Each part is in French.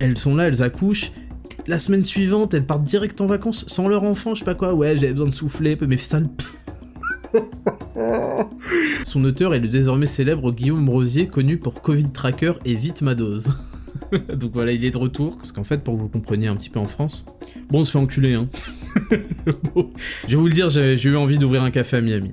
elles sont là, elles accouchent, la semaine suivante, elles partent direct en vacances sans leur enfant, je sais pas quoi, ouais, j'avais besoin de souffler, mais ça Son auteur est le désormais célèbre Guillaume Rosier, connu pour Covid Tracker et Vite ma dose. Donc voilà, il est de retour, parce qu'en fait, pour que vous compreniez un petit peu en France, bon, on se fait enculer, hein. je vais vous le dire, j'ai eu envie d'ouvrir un café à Miami.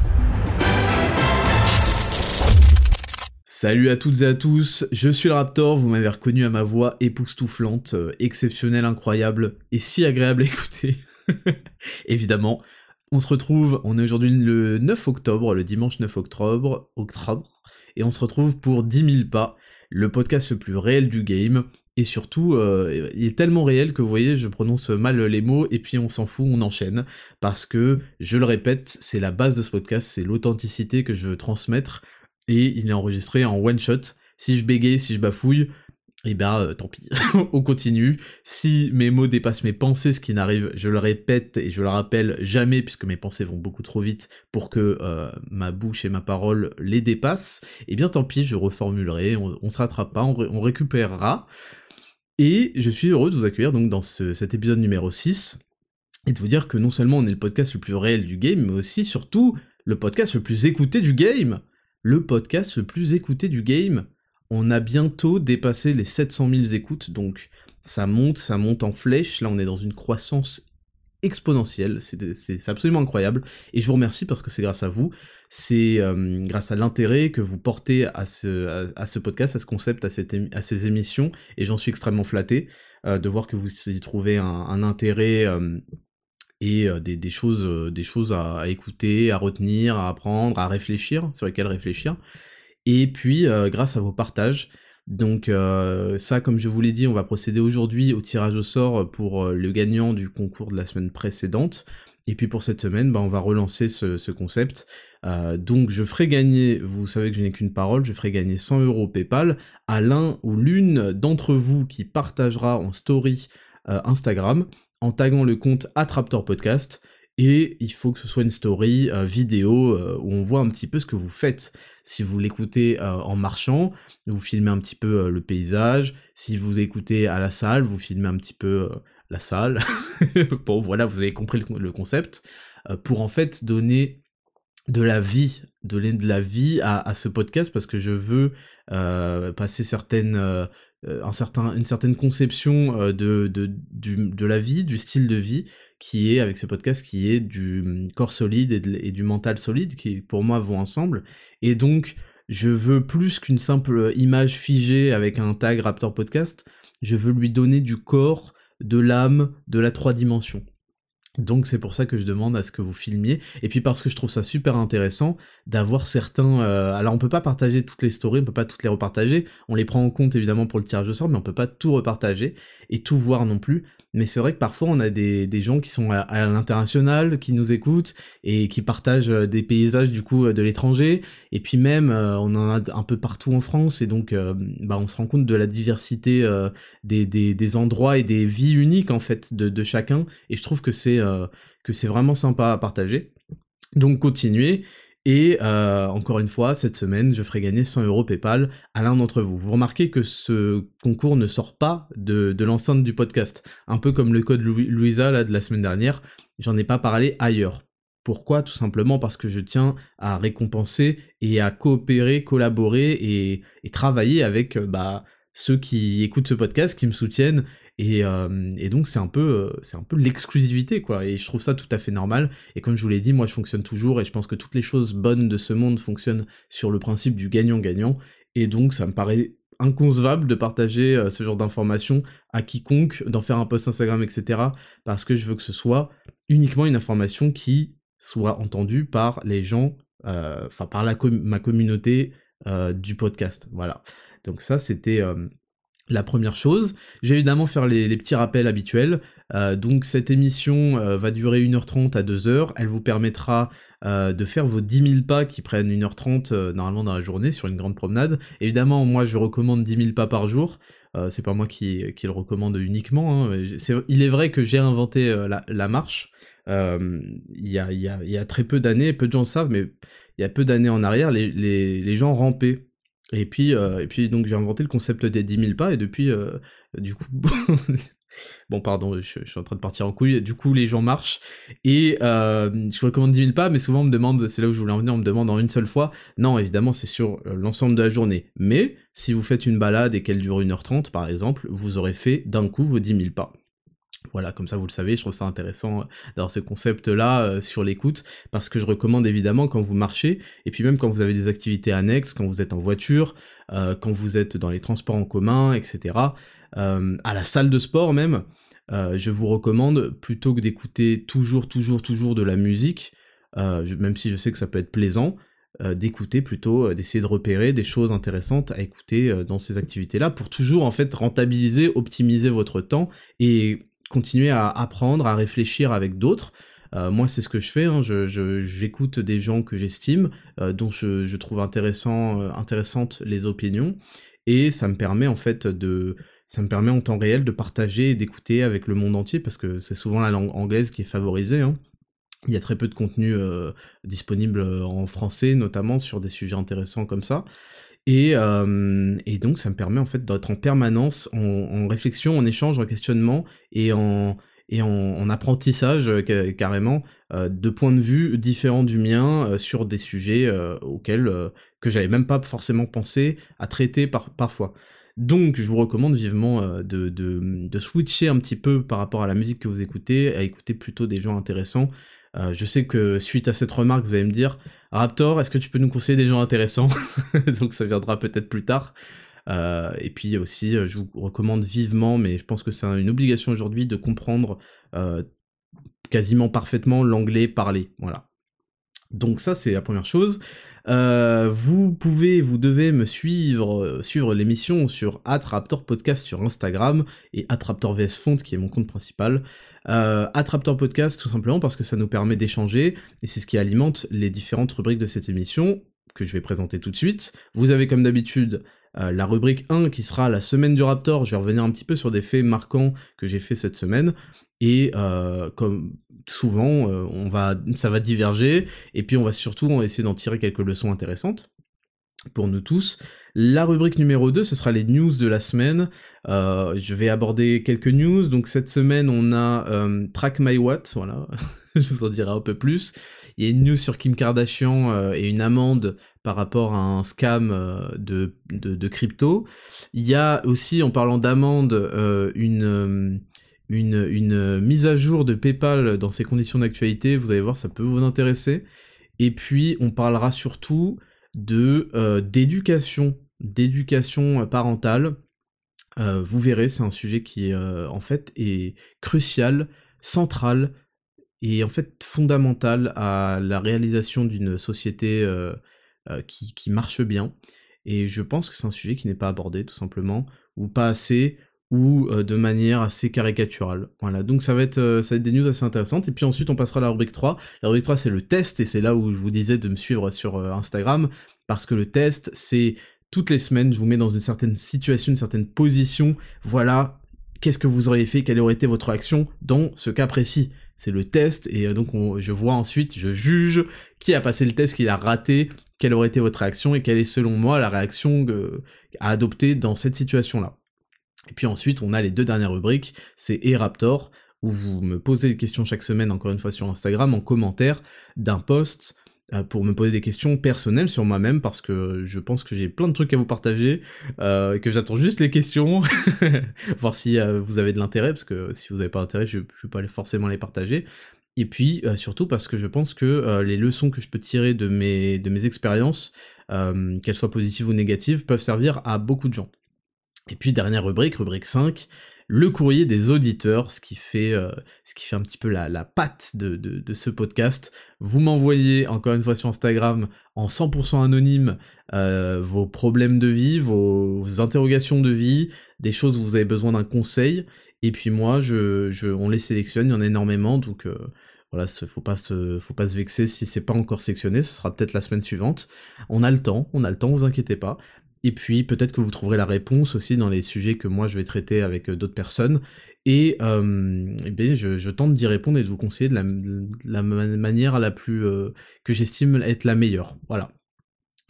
Salut à toutes et à tous, je suis le Raptor, vous m'avez reconnu à ma voix époustouflante, euh, exceptionnelle, incroyable et si agréable à écouter. Évidemment, on se retrouve, on est aujourd'hui le 9 octobre, le dimanche 9 octobre, octobre, et on se retrouve pour 10 000 pas, le podcast le plus réel du game, et surtout, euh, il est tellement réel que vous voyez, je prononce mal les mots, et puis on s'en fout, on enchaîne, parce que, je le répète, c'est la base de ce podcast, c'est l'authenticité que je veux transmettre, et il est enregistré en one shot. Si je bégaye, si je bafouille, eh ben euh, tant pis, on continue. Si mes mots dépassent mes pensées, ce qui n'arrive, je le répète et je le rappelle jamais, puisque mes pensées vont beaucoup trop vite pour que euh, ma bouche et ma parole les dépassent, eh bien tant pis, je reformulerai, on, se rattrape pas, on, récupérera. Et je suis heureux de vous accueillir donc dans cet épisode numéro 6, et de vous dire que non seulement on est le podcast le plus réel du game, mais aussi surtout le podcast le plus écouté du game le podcast le plus écouté du game. On a bientôt dépassé les 700 000 écoutes, donc ça monte, ça monte en flèche. Là, on est dans une croissance exponentielle, c'est absolument incroyable. Et je vous remercie parce que c'est grâce à vous, c'est euh, grâce à l'intérêt que vous portez à ce, podcast, à ce concept, à ces émissions, et j'en suis extrêmement flatté euh, de voir que vous y trouvez un, intérêt euh, et des, choses, des choses à, écouter, à retenir, à apprendre, à réfléchir, sur lesquelles réfléchir. Et puis, grâce à vos partages. Donc ça, comme je vous l'ai dit, on va procéder aujourd'hui au tirage au sort pour le gagnant du concours de la semaine précédente. Et puis pour cette semaine, bah, on va relancer ce, concept. donc je ferai gagner, vous savez que je n'ai qu'une parole, je ferai gagner 100 euros PayPal à l'un ou l'une d'entre vous qui partagera en story Instagram en taguant le compte Attraptor Podcast. Et il faut que ce soit une story euh, vidéo euh, où on voit un petit peu ce que vous faites. Si vous l'écoutez euh, en marchant, vous filmez un petit peu le paysage. Si vous écoutez à la salle, vous filmez un petit peu la salle. bon, voilà, vous avez compris le, concept. pour en fait donner de la vie, donner de la vie à, ce podcast parce que je veux passer certaines euh, un certain, une certaine conception euh, de, de, de, la vie, du style de vie, qui est, avec ce podcast, qui est du hum, corps solide et, du mental solide, qui pour moi vont ensemble. Et donc, je veux plus qu'une simple image figée avec un tag Raptor Podcast, je veux lui donner du corps, de l'âme, de la trois dimensions. Donc c'est pour ça que je demande à ce que vous filmiez, et puis parce que je trouve ça super intéressant d'avoir certains... Euh, alors on peut pas partager toutes les stories, on peut pas toutes les repartager, on les prend en compte évidemment pour le tirage au sort, mais on peut pas tout repartager et tout voir non plus, mais c'est vrai que parfois on a des, des gens qui sont à, l'international, qui nous écoutent et qui partagent euh, des paysages du coup euh, de l'étranger, et puis même euh, on en a un peu partout en France, et donc bah, on se rend compte de la diversité des, des, des, endroits et des vies uniques en fait de, de chacun, et je trouve que c'est que c'est vraiment sympa à partager. Donc continuez, et euh, encore une fois, cette semaine, je ferai gagner 100 euros PayPal à l'un d'entre vous. Vous remarquez que ce concours ne sort pas de, l'enceinte du podcast. Un peu comme le code Louisa de la semaine dernière, j'en ai pas parlé ailleurs. Pourquoi? Tout simplement parce que je tiens à récompenser et à coopérer, collaborer et, travailler avec bah, ceux qui écoutent ce podcast, qui me soutiennent et, donc c'est un peu, c'est un peu l'exclusivité quoi. Et je trouve ça tout à fait normal. Et comme je vous l'ai dit, moi je fonctionne toujours et je pense que toutes les choses bonnes de ce monde fonctionnent sur le principe du gagnant-gagnant. Et donc ça me paraît inconcevable de partager ce genre d'informations à quiconque, d'en faire un post Instagram, etc. Parce que je veux que ce soit uniquement une information qui soit entendue par les gens, enfin par la ma communauté du podcast. Voilà. Donc ça c'était la première chose. Je vais évidemment faire les, petits rappels habituels. Euh, donc cette émission euh, va durer 1h30 à 2h. Elle vous permettra euh, de faire vos 10 000 pas qui prennent 1h30 normalement dans la journée sur une grande promenade. Évidemment, moi je recommande 10 000 pas par jour. c'est pas moi qui, le recommande uniquement. Hein. il est vrai que j'ai inventé la, marche. Il y a, très peu d'années, peu de gens le savent, mais il y a peu d'années en arrière, les gens rampaient et puis, euh, et puis donc j'ai inventé le concept des 10 000 pas, et depuis, euh, du coup, bon pardon, je, suis en train de partir en couille, du coup les gens marchent, et euh, je recommande 10 000 pas, mais souvent on me demande, c'est là où je voulais en venir, on me demande en une seule fois, non évidemment c'est sur l'ensemble de la journée, mais si vous faites une balade et qu'elle dure 1h30 par exemple, vous aurez fait d'un coup vos 10 000 pas. Voilà, comme ça vous le savez, je trouve ça intéressant euh, d'avoir ce concept-là euh, sur l'écoute, parce que je recommande évidemment quand vous marchez, et puis même quand vous avez des activités annexes, quand vous êtes en voiture, euh, quand vous êtes dans les transports en commun, etc., à la salle de sport même, je vous recommande, plutôt que d'écouter toujours, toujours, toujours de la musique, même si je sais que ça peut être plaisant, d'écouter plutôt, d'essayer de repérer des choses intéressantes à écouter dans ces activités-là, pour toujours en fait rentabiliser, optimiser votre temps, et continuer à apprendre, à réfléchir avec d'autres. Euh, moi, c'est ce que je fais. Hein. j'écoute des gens que j'estime, euh, dont je, trouve intéressant, euh, intéressantes les opinions, et ça me permet en fait de, ça me permet en temps réel de partager et d'écouter avec le monde entier, parce que c'est souvent la langue anglaise qui est favorisée. Hein. Il y a très peu de contenu disponible en français, notamment sur des sujets intéressants comme ça. Et, donc ça me permet en fait d'être en permanence en, réflexion, en échange, en questionnement et en, apprentissage carrément de points de vue différents du mien sur des sujets auxquels que j'avais même pas forcément pensé à traiter par, parfois. Donc je vous recommande vivement de, switcher un petit peu par rapport à la musique que vous écoutez, à écouter plutôt des gens intéressants. Je sais que suite à cette remarque, vous allez me dire Raptor, est-ce que tu peux nous conseiller des gens intéressants Donc ça viendra peut-être plus tard. Euh, et puis aussi, euh, je vous recommande vivement, mais je pense que c'est une obligation aujourd'hui de comprendre euh, quasiment parfaitement l'anglais parlé. Voilà. Donc ça, c'est la première chose. vous pouvez, vous devez me suivre, suivre l'émission sur Attraptor Podcast sur Instagram et Attraptor VS qui est mon compte principal. Euh, Attraptor Podcast tout simplement parce que ça nous permet d'échanger et c'est ce qui alimente les différentes rubriques de cette émission que je vais présenter tout de suite. Vous avez comme d'habitude euh, la rubrique 1 qui sera la semaine du Raptor, je vais revenir un petit peu sur des faits marquants que j'ai fait cette semaine et euh, comme souvent on va ça va diverger et puis on va surtout essayer d'en tirer quelques leçons intéressantes pour nous tous. La rubrique numéro 2, ce sera les news de la semaine. Euh, je vais aborder quelques news. Donc cette semaine, on a euh, Track My Watt, voilà, je vous en dirai un peu plus. Il y a une news sur Kim Kardashian euh, et une amende par rapport à un scam de, crypto. Il y a aussi, en parlant d'amende, une... Mise à jour de PayPal dans ses conditions d'actualité, vous allez voir, ça peut vous intéresser. Et puis, on parlera surtout d'éducation, d'éducation parentale. Euh, vous verrez, c'est un sujet qui euh, en fait est crucial, central et en fait fondamental à la réalisation d'une société qui, qui, marche bien. Et je pense que c'est un sujet qui n'est pas abordé tout simplement, ou pas assez, ou euh, de manière assez caricaturale. Voilà, donc ça va, être, euh, ça va être des news assez intéressantes, et puis ensuite on passera à la rubrique 3. La rubrique 3 c'est le test, et c'est là où je vous disais de me suivre sur euh, Instagram, parce que le test c'est toutes les semaines, je vous mets dans une certaine situation, une certaine position, voilà, qu'est-ce que vous auriez fait, quelle aurait été votre action dans ce cas précis. C'est le test, et donc je vois ensuite, je juge qui a passé le test, qui l'a raté, quelle aurait été votre réaction, et quelle est selon moi la réaction à adopter dans cette situation-là. Et puis ensuite, on a les deux dernières rubriques, c'est E Raptor, où vous me posez des questions chaque semaine, encore une fois sur Instagram, en commentaire d'un post, euh, pour me poser des questions personnelles sur moi-même, parce que je pense que j'ai plein de trucs à vous partager, euh, que j'attends juste les questions, voir si euh, vous avez de l'intérêt, parce que si vous n'avez pas d'intérêt, je ne vais pas forcément les partager. Et puis, surtout parce que je pense que les leçons que je peux tirer de mes, de mes expériences, qu'elles soient positives ou négatives, peuvent servir à beaucoup de gens. Et puis dernière rubrique, rubrique 5, le courrier des auditeurs, ce qui fait, euh, ce qui fait un petit peu la, la patte de, de, ce podcast. Vous m'envoyez, encore une fois sur Instagram, en 100% anonyme, euh, vos problèmes de vie, vos, interrogations de vie, des choses où vous avez besoin d'un conseil, et puis moi, je, je, on les sélectionne, il y en a énormément, donc... Euh, voilà, faut pas se, faut pas se vexer si c'est pas encore sectionné, ce sera peut-être la semaine suivante. On a le temps, on a le temps, vous inquiétez pas. Et puis peut-être que vous trouverez la réponse aussi dans les sujets que moi je vais traiter avec euh, d'autres personnes. Et, euh, eh bien, je, tente d'y répondre et de vous conseiller de la, manière la plus euh, que j'estime être la meilleure. Voilà.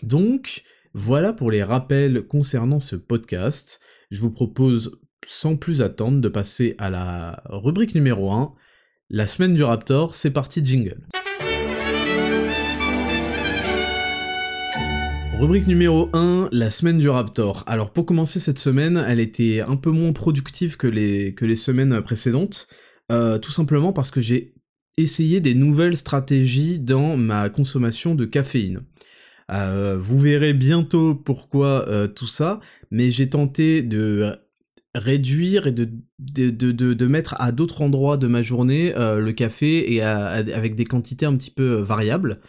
Donc voilà pour les rappels concernant ce podcast. Je vous propose sans plus attendre de passer à la rubrique numéro 1, la semaine du Raptor, c'est parti jingle. Rubrique numéro 1, la semaine du Raptor. Alors pour commencer cette semaine, elle était un peu moins productive que les, semaines précédentes, euh, tout simplement parce que j'ai essayé des nouvelles stratégies dans ma consommation de caféine. Euh, vous verrez bientôt pourquoi euh, tout ça, mais j'ai tenté de réduire et de mettre à d'autres endroits de ma journée le café et avec des quantités un petit peu variables.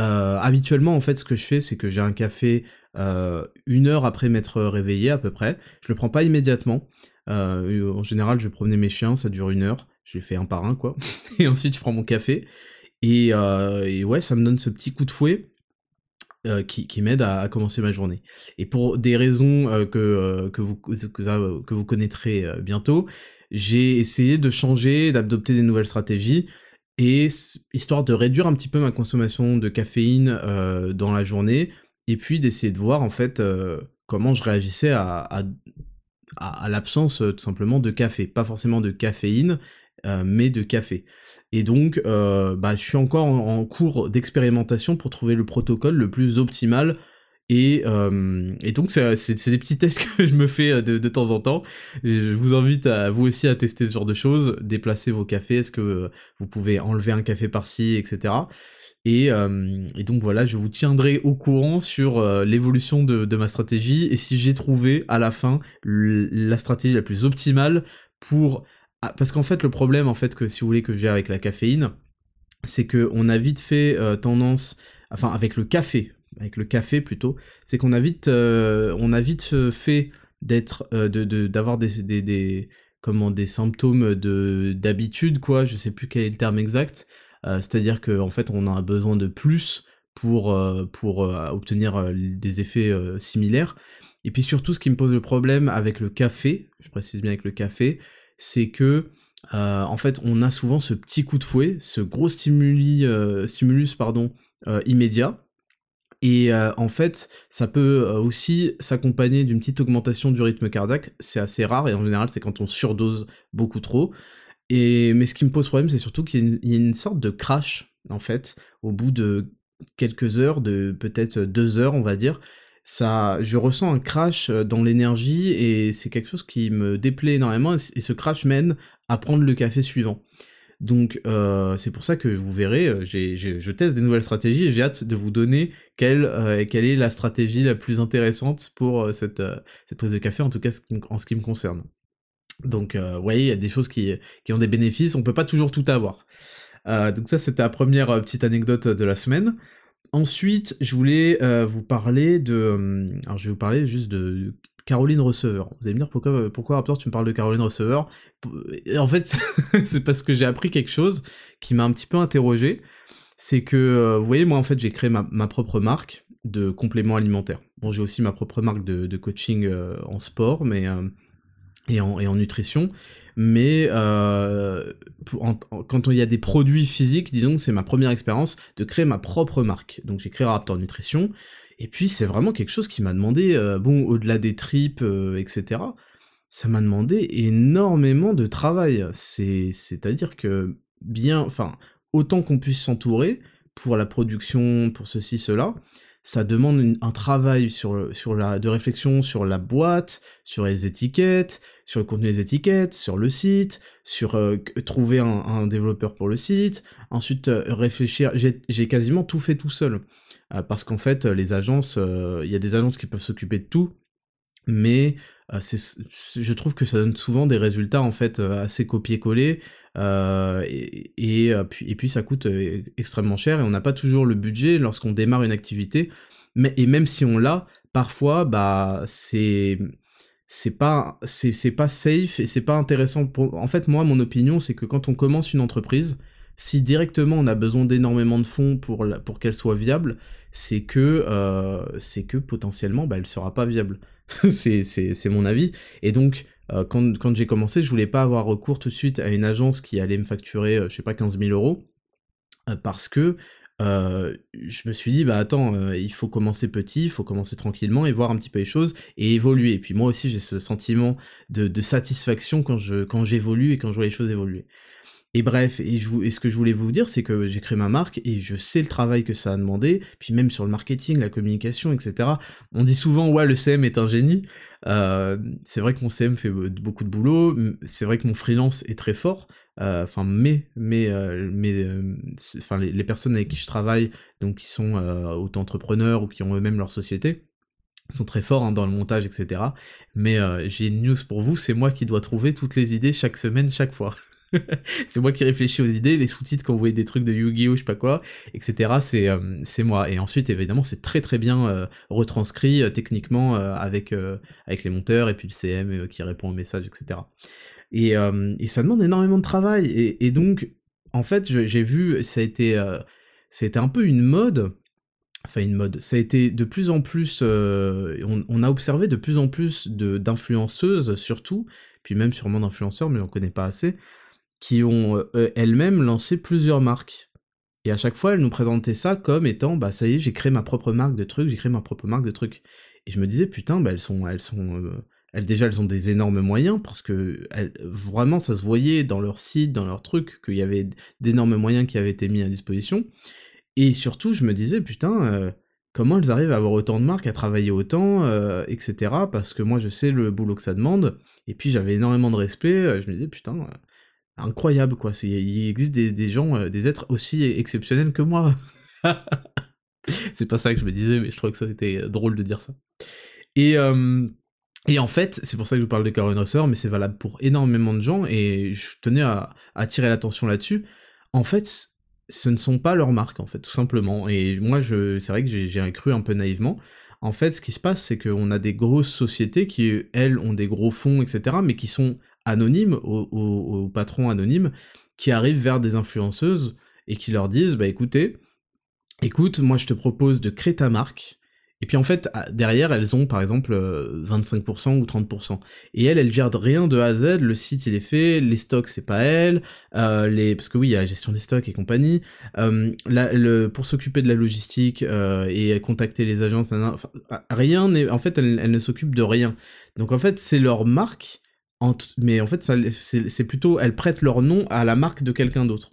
Euh, habituellement, en fait, ce que je fais, c'est que j'ai un café euh, une heure après m'être réveillé à peu près. Je le prends pas immédiatement. Euh, en général, je vais promener mes chiens, ça dure une heure. Je les fais un par un, quoi. et ensuite, je prends mon café. Et, ouais, ça me donne ce petit coup de fouet qui, m'aide à, commencer ma journée. Et pour des raisons que, vous, que vous connaîtrez bientôt, j'ai essayé de changer, d'adopter des nouvelles stratégies et histoire de réduire un petit peu ma consommation de caféine euh, dans la journée, et puis d'essayer de voir en fait euh, comment je réagissais à, l'absence euh, tout simplement de café, pas forcément de caféine, mais de café. Et donc, bah, je suis encore en cours d'expérimentation pour trouver le protocole le plus optimal et, euh, et, donc c'est des petits tests que je me fais euh, de, de, temps en temps. Je vous invite à vous aussi à tester ce genre de choses, déplacer vos cafés, est-ce que euh, vous pouvez enlever un café par-ci, etc. Et, donc voilà, je vous tiendrai au courant sur l'évolution de, de, ma stratégie et si j'ai trouvé à la fin la stratégie la plus optimale pour... Ah, parce qu'en fait le problème en fait que si vous voulez que j'ai avec la caféine, c'est que on a vite fait tendance, enfin avec le café, avec le café plutôt, c'est qu'on a vite, euh, on a vite euh, fait d'être, euh, d'avoir des, des, comment, des symptômes de, d'habitude, quoi, je sais plus quel est le terme exact, c'est-à-dire qu'en en fait on a besoin de plus pour, pour obtenir des effets similaires. Et puis surtout, ce qui me pose le problème avec le café, je précise bien avec le café, c'est que en fait, on a souvent ce petit coup de fouet, ce gros stimulus pardon, immédiat, et euh, en fait, ça peut euh, aussi s'accompagner d'une petite augmentation du rythme cardiaque. C'est assez rare et en général, c'est quand on surdose beaucoup trop. Et mais ce qui me pose problème, c'est surtout qu'il y, a une sorte de crash en fait au bout de quelques heures, de peut-être deux heures, on va dire. Ça, je ressens un crash euh, dans l'énergie et c'est quelque chose qui me déplaît énormément. Et ce crash mène à prendre le café suivant. Donc euh, c'est pour ça que vous verrez, euh, je teste des nouvelles stratégies et j'ai hâte de vous donner quelle, euh, quelle est la stratégie la plus intéressante pour cette, cette prise de café, en tout cas en ce qui me concerne. Donc vous voyez, il y a des choses qui, qui, ont des bénéfices, on peut pas toujours tout avoir. donc ça c'était la première petite anecdote de la semaine. Ensuite, je voulais vous parler de... alors je vais vous parler juste de Caroline Receveur. Vous allez me dire pourquoi, pourquoi Raptor tu me parles de Caroline Receveur? En fait, c'est parce que j'ai appris quelque chose qui m'a un petit peu interrogé. C'est que, euh, vous voyez, moi en fait, j'ai créé ma, propre marque de compléments alimentaires. Bon, j'ai aussi ma propre marque de, coaching euh, en sport, mais euh, et, en, et, en, nutrition. Mais quand il y a des produits physiques, disons que c'est ma première expérience de créer ma propre marque. Donc j'ai créé Raptor Nutrition. Et puis c'est vraiment quelque chose qui m'a demandé, euh, bon, au-delà des tripes, euh, etc., ça m'a demandé énormément de travail. C'est, c'est-à-dire que bien, enfin, autant qu'on puisse s'entourer pour la production, pour ceci, cela, ça demande un travail sur, sur la, de réflexion sur la boîte, sur les étiquettes, sur le contenu des étiquettes, sur le site, sur euh, trouver un, développeur pour le site, ensuite réfléchir, j'ai quasiment tout fait tout seul. Euh, parce qu'en fait, les agences, euh, il y a des agences qui peuvent s'occuper de tout, mais je trouve que ça donne souvent des résultats en fait assez copier-coller et, puis, ça coûte extrêmement cher et on n'a pas toujours le budget lorsqu'on démarre une activité. Et même si on l'a parfois bah c'est pas safe et c'est pas intéressant en fait moi mon opinion c'est que quand on commence une entreprise si directement on a besoin d'énormément de fonds pour, pour qu'elle soit viable, c'est que, euh, c'est que potentiellement bah, elle sera pas viable. c'est mon avis. Et donc, euh, quand, quand j'ai commencé, je voulais pas avoir recours tout de suite à une agence qui allait me facturer, euh, je sais pas, 15 000 euros, parce que je me suis dit, bah attends, il faut commencer petit, il faut commencer tranquillement et voir un petit peu les choses et évoluer. Et puis moi aussi, j'ai ce sentiment de, de satisfaction quand je quand j'évolue et quand je vois les choses évoluer. Et bref, et, je ce que je voulais vous dire, c'est que j'ai créé ma marque et je sais le travail que ça a demandé, puis même sur le marketing, la communication, etc. On dit souvent, ouais, le CM est un génie. Euh, c'est vrai que mon CM fait beaucoup de boulot, c'est vrai que mon freelance est très fort. Euh, enfin, mais, mais, euh, mais, enfin, les, personnes avec qui je travaille, donc qui sont auto-entrepreneurs ou qui ont eux-mêmes leur société, sont très forts hein, dans le montage, etc. Mais j'ai une news pour vous, c'est moi qui dois trouver toutes les idées chaque semaine, chaque fois. c'est moi qui réfléchis aux idées, les sous-titres quand vous voyez des trucs de Yu-Gi-Oh, je sais pas quoi, etc. C'est euh, c'est moi. Et ensuite, évidemment, c'est très très bien euh, retranscrit euh, techniquement avec avec les monteurs et puis le CM qui répond aux messages, etc. Et, et ça demande énormément de travail. Et, donc, en fait, j'ai vu, ça a été c'était un peu une mode. Enfin, une mode. Ça a été de plus en plus. On, on, a observé de plus en plus d'influenceuses, surtout, puis même sûrement d'influenceurs, mais on connaît pas assez, qui ont euh, elles-mêmes lancé plusieurs marques. Et à chaque fois, elles nous présentaient ça comme étant, bah ça y est, j'ai créé ma propre marque de trucs, j'ai créé ma propre marque de trucs. Et je me disais, putain, bah elles sont, elles sont, euh, elles déjà, elles ont des énormes moyens parce que vraiment, ça se voyait dans leur site, dans leur truc, qu'il y avait d'énormes moyens qui avaient été mis à disposition. Et surtout, je me disais, putain, euh, comment elles arrivent à avoir autant de marques, à travailler autant, etc. Parce que moi, je sais le boulot que ça demande. Et puis, j'avais énormément de respect. Je me disais, putain, incroyable, quoi. Il existe des, gens, euh, des êtres aussi exceptionnels que moi. c'est pas ça que je me disais, mais je trouvais que ça était euh, drôle de dire ça. Et, et en fait, c'est pour ça que je vous parle de Caroline Rosser, mais c'est valable pour énormément de gens, et je tenais à attirer l'attention là-dessus. En fait, ce ne sont pas leurs marques, en fait, tout simplement. Et moi, c'est vrai que j'ai cru un peu naïvement. En fait, ce qui se passe, c'est qu'on a des grosses sociétés qui, elles, ont des gros fonds, etc., mais qui sont anonymes, aux, patrons anonymes, qui arrivent vers des influenceuses et qui leur disent, bah écoutez, écoute, moi je te propose de créer ta marque, et puis en fait, derrière, elles ont par exemple 25% ou 30%. Et elles, elles gèrent rien de A à Z, le site il est fait, les stocks c'est pas elles, euh, les... parce que oui, il y a la gestion des stocks et compagnie, euh, le... pour s'occuper de la logistique euh, et contacter les agences, rien n'est... En fait, elles, elles ne s'occupent de rien. Donc en fait, c'est leur marque mais en fait, c'est plutôt, elles prêtent leur nom à la marque de quelqu'un d'autre.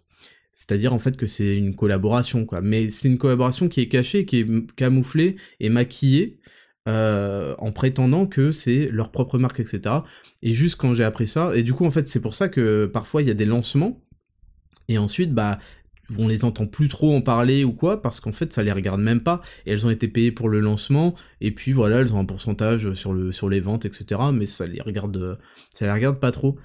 C'est-à-dire en fait que c'est une collaboration, quoi. Mais c'est une collaboration qui est cachée, qui est camouflée et maquillée, euh, en prétendant que c'est leur propre marque, etc. Et juste quand j'ai appris ça, et du coup en fait c'est pour ça que parfois il y a des lancements, et ensuite bah on les entend plus trop en parler ou quoi, parce qu'en fait ça les regarde même pas, et elles ont été payées pour le lancement, et puis voilà, elles ont un pourcentage sur, le, sur les ventes, etc., mais ça les regarde, ça les regarde pas trop.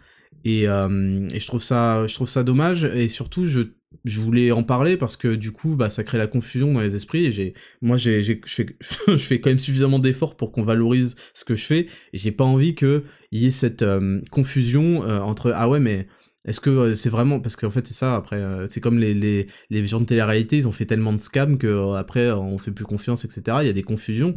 Et, euh, et je, trouve ça, je trouve ça dommage, et surtout je, je voulais en parler parce que du coup bah ça crée la confusion dans les esprits. Et j'ai moi j'ai je fais, je fais quand même suffisamment d'efforts pour qu'on valorise ce que je fais. Et j'ai pas envie que y ait cette euh, confusion euh, entre ah ouais mais est-ce que euh, c'est vraiment parce qu'en fait c'est ça après euh, c'est comme les, les, les gens de télé-réalité ils ont fait tellement de scams que euh, après on fait plus confiance etc il y a des confusions.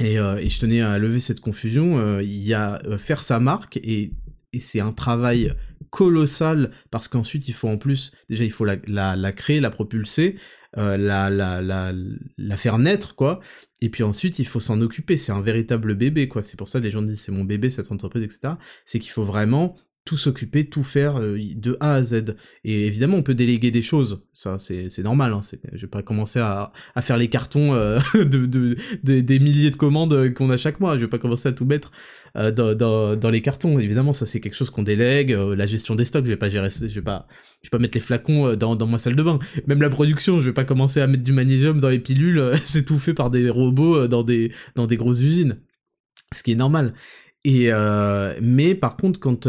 Et, je tenais à lever cette confusion il y a faire sa marque et, c'est un travail colossal parce qu'ensuite il faut en plus déjà il faut la, la, la créer la propulser la, la, la, la faire naître quoi. Et puis ensuite il faut s'en occuper c'est un véritable bébé quoi. C'est pour ça que les gens disent c'est mon bébé cette entreprise etc c'est qu'il faut vraiment tout s'occuper, tout faire euh, de A à Z. Et évidemment, on peut déléguer des choses, ça c'est normal, hein, je vais pas commencer à, à faire les cartons euh, de, de, des milliers de commandes qu'on a chaque mois, je vais pas commencer à tout mettre euh, dans, dans, dans, les cartons, évidemment ça c'est quelque chose qu'on délègue, la gestion des stocks, je vais pas gérer, je vais pas, je vais pas mettre les flacons dans, dans ma salle de bain, même la production, je vais pas commencer à mettre du magnésium dans les pilules, c'est tout fait par des robots dans des, dans des grosses usines. ce qui est normal. Et mais par contre, quand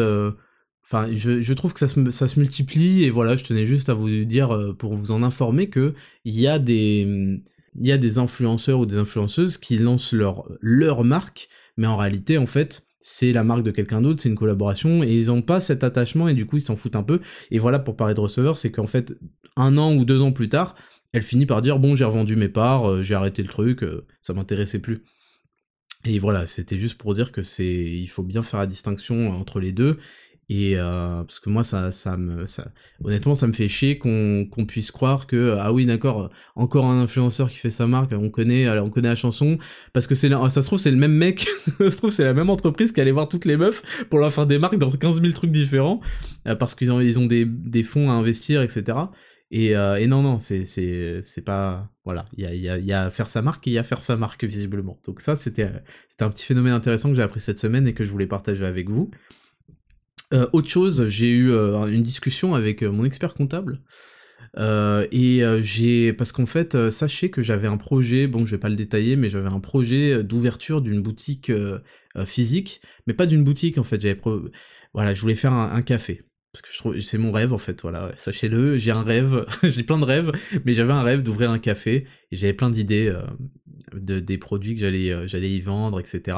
Enfin, je, trouve que ça se, multiplie et voilà, je tenais juste à vous dire pour vous en informer que il y a des influenceurs ou des influenceuses qui lancent leur marque, mais en réalité en fait c'est la marque de quelqu'un d'autre, c'est une collaboration et ils n'ont pas cet attachement et du coup ils s'en foutent un peu. Et voilà pour parler de receveur, c'est qu'en fait un an ou deux ans plus tard, elle finit par dire bon j'ai revendu mes parts, j'ai arrêté le truc, ça m'intéressait plus. Et voilà, c'était juste pour dire que c'est, il faut bien faire la distinction entre les deux. Et euh, parce que moi, ça, ça me, ça, honnêtement, ça me fait chier qu'on puisse croire que ah oui, d'accord, encore un influenceur qui fait sa marque, on connaît, on connaît la chanson, parce que c'est, ça se trouve c'est le même mec, ça se trouve c'est la même entreprise qui allait voir toutes les meufs pour leur faire des marques dans 15 000 trucs différents, euh, parce qu'ils ont, ils ont des, des fonds à investir, etc. Et, euh, et non, non, c'est pas. Voilà, il y a, y, a, y a faire sa marque et il y a faire sa marque, visiblement. Donc, ça, c'était, c'était un petit phénomène intéressant que j'ai appris cette semaine et que je voulais partager avec vous. Euh, autre chose, j'ai eu euh, une discussion avec euh, mon expert comptable. Et j'ai parce qu'en fait sachez que j'avais un projet bon je vais pas le détailler mais j'avais un projet d'ouverture d'une boutique physique mais pas d'une boutique en fait. J'avais voilà je voulais faire un, café. Parce que c'est mon rêve en fait voilà sachez-le j'ai un rêve j'ai plein de rêves mais j'avais un rêve d'ouvrir un café et j'avais plein d'idées de des produits que j'allais y vendre etc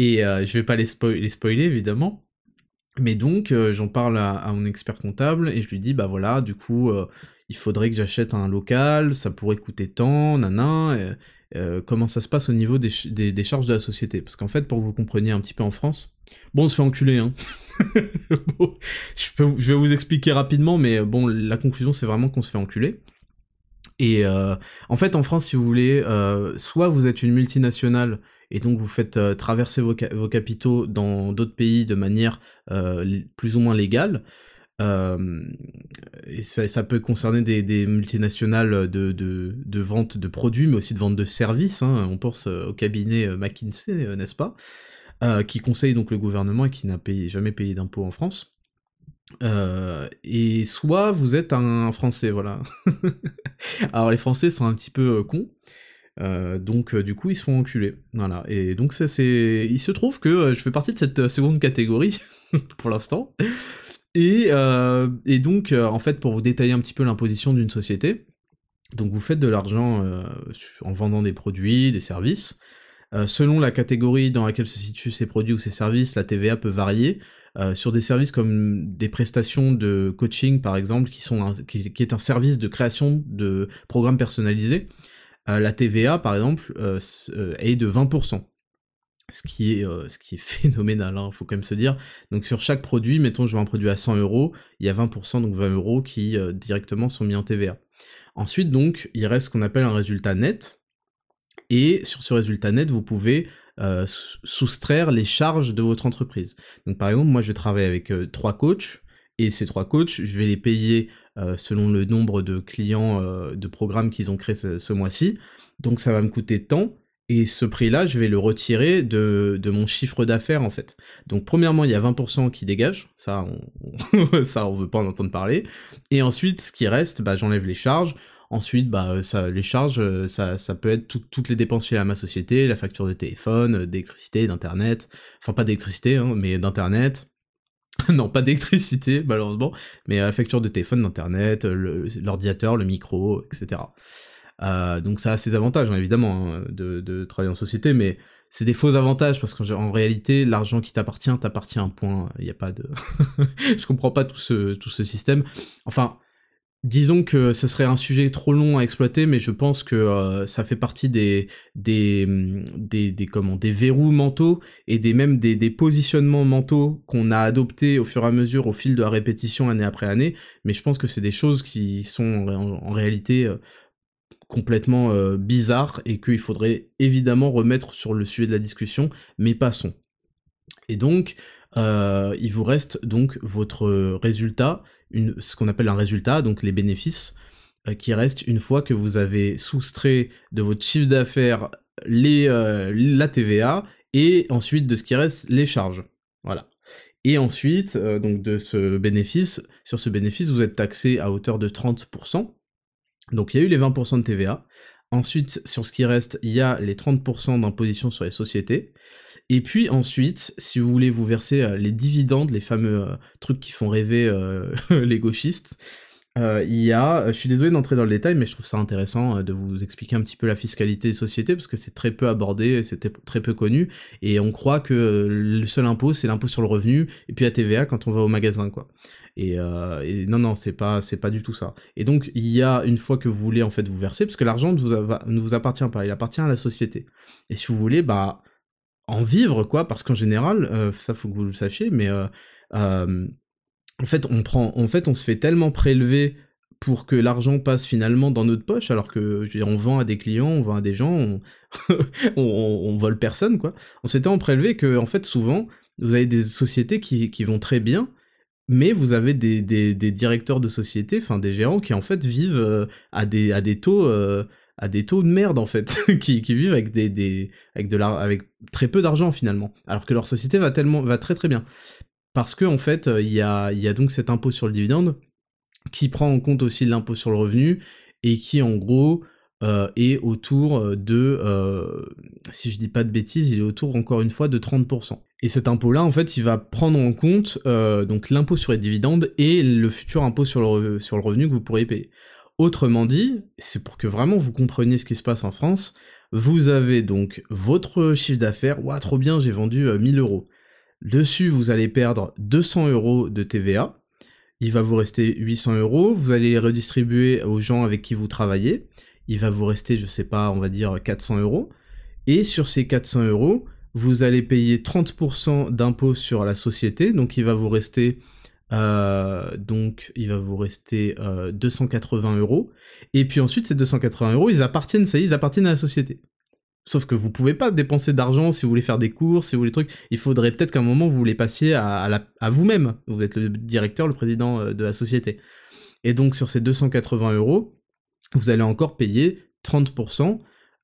et euh, je vais pas les spoiler évidemment mais donc j'en parle à, mon expert comptable et je lui dis bah voilà du coup il faudrait que j'achète un local ça pourrait coûter tant nanan comment ça se passe au niveau des, des, charges de la société? Parce qu'en fait pour que vous compreniez un petit peu en France bon on se fait enculer hein je, vais vous expliquer rapidement, mais bon, la conclusion c'est vraiment qu'on se fait enculer. Et euh, en fait, en France, si vous voulez, euh, soit vous êtes une multinationale et donc vous faites euh, traverser vos, capitaux dans d'autres pays de manière plus ou moins légale. et ça, peut concerner des, multinationales de, vente de produits, mais aussi de vente de services. Hein. On pense au cabinet McKinsey, n'est-ce pas? Euh, qui conseille donc le gouvernement et qui n'a jamais payé d'impôts en France. Euh, et soit vous êtes un Français, voilà. Alors les Français sont un petit peu euh, cons, donc du coup ils se font enculer, voilà. Et donc ça c'est, il se trouve que je fais partie de cette seconde catégorie pour l'instant. Et, et donc en fait pour vous détailler un petit peu l'imposition d'une société, donc vous faites de l'argent en vendant des produits, des services, euh, selon la catégorie dans laquelle se situent ces produits ou ces services, la TVA peut varier. Euh, sur des services comme des prestations de coaching par exemple, qui, sont qui, est un service de création de programmes personnalisés, euh, la TVA par exemple est de 20%. Ce qui, est, phénoménal, il hein, faut quand même se dire. Donc sur chaque produit, mettons je vends un produit à 100 euros, il y a 20%, donc 20 euros qui directement sont mis en TVA. Ensuite donc, il reste ce qu'on appelle un résultat net, et sur ce résultat net, vous pouvez euh, soustraire les charges de votre entreprise. Donc par exemple, moi je travaille avec euh, trois coachs, et ces trois coachs, je vais les payer euh, selon le nombre de clients de programmes qu'ils ont créé ce, mois-ci. Donc ça va me coûter tant, et ce prix-là, je vais le retirer de, mon chiffre d'affaires en fait. Donc premièrement, il y a 20% qui dégagent, ça on, ça on veut pas en entendre parler. Et ensuite, ce qui reste, bah, j'enlève les charges. Ensuite, bah, ça, les charges, euh, ça, ça peut être toutes les dépenses liées à ma société, la facture de téléphone, euh, d'électricité, d'internet, enfin pas d'électricité, hein, mais d'internet. non, pas d'électricité, malheureusement, mais la facture de téléphone, d'internet, l'ordinateur, le, micro, etc. Euh, donc ça a ses avantages, hein, évidemment, hein, de, travailler en société, mais c'est des faux avantages parce qu'en réalité, l'argent qui t'appartient t'appartient un point. Il n'y a pas de, je comprends pas tout ce système. Enfin, Disons que ce serait un sujet trop long à exploiter, mais je pense que euh, ça fait partie des des, mm, des, des, comment, des verrous mentaux et des même des, des positionnements mentaux qu'on a adoptés au fur et à mesure au fil de la répétition année après année. Mais je pense que c'est des choses qui sont en, réalité euh, complètement euh, bizarres et qu'il faudrait évidemment remettre sur le sujet de la discussion, mais passons. Et donc, il vous reste donc votre résultat, ce qu'on appelle un résultat, donc les bénéfices, euh, qui restent une fois que vous avez soustrait de votre chiffre d'affaires les, euh, la TVA, et ensuite de ce qui reste les charges. Voilà. Et ensuite, donc de ce bénéfice, sur ce bénéfice, vous êtes taxé à hauteur de 30%. Donc il y a eu les 20% de TVA. Ensuite, sur ce qui reste, il y a les 30% d'imposition sur les sociétés. Et puis ensuite, si vous voulez vous verser euh, les dividendes, les fameux euh, trucs qui font rêver euh, les gauchistes, il y a, je suis désolé d'entrer dans le détail, mais je trouve ça intéressant de vous expliquer un petit peu la fiscalité des sociétés, parce que c'est très peu abordé, c'est très peu connu, et on croit que le seul impôt, c'est l'impôt sur le revenu, et puis la TVA quand on va au magasin, quoi. Et, non, non, c'est pas, c'est pas du tout ça. Et donc, il y a, une fois que vous voulez, en fait, vous verser, parce que l'argent ne vous, ne vous appartient pas, il appartient à la société. Et si vous voulez, bah, en vivre, quoi, parce qu'en général, euh, ça faut que vous le sachiez, mais euh, euh, en fait, on prend, en fait, on se fait tellement prélever pour que l'argent passe finalement dans notre poche, alors que on vend à des clients, on vend à des gens, on, vole personne, quoi. On s'est tellement prélevé que, en fait, souvent, vous avez des sociétés qui, vont très bien, mais vous avez des, directeurs de sociétés, enfin des gérants qui en fait vivent à des, à des taux à des taux de merde en fait, qui, vivent avec des, avec de avec très peu d'argent finalement, alors que leur société va tellement va très très bien. Parce que en fait, il y a, y a donc cet impôt sur le dividende qui prend en compte aussi l'impôt sur le revenu et qui en gros euh, est autour de, euh, si je dis pas de bêtises, il est autour encore une fois de 30%. Et cet impôt-là, en fait, il va prendre en compte euh, donc l'impôt sur les dividendes et le futur impôt sur le, sur le revenu que vous pourriez payer. Autrement dit, c'est pour que vraiment vous compreniez ce qui se passe en France, vous avez donc votre chiffre d'affaires, ouah trop bien, j'ai vendu 1000 euh, euros. Dessus, vous allez perdre 200 euros de TVA, il va vous rester 800 euros, vous allez les redistribuer aux gens avec qui vous travaillez, il va vous rester, je sais pas, on va dire 400 euros, et sur ces 400 euros, vous allez payer 30% d'impôt sur la société, donc il va vous rester euh, donc il va vous rester 280 euh, euros. Et puis ensuite, ces 280 euros, ils appartiennent, ça ils appartiennent à la société. Sauf que vous pouvez pas dépenser d'argent si vous voulez faire des courses, si vous voulez trucs. Il faudrait peut-être qu'à un moment vous les passiez à, à, vous-même. Vous êtes le directeur, le président euh, de la société. Et donc sur ces 280 euros, vous allez encore payer 30%,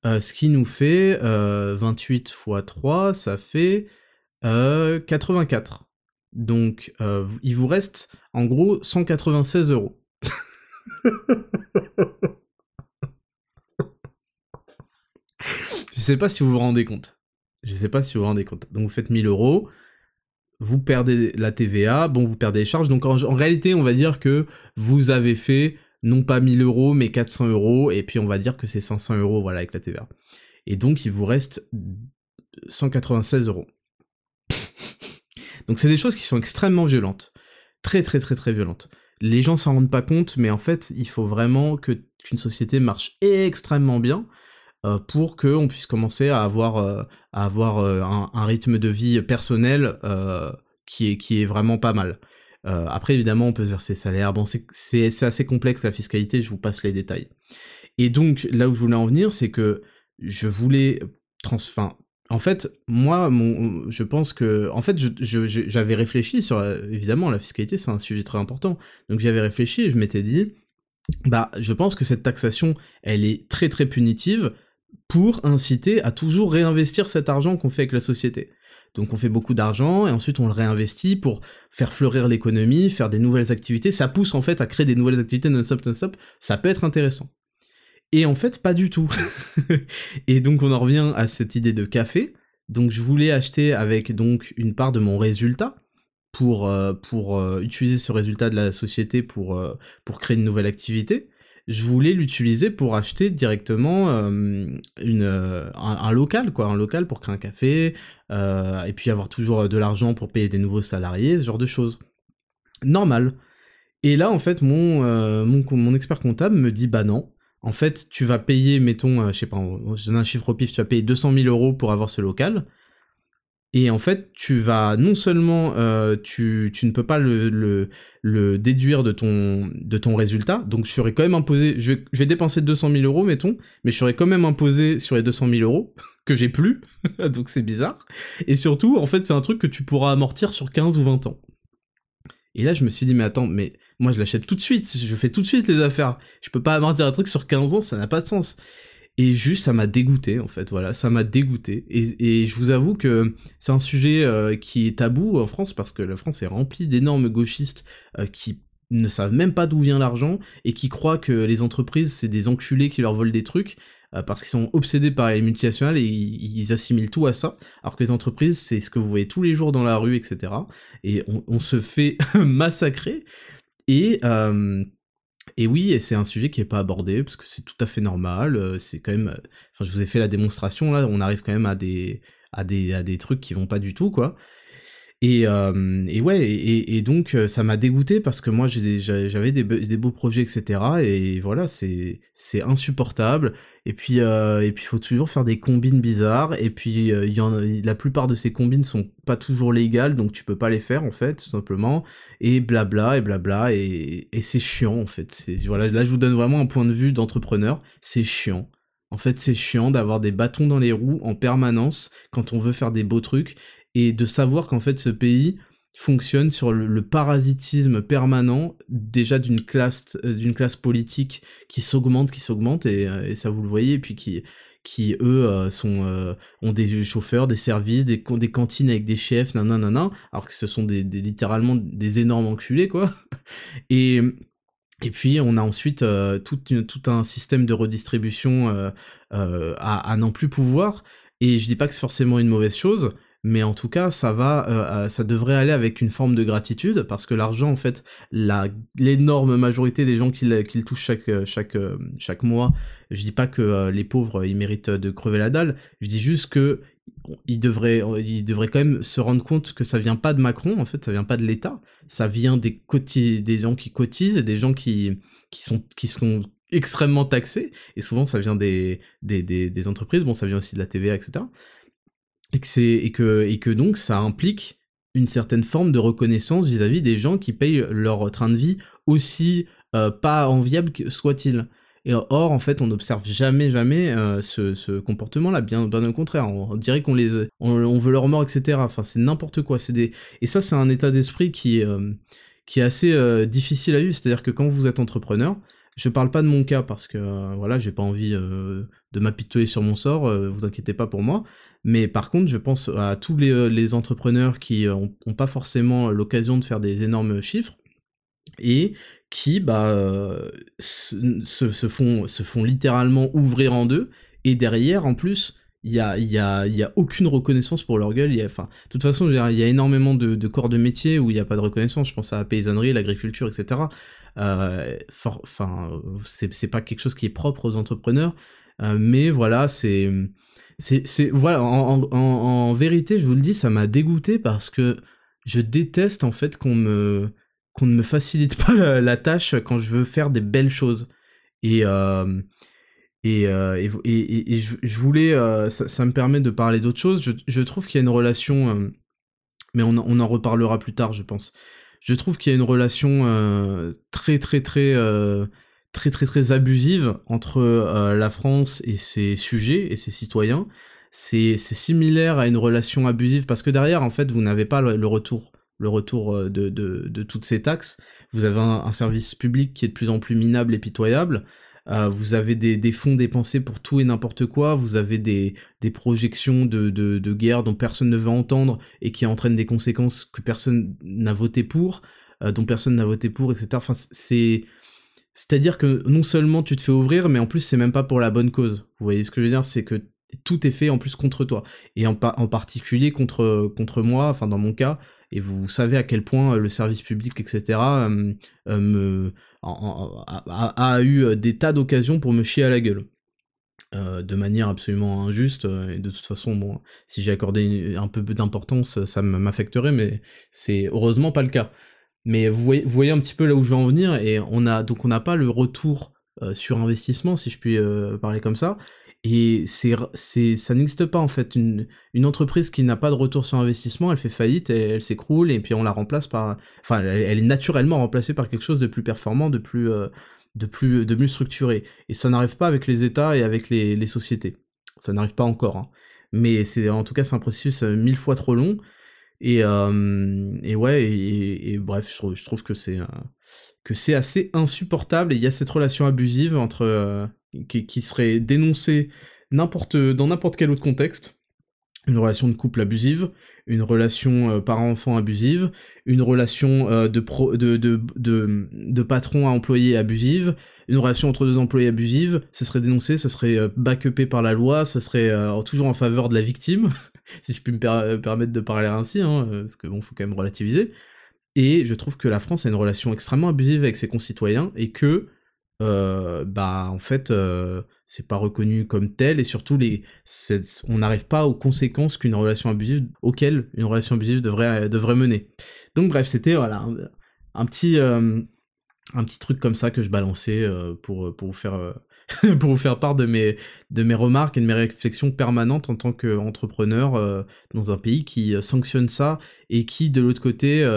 ce qui nous fait 28 x 3, ça fait 84. Donc, euh, il vous reste en gros 196 euros. Je sais pas si vous vous rendez compte. Je sais pas si vous vous rendez compte. Donc vous faites 1000 euros, vous perdez la TVA, bon vous perdez les charges. Donc en, réalité on va dire que vous avez fait non pas 1000 euros mais 400 euros et puis on va dire que c'est 500 euros voilà avec la TVA. Et donc il vous reste 196 euros. Donc c'est des choses qui sont extrêmement violentes. Très très très très violentes. Les gens s'en rendent pas compte, mais en fait, il faut vraiment que qu'une société marche extrêmement bien euh, pour qu'on puisse commencer à avoir, euh, à avoir euh, un, rythme de vie personnel qui, est, qui est vraiment pas mal. après, évidemment, on peut se verser salaire. Bon, c'est assez complexe la fiscalité, je vous passe les détails. Et donc, là où je voulais en venir, c'est que je voulais trans en fait, moi, je pense que, en fait, j'avais réfléchi sur, évidemment, la fiscalité, c'est un sujet très important. Donc j'avais réfléchi et je m'étais dit, bah, je pense que cette taxation, elle est très très punitive pour inciter à toujours réinvestir cet argent qu'on fait avec la société. Donc on fait beaucoup d'argent et ensuite on le réinvestit pour faire fleurir l'économie, faire des nouvelles activités. Ça pousse en fait à créer des nouvelles activités non-stop, non-stop. Ça peut être intéressant. Et en fait, pas du tout. et donc on en revient à cette idée de café. Donc je voulais acheter avec donc une part de mon résultat pour, euh, pour euh, utiliser ce résultat de la société pour, euh, pour créer une nouvelle activité. Je voulais l'utiliser pour acheter directement une, un, local, quoi, un local pour créer un café, et puis avoir toujours de l'argent pour payer des nouveaux salariés, ce genre de choses. Normal. Et là, en fait, mon, mon, mon expert comptable me dit, bah non, en fait, tu vas payer, mettons, euh, je sais pas, je un chiffre au pif, tu vas payer 200 000 euros pour avoir ce local. Et en fait, tu vas non seulement, euh, tu, ne peux pas le, le, déduire de ton, de ton résultat, donc je serais quand même imposé, je vais, je vais dépenser 200 000 euros, mettons, mais je serais quand même imposé sur les 200 000 euros, que j'ai plus, donc c'est bizarre. Et surtout, en fait, c'est un truc que tu pourras amortir sur 15 ou 20 ans. Et là, je me suis dit, mais attends, mais moi, je l'achète tout de suite, je fais tout de suite les affaires. Je peux pas amortir un truc sur 15 ans, ça n'a pas de sens. Et juste, ça m'a dégoûté, en fait, voilà, ça m'a dégoûté. Et, je vous avoue que c'est un sujet euh, qui est tabou en France, parce que la France est remplie d'énormes gauchistes euh, qui ne savent même pas d'où vient l'argent, et qui croient que les entreprises, c'est des enculés qui leur volent des trucs, parce qu'ils sont obsédés par les multinationales et ils, assimilent tout à ça, alors que les entreprises, c'est ce que vous voyez tous les jours dans la rue, etc. Et on, se fait massacrer. Et, et oui, et c'est un sujet qui est pas abordé, parce que c'est tout à fait normal, c'est quand même... Enfin, je vous ai fait la démonstration, là, on arrive quand même à des, à des, à des trucs qui vont pas du tout, quoi. Et, euh, et donc euh, ça m'a dégoûté parce que moi j'avais des, beaux projets, etc. Et voilà, c'est insupportable. Et puis euh, et faut toujours faire des combines bizarres. Et puis en, la plupart de ces combines sont pas toujours légales, donc tu peux pas les faire en fait, tout simplement. Et blabla et blabla et, et c'est chiant en fait. Voilà, là je vous donne vraiment un point de vue d'entrepreneur. C'est chiant. En fait, c'est chiant d'avoir des bâtons dans les roues en permanence quand on veut faire des beaux trucs et de savoir qu'en fait ce pays fonctionne sur le, parasitisme permanent déjà d'une classe euh, d'une classe politique qui s'augmente qui s'augmente et, euh, et, ça vous le voyez et puis qui qui eux euh, sont ont des chauffeurs des services des, des cantines avec des chefs nanana alors que ce sont des, littéralement des énormes enculés quoi. Et et puis on a ensuite tout, tout, un système de redistribution à, à n'en plus pouvoir. Et je dis pas que c'est forcément une mauvaise chose mais en tout cas ça va euh, euh, ça devrait aller avec une forme de gratitude parce que l'argent en fait l'énorme majorité des gens qui, qui le touchent chaque euh, chaque chaque mois je dis pas que les pauvres ils méritent de crever la dalle. Je dis juste que ils devraient quand même se rendre compte que ça vient pas de Macron en fait ça vient pas de l'État. Ça vient des des gens qui cotisent et des gens qui qui sont qui sont extrêmement taxés. Et souvent ça vient des des, des, des entreprises. Bon ça vient aussi de la TVA etc et que, et que, et que donc ça implique une certaine forme de reconnaissance vis-à-vis des gens qui payent leur train de vie aussi euh, pas enviable soit-il. Et or, en fait, on n'observe jamais, jamais euh, ce, comportement-là, bien, bien au contraire. On, dirait qu'on les, on, veut leur mort, etc. Enfin, c'est n'importe quoi. Des, et ça, c'est un état d'esprit qui, euh, est assez difficile à vivre. C'est-à-dire que quand vous êtes entrepreneur, je parle pas de mon cas parce que voilà, j'ai pas envie de m'apitoyer sur mon sort. vous inquiétez pas pour moi. Mais par contre, je pense à tous les, euh, entrepreneurs qui n'ont euh, pas forcément l'occasion de faire des énormes chiffres et qui bah, euh, se, font, littéralement ouvrir en deux. Et derrière, en plus, il n'y a, y a, aucune reconnaissance pour leur gueule. de toute façon, il y a énormément de, corps de métier où il n'y a pas de reconnaissance. Je pense à la paysannerie, l'agriculture, etc. Enfin, c'est pas quelque chose qui est propre aux entrepreneurs. mais voilà, c'est c'est, voilà, en, vérité, je vous le dis, ça m'a dégoûté parce que je déteste en fait qu'on me, qu'on ne me facilite pas la, tâche quand je veux faire des belles choses. Et, euh, et, euh, et, je, voulais, euh, ça, me permet de parler d'autre chose. Je, trouve qu'il y a une relation, mais on, en reparlera plus tard, je pense. Je trouve qu'il y a une relation très, très, très très très très abusive entre la France et ses sujets et ses citoyens. C'est similaire à une relation abusive parce que derrière, en fait, vous n'avez pas le, retour de, toutes ces taxes. Vous avez un, service public qui est de plus en plus minable et pitoyable. Euh, vous avez des, fonds dépensés pour tout et n'importe quoi. Vous avez des, projections de, guerre dont personne ne veut entendre et qui entraînent des conséquences que personne n'a voté pour, dont personne n'a voté pour, etc. Enfin, c'est c'est-à-dire que non seulement tu te fais ouvrir, mais en plus c'est même pas pour la bonne cause. Vous voyez ce que je veux dire? C'est que tout est fait en plus contre toi. Et en, particulier contre, contre moi, enfin dans mon cas, et vous savez à quel point euh, le service public, etc., euh, euh, me, a, eu des tas d'occasions pour me chier à la gueule. de manière absolument injuste, et de toute façon, si j'ai accordé un peu d'importance, ça m'affecterait, mais c'est heureusement pas le cas. Mais vous voyez, un petit peu là où je veux en venir, et on a donc on n'a pas le retour euh, sur investissement, si je puis euh, parler comme ça. Et c'est, c'est, ça n'existe pas en fait. Une, une entreprise qui n'a pas de retour sur investissement, elle fait faillite, elle s'écroule, et puis on la remplace par, enfin, elle, est naturellement remplacée par quelque chose de plus performant, de plus, euh, de plus, de mieux structuré. Et ça n'arrive pas avec les États et avec les, les sociétés. Ça n'arrive pas encore. Hein. Mais c'est, en tout cas, c'est un processus mille fois trop long. Et, euh, et ouais, et, bref, je trouve, que c'est euh, que c'est assez insupportable. Et il y a cette relation abusive entre euh, qui, serait dénoncée dans n'importe quel autre contexte. Une relation de couple abusive, une relation parent-enfant abusive, une relation de, pro, de, patron à employé abusive, une relation entre deux employés abusive, ce serait dénoncé, ce serait backupé par la loi, ce serait toujours en faveur de la victime, si je puis me permettre de parler ainsi, hein, parce que bon, faut quand même relativiser. Et je trouve que la France a une relation extrêmement abusive avec ses concitoyens et que euh, bah en fait euh, c'est pas reconnu comme tel et surtout les on n'arrive pas aux conséquences qu'une relation abusive auxquelles une relation abusive devrait devrait mener. Donc bref, c'était voilà un, petit euh, un petit truc comme ça que je balançais pour pour vous faire pour vous faire part de mes de mes remarques et de mes réflexions permanentes en tant qu'entrepreneur dans un pays qui sanctionne ça et qui de l'autre côté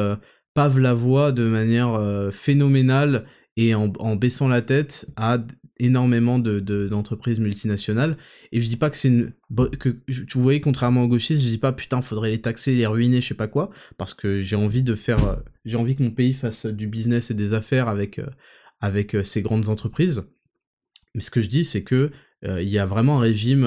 pave la voie de manière phénoménale et en, baissant la tête à énormément d'entreprises multinationales. Et je dis pas que c'est une... que vous voyez, contrairement aux gauchistes, je dis pas putain, faudrait les taxer, les ruiner, je sais pas quoi, parce que j'ai envie de faire... J'ai envie que mon pays fasse du business et des affaires avec, euh, avec euh, ces grandes entreprises. Mais ce que je dis, c'est que euh, il y a vraiment un régime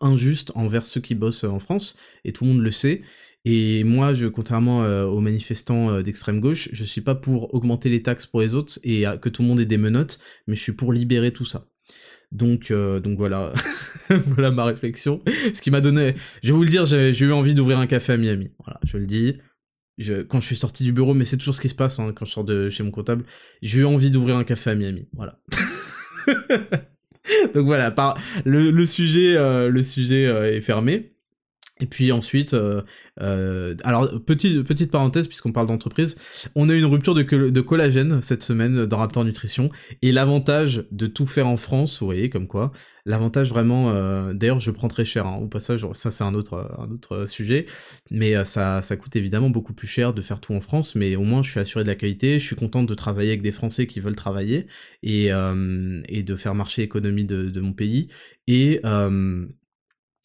injuste envers ceux qui bossent en France, et tout le monde le sait, et moi, je, contrairement euh, aux manifestants euh, d'extrême gauche, je suis pas pour augmenter les taxes pour les autres et que tout le monde ait des menottes, mais je suis pour libérer tout ça. Donc, euh, donc voilà, voilà ma réflexion. Ce qui m'a donné, je vais vous le dire, j'ai eu envie d'ouvrir un café à Miami. Voilà, je le dis. Je, quand je suis sorti du bureau, mais c'est toujours ce qui se passe hein, quand je sors de chez mon comptable, j'ai eu envie d'ouvrir un café à Miami. Voilà. donc voilà, par, le sujet, le sujet est fermé. Et puis ensuite, euh, euh, alors petite, petite parenthèse puisqu'on parle d'entreprise, on a eu une rupture de, collagène cette semaine dans Raptor Nutrition. Et l'avantage de tout faire en France, vous voyez comme quoi, l'avantage vraiment, euh, d'ailleurs je prends très cher hein, au passage, ça c'est un autre, un autre sujet, mais ça, ça coûte évidemment beaucoup plus cher de faire tout en France, mais au moins je suis assuré de la qualité, je suis content de travailler avec des Français qui veulent travailler et, et de faire marcher l'économie de, de, mon pays. Et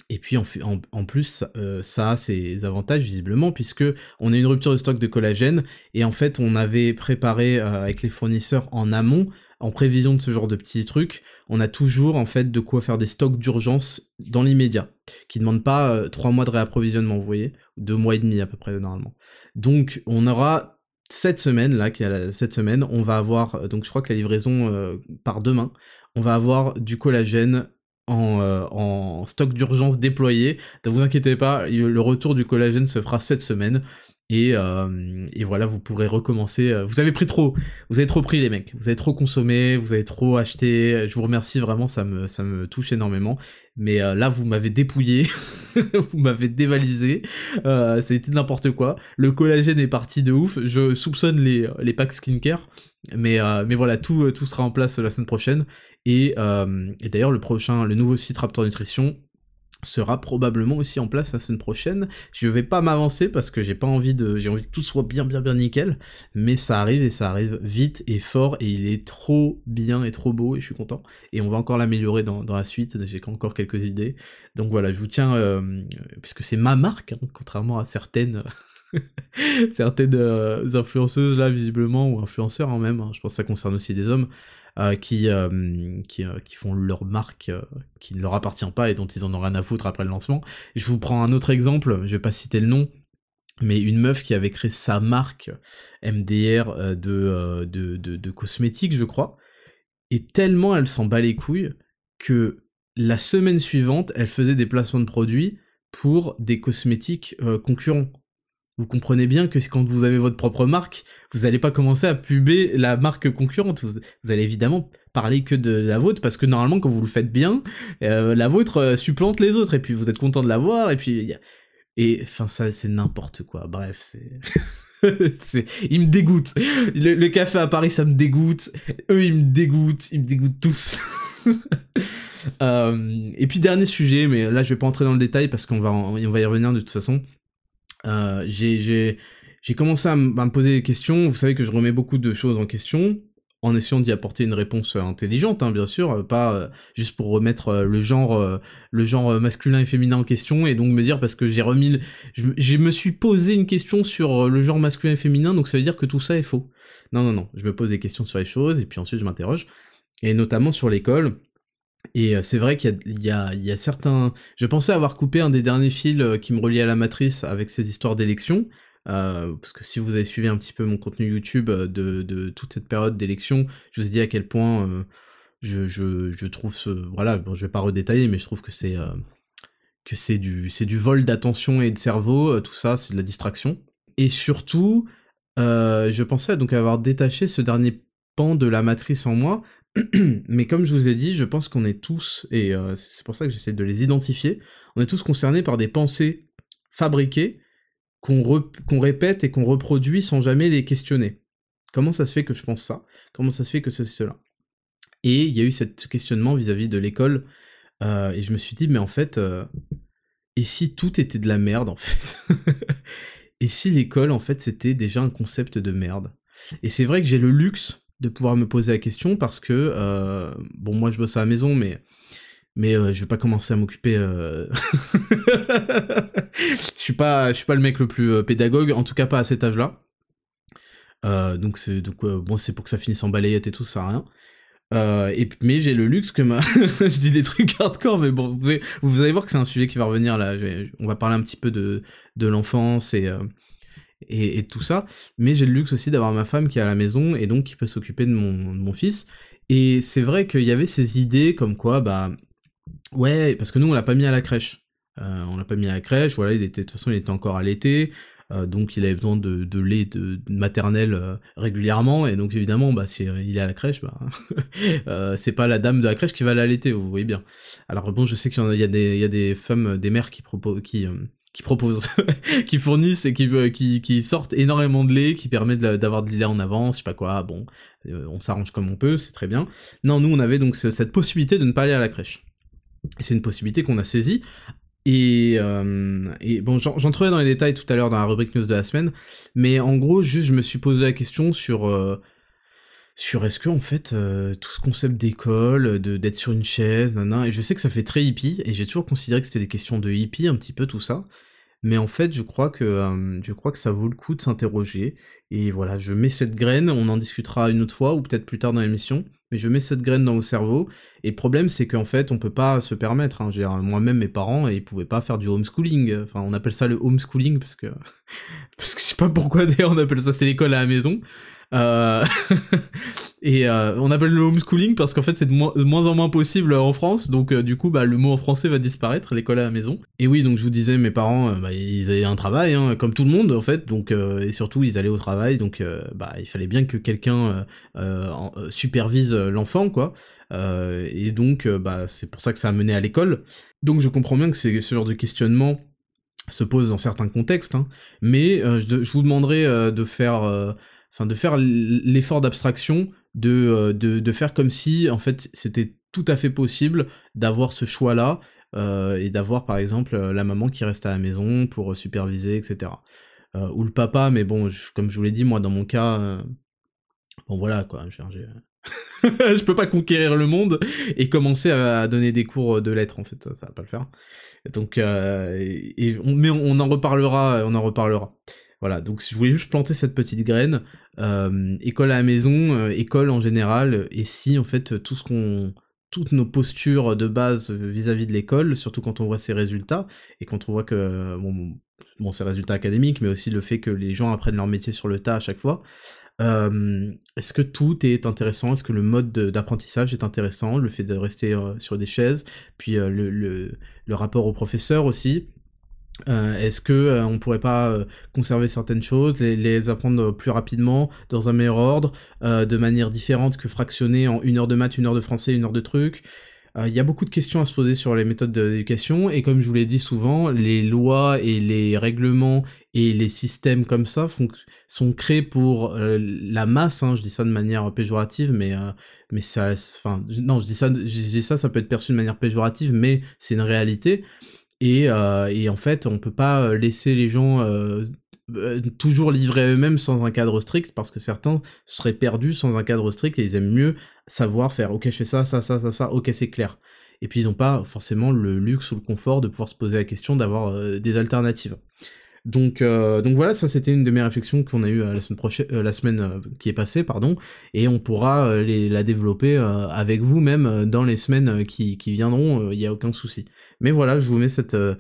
et puis en, en, plus, euh, ça a ses avantages visiblement, puisque on a une rupture de stock de collagène, et en fait on avait préparé euh, avec les fournisseurs en amont, en prévision de ce genre de petits trucs, on a toujours en fait de quoi faire des stocks d'urgence dans l'immédiat, qui ne demandent pas euh, trois mois de réapprovisionnement, vous voyez, deux mois et demi à peu près normalement. Donc on aura cette semaine là, cette semaine, on va avoir, donc je crois que la livraison par demain, on va avoir du collagène euh, en, stock d'urgence déployé. Ne vous inquiétez pas, le retour du collagène se fera cette semaine. Et, euh, et, voilà, vous pourrez recommencer. Euh, vous avez pris trop, vous avez trop pris les mecs, vous avez trop consommé, vous avez trop acheté. Je vous remercie vraiment, ça me, touche énormément. Mais là, vous m'avez dépouillé, vous m'avez dévalisé, euh, été n'importe quoi. Le collagène est parti de ouf. Je soupçonne les, packs skincare, mais, voilà, tout, sera en place la semaine prochaine. Et d'ailleurs, le prochain, le nouveau site Raptor Nutrition sera probablement aussi en place la semaine prochaine. Je vais pas m'avancer parce que j'ai pas envie de, j'ai envie que tout soit bien bien bien nickel, mais ça arrive et ça arrive vite et fort et il est trop bien et trop beau et je suis content. Et on va encore l'améliorer dans, la suite. J'ai encore quelques idées. Donc voilà, je vous tiens euh, puisque c'est ma marque, hein, contrairement à certaines. certaines euh, influenceuses là visiblement ou influenceurs en hein, même, hein. je pense que ça concerne aussi des hommes, euh, qui, euh, euh, qui, font leur marque qui ne leur appartient pas et dont ils en ont rien à foutre après le lancement. Je vous prends un autre exemple, je vais pas citer le nom, mais une meuf qui avait créé sa marque MDR de, de, de, cosmétiques, je crois, et tellement elle s'en bat les couilles que la semaine suivante, elle faisait des placements de produits pour des cosmétiques concurrents vous comprenez bien que quand vous avez votre propre marque, vous n'allez pas commencer à puber la marque concurrente. Vous, allez évidemment parler que de la vôtre, parce que normalement, quand vous le faites bien, euh, la vôtre euh, supplante les autres, et puis vous êtes content de l'avoir, et puis... Et enfin, ça, c'est n'importe quoi. Bref, c'est... il me dégoûte. Le, café à Paris, ça me dégoûte. Eux, ils me dégoûtent. Ils me dégoûtent tous. Euh, et puis dernier sujet, mais là je vais pas entrer dans le détail parce qu'on va, on va y revenir de toute façon. Euh, j'ai commencé à, me poser des questions. Vous savez que je remets beaucoup de choses en question en essayant d'y apporter une réponse intelligente, hein, bien sûr, euh, pas euh, juste pour remettre le genre masculin et féminin en question, et donc me dire parce que j'ai remis, je, me suis posé une question sur le genre masculin et féminin, donc ça veut dire que tout ça est faux. Non, non, non, je me pose des questions sur les choses, et puis ensuite je m'interroge, et notamment sur l'école, et c'est vrai qu'il y, a, certains... Je pensais avoir coupé un des derniers fils qui me reliait à la matrice avec ces histoires d'élections, parce que si vous avez suivi un petit peu mon contenu YouTube de, toute cette période d'élection, je vous ai dit à quel point je, trouve ce... Voilà, bon, je vais pas redétailler, mais je trouve que c'est... que c'est du, du vol d'attention et de cerveau, tout ça, c'est de la distraction. Et surtout, je pensais donc avoir détaché ce dernier pan de la matrice en moi, mais comme je vous ai dit, je pense qu'on est tous, et c'est pour ça que j'essaie de les identifier, on est tous concernés par des pensées fabriquées qu'on répète et qu'on reproduit sans jamais les questionner. Comment ça se fait que je pense ça? Comment ça se fait que c'est cela? Et il y a eu ce questionnement vis-à-vis de l'école, euh, et je me suis dit, mais en fait, euh, et si tout était de la merde, en fait? Et si l'école, en fait, c'était déjà un concept de merde? Et c'est vrai que j'ai le luxe de pouvoir me poser la question parce que, euh, bon, moi je bosse à la maison, mais mais euh, je vais pas commencer à m'occuper. Euh... je suis pas, je suis pas le mec le plus euh, pédagogue, en tout cas pas à cet âge-là. Donc c'est donc bon, c'est pour que ça finisse en balayette et tout, ça sert rien. et mais j'ai le luxe que ma, je dis des trucs hardcore, mais bon, vous, vous allez voir que c'est un sujet qui va revenir là. On va parler un petit peu de de l'enfance et et, tout ça, mais j'ai le luxe aussi d'avoir ma femme qui est à la maison et donc qui peut s'occuper de mon, de fils. Et c'est vrai qu'il y avait ces idées comme quoi, bah, Ouais, parce que nous, on l'a pas mis à la crèche. Euh, on l'a pas mis à la crèche, voilà, il était, de toute façon, il était encore à l'été, euh, donc il avait besoin de, de lait de, maternelle euh, régulièrement, et donc évidemment, bah, si il est à la crèche, bah, c'est pas la dame de la crèche qui va l'allaiter, vous voyez bien. Alors bon, je sais qu'il y, y a des femmes, des mères qui proposent, qui, qui proposent, qui fournissent et qui, qui, qui, sortent énormément de lait, qui permet d'avoir de lait en avance, je sais pas quoi, bon, on s'arrange comme on peut, c'est très bien. Non, nous, on avait donc cette possibilité de ne pas aller à la crèche. C'est une possibilité qu'on a saisie. Et, euh, et bon, j'entrerai dans les détails tout à l'heure dans la rubrique news de la semaine, mais en gros, juste je me suis posé la question sur euh, sur est-ce que en fait euh, tout ce concept d'école, de d'être sur une chaise, nan, et je sais que ça fait très hippie, et j'ai toujours considéré que c'était des questions de hippie un petit peu tout ça, mais en fait je crois que euh, je crois que ça vaut le coup de s'interroger, et voilà, je mets cette graine, on en discutera une autre fois ou peut-être plus tard dans l'émission, mais je mets cette graine dans vos cerveaux. Et le problème, c'est qu'en fait, on peut pas se permettre. Hein. Moi-même, mes parents, ils pouvaient pas faire du homeschooling. Enfin, on appelle ça le homeschooling parce que parce que je sais pas pourquoi d'ailleurs on appelle ça c'est l'école à la maison. Euh, et euh, on appelle le homeschooling parce qu'en fait c'est de, moins en moins possible en France, donc euh, du coup bah, le mot en français va disparaître, l'école à la maison. Et oui, donc je vous disais, mes parents, bah, ils avaient un travail, hein, comme tout le monde en fait, donc et surtout ils allaient au travail, donc bah il fallait bien que quelqu'un supervise l'enfant quoi. et donc c'est pour ça que ça a mené à l'école. Donc je comprends bien que ce genre de questionnement se pose dans certains contextes, hein, mais je, vous demanderai de faire enfin de faire l'effort d'abstraction, de, euh, de, de, faire comme si en fait c'était tout à fait possible d'avoir ce choix-là euh, et d'avoir par exemple la maman qui reste à la maison pour superviser, etc. Euh, ou le papa, mais bon, comme je vous l'ai dit, moi dans mon cas, bon voilà quoi, je peux pas conquérir le monde et commencer à donner des cours de lettres en fait, ça, ça va pas le faire. Donc, et, mais on en reparlera, on en reparlera. Voilà, donc je voulais juste planter cette petite graine. Euh, école à la maison, euh, école en général, et si en fait tout ce qu'on toutes nos postures de base vis-à-vis de l'école, surtout quand on voit ses résultats, et quand on voit que, bon, bon ses résultats académiques, mais aussi le fait que les gens apprennent leur métier sur le tas à chaque fois, euh, est-ce que tout est intéressant? Est-ce que le mode d'apprentissage est intéressant? Le fait de rester sur des chaises, puis le, rapport au professeur aussi euh, Est-ce que euh, on pourrait pas euh, conserver certaines choses, les, les, apprendre plus rapidement, dans un meilleur ordre, de manière différente que fractionner en une heure de maths, une heure de français, une heure de trucs? Il y a beaucoup de questions à se poser sur les méthodes d'éducation, et comme je vous l'ai dit souvent, les lois et les règlements et les systèmes comme ça sont créés pour la masse, hein, je dis ça de manière péjorative, mais mais ça, enfin, non, je dis ça, je dis ça, ça peut être perçu de manière péjorative, mais c'est une réalité. Et, euh, et, en fait, on peut pas laisser les gens euh, euh, toujours livrer eux-mêmes sans un cadre strict, parce que certains seraient perdus sans un cadre strict et ils aiment mieux savoir faire ok je fais ça, ça, ça, ça, ça, ok c'est clair. Et puis ils n'ont pas forcément le luxe ou le confort de pouvoir se poser la question d'avoir des alternatives. Donc, euh, voilà, ça c'était une de mes réflexions qu'on a eu la semaine prochaine, la semaine qui est passée, pardon, et on pourra la développer avec vous même dans les semaines qui, qui viendront. Il n'y a aucun souci. Mais voilà, je vous mets cette... Euh,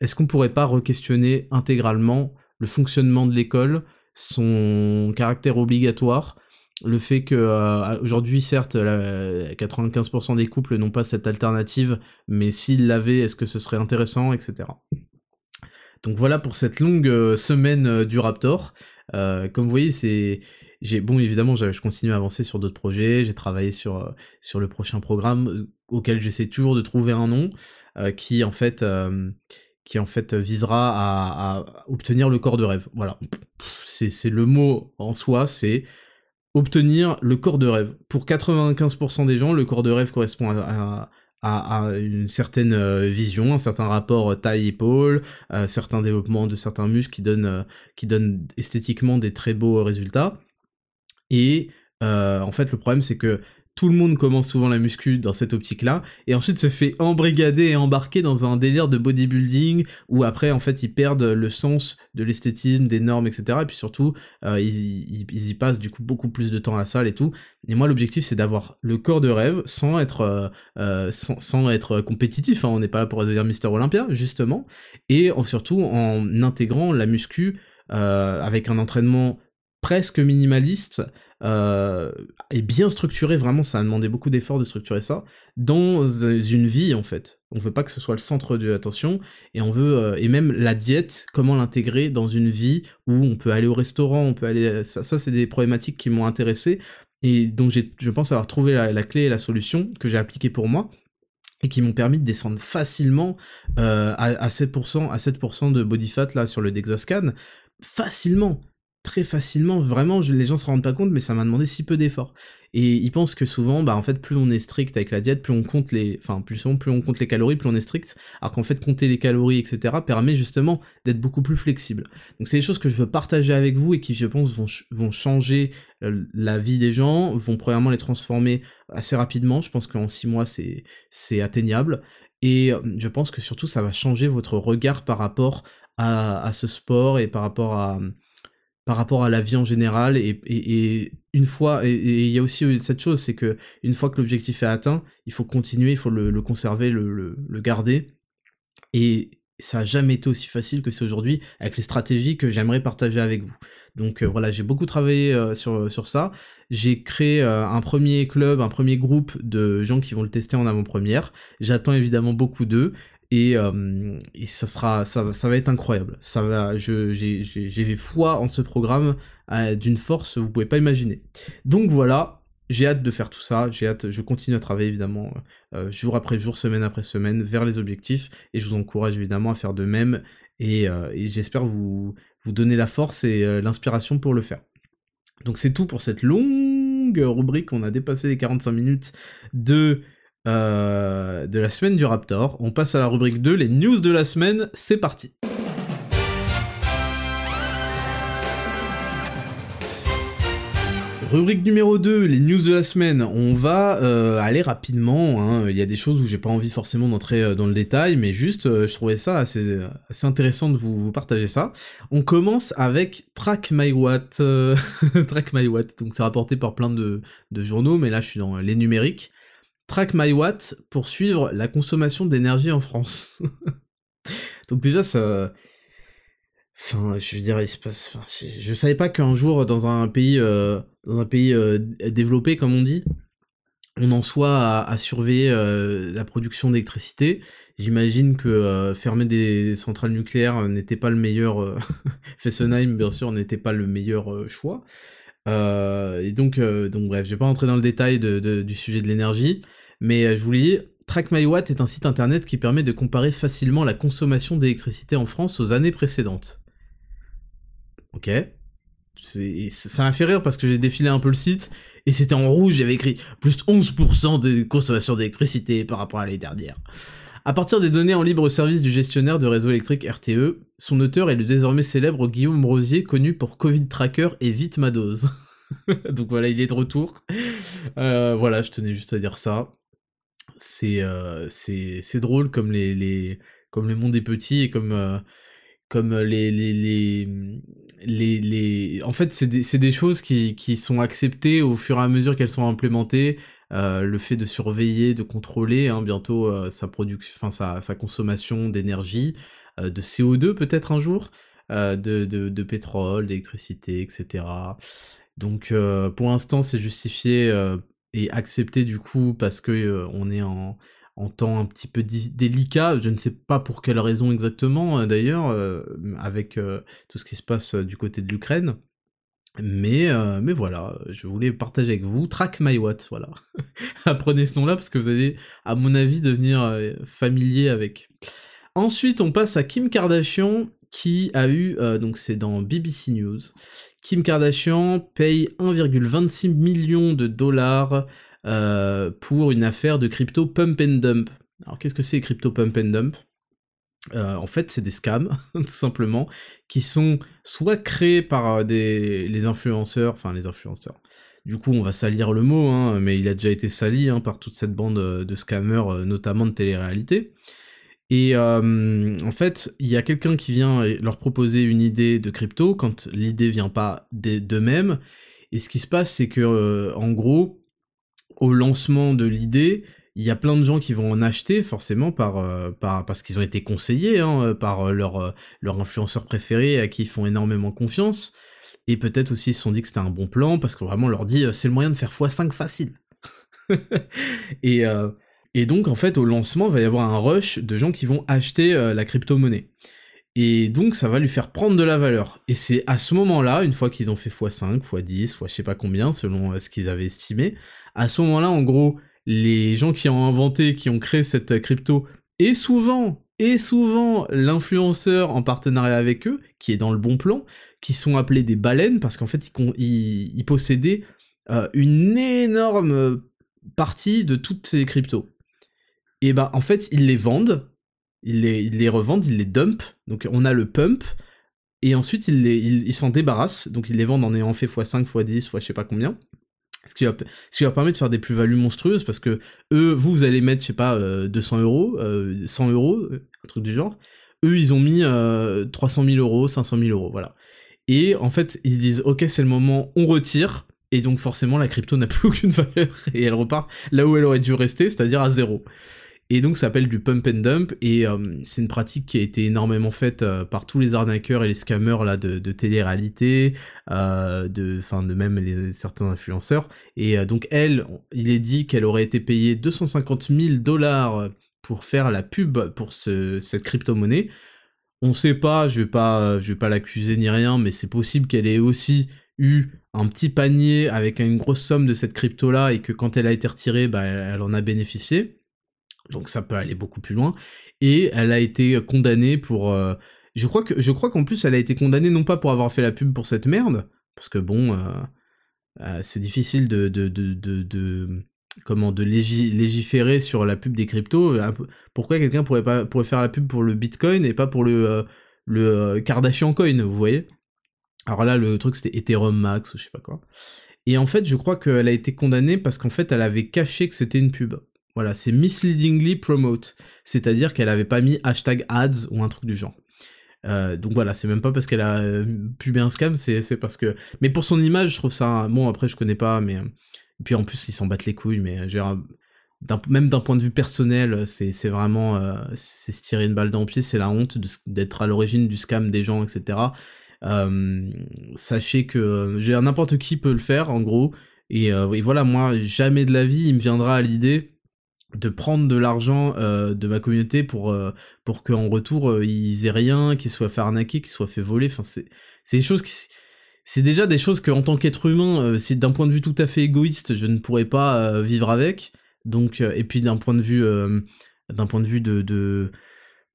est-ce qu'on pourrait pas re-questionner intégralement le fonctionnement de l'école, son caractère obligatoire, le fait que aujourd'hui certes 95% des couples n'ont pas cette alternative, mais s'ils l'avaient, est-ce que ce serait intéressant, etc. Donc voilà pour cette longue semaine du Raptor. comme vous voyez, c'est bon évidemment je continue à avancer sur d'autres projets, j'ai travaillé sur euh, sur le prochain programme euh, auquel j'essaie toujours de trouver un nom euh, qui en fait qui en fait visera à, obtenir le corps de rêve. Voilà, c'est le mot en soi, c'est obtenir le corps de rêve. Pour 95% des gens, le corps de rêve correspond à, à, une certaine vision, un certain rapport taille-épaule, certains développements de certains muscles qui donnent, qui donnent esthétiquement des très beaux résultats. Et euh, en fait, le problème, c'est que tout le monde commence souvent la muscu dans cette optique-là, et ensuite se fait embrigader et embarquer dans un délire de bodybuilding, où après, en fait, ils perdent le sens de l'esthétisme, des normes, etc. Et puis surtout, euh, ils, y passent du coup beaucoup plus de temps à la salle et tout. Et moi, l'objectif, c'est d'avoir le corps de rêve sans être, euh, être compétitif, hein. on n'est pas là pour devenir Mister Olympia, justement, et surtout en intégrant la muscu avec un entraînement presque minimaliste euh, et bien structuré, vraiment ça a demandé beaucoup d'efforts de structurer ça, dans une vie en fait. On veut pas que ce soit le centre de l'attention, et on veut, euh, et même la diète, comment l'intégrer dans une vie où on peut aller au restaurant, on peut aller, ça, ça c'est des problématiques qui m'ont intéressé, et donc je pense avoir trouvé la, clé et la solution que j'ai appliquée pour moi, et qui m'ont permis de descendre facilement euh, à, à, 7%, à 7% de body fat là sur le Dexascan, facilement très facilement, vraiment, les gens se rendent pas compte, mais ça m'a demandé si peu d'efforts. Et ils pensent que souvent, bah en fait, plus on est strict avec la diète, plus on compte les, enfin, plus souvent, plus on compte les calories, plus on est strict. Alors qu'en fait, compter les calories, etc., permet justement d'être beaucoup plus flexible. Donc c'est des choses que je veux partager avec vous et qui, je pense, vont, changer euh, la vie des gens, vont premièrement les transformer assez rapidement. Je pense qu'en six mois, c'est, atteignable. Et euh, je pense que surtout, ça va changer votre regard par rapport à ce sport et par rapport à, par rapport à la vie en général et, une fois et il y a aussi cette chose c'est que une fois que l'objectif est atteint il faut continuer il faut le, conserver le, garder. Et ça a jamais été aussi facile que c'est aujourd'hui avec les stratégies que j'aimerais partager avec vous. Donc euh, voilà j'ai beaucoup travaillé euh, sur, sur ça. J'ai créé euh, un premier club un premier groupe de gens qui vont le tester en avant-première. J'attends évidemment beaucoup d'eux et, euh, et, ça sera ça, ça, va être incroyable. Ça va j'ai foi en ce programme euh, d'une force vous pouvez pas imaginer. Donc voilà j'ai hâte de faire tout ça. J'ai hâte je continue à travailler évidemment euh, jour après jour semaine après semaine vers les objectifs. Et je vous encourage évidemment à faire de même. Et, et j'espère vous vous donner la force et l'inspiration pour le faire. Donc c'est tout pour cette longue rubrique. On a dépassé les 45 minutes de euh, de la semaine du Raptor. On passe à la rubrique 2, les news de la semaine, c'est parti Rubrique numéro 2, les news de la semaine. On va euh, aller rapidement, hein. il y a des choses où j'ai pas envie forcément d'entrer euh, dans le détail, mais juste je trouvais ça assez, intéressant de vous, partager ça. On commence avec Track My Watt. Track My Watt, donc c'est rapporté par plein de, journaux, mais là je suis dans les numériques. Track My Watt pour suivre la consommation d'énergie en France. Donc déjà ça... Enfin, je veux dire, il se passe... Enfin, je savais pas qu'un jour, dans un pays, euh, dans un pays euh, développé, comme on dit, on en soit à, surveiller euh, la production d'électricité. J'imagine que fermer des centrales nucléaires n'était pas le meilleur... Fessenheim, bien sûr, n'était pas le meilleur choix. et donc, donc bref, je vais pas rentrer dans le détail du sujet de l'énergie. Mais euh, je vous l'ai dit, TrackMyWatt est un site internet qui permet de comparer facilement la consommation d'électricité en France aux années précédentes. Ok. Ça m'a fait rire parce que j'ai défilé un peu le site et c'était en rouge, j'avais écrit plus 11% de consommation d'électricité par rapport à l'année dernière. À partir des données en libre service du gestionnaire de réseau électrique RTE, son auteur est le désormais célèbre Guillaume Rosier, connu pour Covid Tracker et Vite ma. Donc voilà, il est de retour. Euh, voilà, je tenais juste à dire ça. C'est drôle comme les, les comme le monde est petit et comme comme les les, les, les, en fait c'est des, des choses qui, qui sont acceptées au fur et à mesure qu'elles sont implémentées le fait de surveiller de contrôler hein, bientôt sa production enfin sa, sa consommation d'énergie de CO2 peut-être un jour de, de pétrole d'électricité etc Donc pour l'instant c'est justifié et accepté du coup parce que on est en, en temps un petit peu délicat, je ne sais pas pour quelle raison exactement d'ailleurs, avec tout ce qui se passe du côté de l'Ukraine. Mais, mais voilà, je voulais partager avec vous Track My Watt, voilà. Apprenez ce nom-là parce que vous allez, à mon avis, devenir familier avec. Ensuite, on passe à Kim Kardashian qui a eu, donc c'est dans BBC News, Kim Kardashian paye 1,26 million de dollars euh, pour une affaire de crypto pump and dump. Alors qu'est-ce que c'est crypto pump and dump? Euh, en fait, c'est des scams, tout simplement, qui sont soit créés par euh, des, les influenceurs, enfin les influenceurs. Du coup, on va salir le mot, hein, mais il a déjà été sali hein, par toute cette bande de scammers, notamment de télé-réalité. Et en fait, il y a quelqu'un qui vient leur proposer une idée de crypto quand l'idée vient pas d'eux-mêmes. Et ce qui se passe, c'est que en gros, au lancement de l'idée, il y a plein de gens qui vont en acheter forcément par, euh, par parce qu'ils ont été conseillés hein, par leur, euh, leur influenceur préféré à qui ils font énormément confiance. Et peut-être aussi ils se sont dit que c'était un bon plan parce que vraiment leur dit euh, c'est le moyen de faire x5 facile. et, et donc en fait au lancement il va y avoir un rush de gens qui vont acheter la crypto-monnaie. Et donc ça va lui faire prendre de la valeur. Et c'est à ce moment-là, une fois qu'ils ont fait x5, x10, x je sais pas combien, selon ce qu'ils avaient estimé, à ce moment-là, en gros, les gens qui ont inventé, qui ont créé cette crypto, et souvent, et souvent l'influenceur en partenariat avec eux, qui est dans le bon plan, qui sont appelés des baleines, parce qu'en fait, ils, possédaient euh, une énorme partie de toutes ces cryptos. Et ben, en fait, ils les vendent, ils les, revendent, ils les dumpent, donc on a le pump, et ensuite ils s'en débarrassent, donc ils les vendent en ayant fait x5, x10, x je sais pas combien, ce qui, va, ce qui leur permet de faire des plus-values monstrueuses parce que eux, vous, vous allez mettre, je sais pas, 200 euh, euros, 100 euh, euros, euh, un truc du genre. Eux, ils ont mis 300 000 euros, 500 000 euros, voilà. Et en fait, ils disent, ok, c'est le moment, on retire. Et donc forcément, la crypto n'a plus aucune valeur et elle repart là où elle aurait dû rester, c'est-à-dire à zéro. Et donc ça s'appelle du pump and dump, et euh, c'est une pratique qui a été énormément faite euh, par tous les arnaqueurs et les scammers là, de, de télé-réalité, euh, de, enfin de même les, certains influenceurs. Et donc elle, il est dit qu'elle aurait été payée 250 000 dollars pour faire la pub pour ce, cette crypto-monnaie. On sait pas, je vais pas, vais pas l'accuser ni rien, mais c'est possible qu'elle ait aussi eu un petit panier avec une grosse somme de cette crypto là et que quand elle a été retirée, bah, elle en a bénéficié donc ça peut aller beaucoup plus loin. Et elle a été condamnée pour... Euh, je crois qu'en plus elle a été condamnée non pas pour avoir fait la pub pour cette merde, parce que bon, euh, euh, c'est difficile de, comment de légiférer sur la pub des cryptos. Pourquoi quelqu'un pourrait faire la pub pour le Bitcoin et pas pour le le Kardashian Coin, vous voyez? Alors là, le truc c'était Ethereum Max ou je sais pas quoi. Et en fait, je crois qu'elle a été condamnée parce qu'en fait, elle avait caché que c'était une pub. Voilà, c'est misleadingly promote, c'est-à-dire qu'elle avait pas mis hashtag ads ou un truc du genre. Euh, donc voilà, c'est même pas parce qu'elle a euh, publié un scam, c'est parce que... Mais pour son image, je trouve ça... Bon, après, je connais pas, mais... Et puis en plus, ils s'en battent les couilles, mais même d'un point de vue personnel, c'est vraiment... Euh, c'est se tirer une balle dans le pied, c'est la honte d'être à l'origine du scam des gens, etc. sachez que n'importe qui peut le faire, en gros, et, et voilà, moi, jamais de la vie, il me viendra à l'idée de prendre de l'argent euh, de ma communauté pour euh, pour qu'en retour euh, ils aient rien, qu'ils soient fait arnaquer, qu'ils soient fait voler. Enfin c'est c'est des choses c'est déjà des choses que en tant qu'être humain, c'est d'un point de vue tout à fait égoïste, je ne pourrais pas vivre avec. Donc et puis d'un point de vue d'un point de vue de, de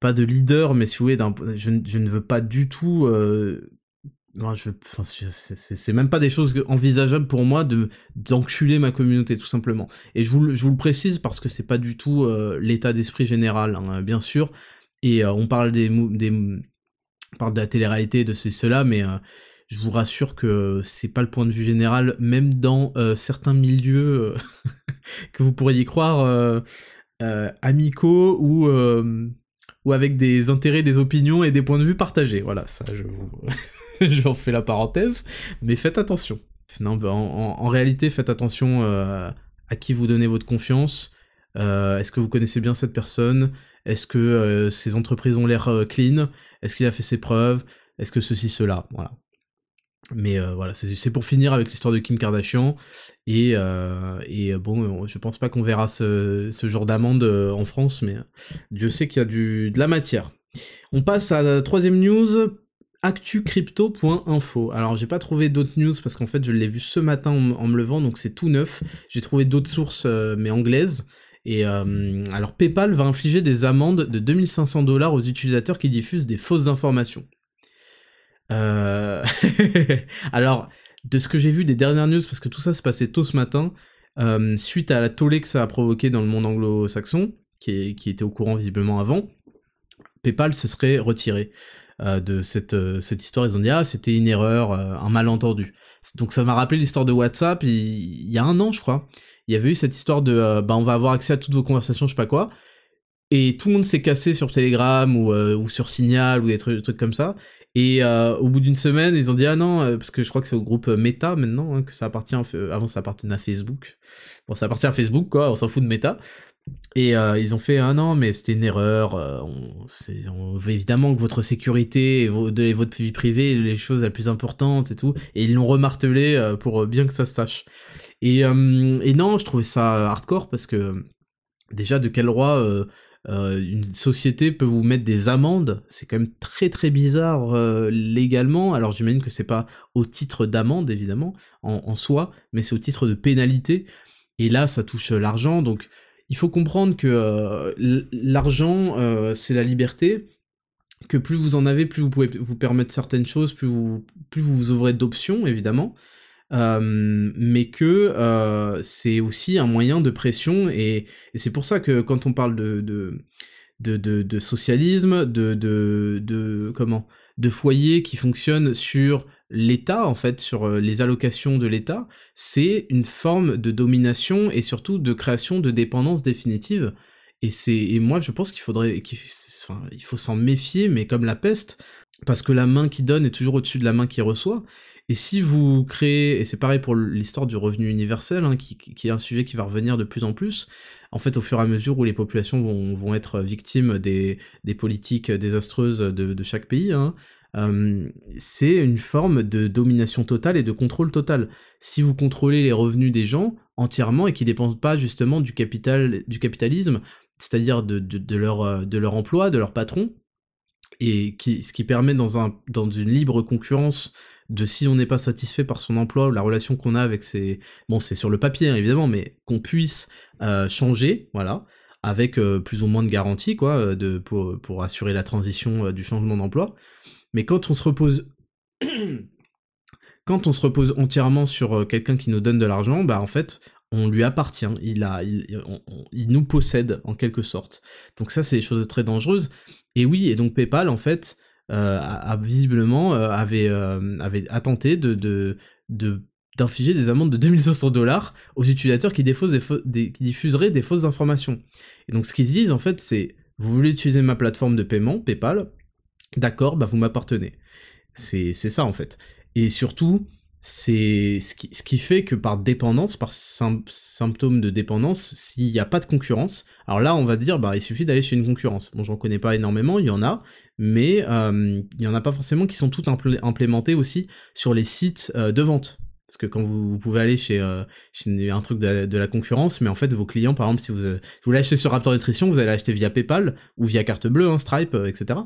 pas de leader, mais si vous voulez, je, je, ne veux pas du tout non, je, enfin, c'est même pas des choses envisageables pour moi de d'enculer ma communauté tout simplement. Et je vous, je vous le précise parce que c'est pas du tout euh, l'état d'esprit général, hein, bien sûr. Et euh, on parle des, des parle de la télé-réalité, de cela, mais euh, je vous rassure que c'est pas le point de vue général, même dans certains milieux que vous pourriez croire amicaux ou ou avec des intérêts, des opinions et des points de vue partagés. Voilà, ça je vous j'en fais la parenthèse, mais faites attention. Non, bah, en, réalité, faites attention euh, à qui vous donnez votre confiance. Euh, est-ce que vous connaissez bien cette personne? Est-ce que euh, ces entreprises ont l'air clean? Est-ce qu'il a fait ses preuves? Est-ce que ceci, cela? Voilà. Mais voilà, c'est pour finir avec l'histoire de Kim Kardashian. Et, bon, je pense pas qu'on verra ce, ce genre d'amende en France, mais Dieu sait qu'il y a du, de la matière. On passe à la troisième news, actucrypto.info. Alors j'ai pas trouvé d'autres news parce qu'en fait je l'ai vu ce matin en, me levant, donc c'est tout neuf. J'ai trouvé d'autres sources, mais anglaises. Et alors PayPal va infliger des amendes de 2500 dollars aux utilisateurs qui diffusent des fausses informations. Euh, alors, de ce que j'ai vu des dernières news, parce que tout ça s'est passé tôt ce matin, euh, suite à la tollée que ça a provoqué dans le monde anglo-saxon, qui, était au courant visiblement avant, PayPal se serait retiré euh, de cette, cette histoire. Ils ont dit ah c'était une erreur, un malentendu. Donc ça m'a rappelé l'histoire de WhatsApp. Il, y a un an je crois, il y avait eu cette histoire de bah on va avoir accès à toutes vos conversations, je sais pas quoi. Et tout le monde s'est cassé sur Telegram ou, ou sur Signal ou des trucs comme ça. Et euh, au bout d'une semaine, ils ont dit ah non, euh, parce que je crois que c'est au groupe Meta maintenant hein, que ça appartient. avant, ça appartenait à Facebook. Bon, ça appartient à Facebook, quoi. On s'en fout de Meta. Et euh, ils ont fait ah non, mais c'était une erreur. on, on, veut évidemment que votre sécurité et, votre vie privée, les choses les plus importantes et tout. Et ils l'ont remartelé pour bien que ça se sache. Et, non, je trouvais ça hardcore parce que déjà de quel droit euh, une société peut vous mettre des amendes, c'est quand même très très bizarre euh, légalement. Alors j'imagine que c'est pas au titre d'amende évidemment en, soi, mais c'est au titre de pénalité. Et là, ça touche l'argent, donc il faut comprendre que euh, l'argent c'est la liberté. Que plus vous en avez, plus vous pouvez vous permettre certaines choses, plus vous, plus vous vous ouvrez d'options, évidemment. Euh, mais que euh, c'est aussi un moyen de pression, et, c'est pour ça que quand on parle de, de, de, socialisme, de, de, comment, de foyers qui fonctionnent sur l'État, en fait, sur euh, les allocations de l'État, c'est une forme de domination et surtout de création de dépendance définitive. Et c'est moi je pense qu'il faudrait qu'il enfin, il faut s'en méfier mais comme la peste parce que la main qui donne est toujours au-dessus de la main qui reçoit et si vous créez, et c'est pareil pour l'histoire du revenu universel, hein, qui, est un sujet qui va revenir de plus en plus, en fait, au fur et à mesure où les populations vont, être victimes des, politiques désastreuses de, chaque pays, hein, euh, c'est une forme de domination totale et de contrôle total. Si vous contrôlez les revenus des gens entièrement et qui dépendent pas justement du, capital, du capitalisme, c'est-à-dire de, leur, de leur emploi, de leur patron, et qui, ce qui permet dans, un, dans une libre concurrence de si on n'est pas satisfait par son emploi ou la relation qu'on a avec ses... Bon, c'est sur le papier, hein, évidemment, mais qu'on puisse euh, changer, voilà, avec euh, plus ou moins de garanties, quoi, euh, de, pour, pour assurer la transition du changement d'emploi. Mais quand on se repose... quand on se repose entièrement sur quelqu'un qui nous donne de l'argent, bah en fait, on lui appartient, il, a, il, nous possède en quelque sorte. Donc ça, c'est des choses très dangereuses. Et oui, et donc PayPal, en fait, euh, a, visiblement euh, avait, euh, avait attenté de, d'infliger des amendes de 2500 dollars aux utilisateurs qui, qui diffuseraient des fausses informations. Et donc ce qu'ils se disent en fait c'est, vous voulez utiliser ma plateforme de paiement, PayPal, d'accord, bah vous m'appartenez. C'est ça en fait. Et surtout, c'est ce qui, ce qui, fait que par dépendance, par symptôme de dépendance, s'il n'y a pas de concurrence, alors là on va dire bah il suffit d'aller chez une concurrence. Bon j'en connais pas énormément, il y en a, mais euh, il y en a pas forcément qui sont toutes implémentées aussi sur les sites euh, de vente. Parce que quand vous, pouvez aller chez, euh, un truc de, la concurrence, mais en fait vos clients, par exemple, si vous, vous l'achetez sur Raptor Nutrition, vous allez l'acheter via PayPal ou via carte bleue, hein, Stripe, etc.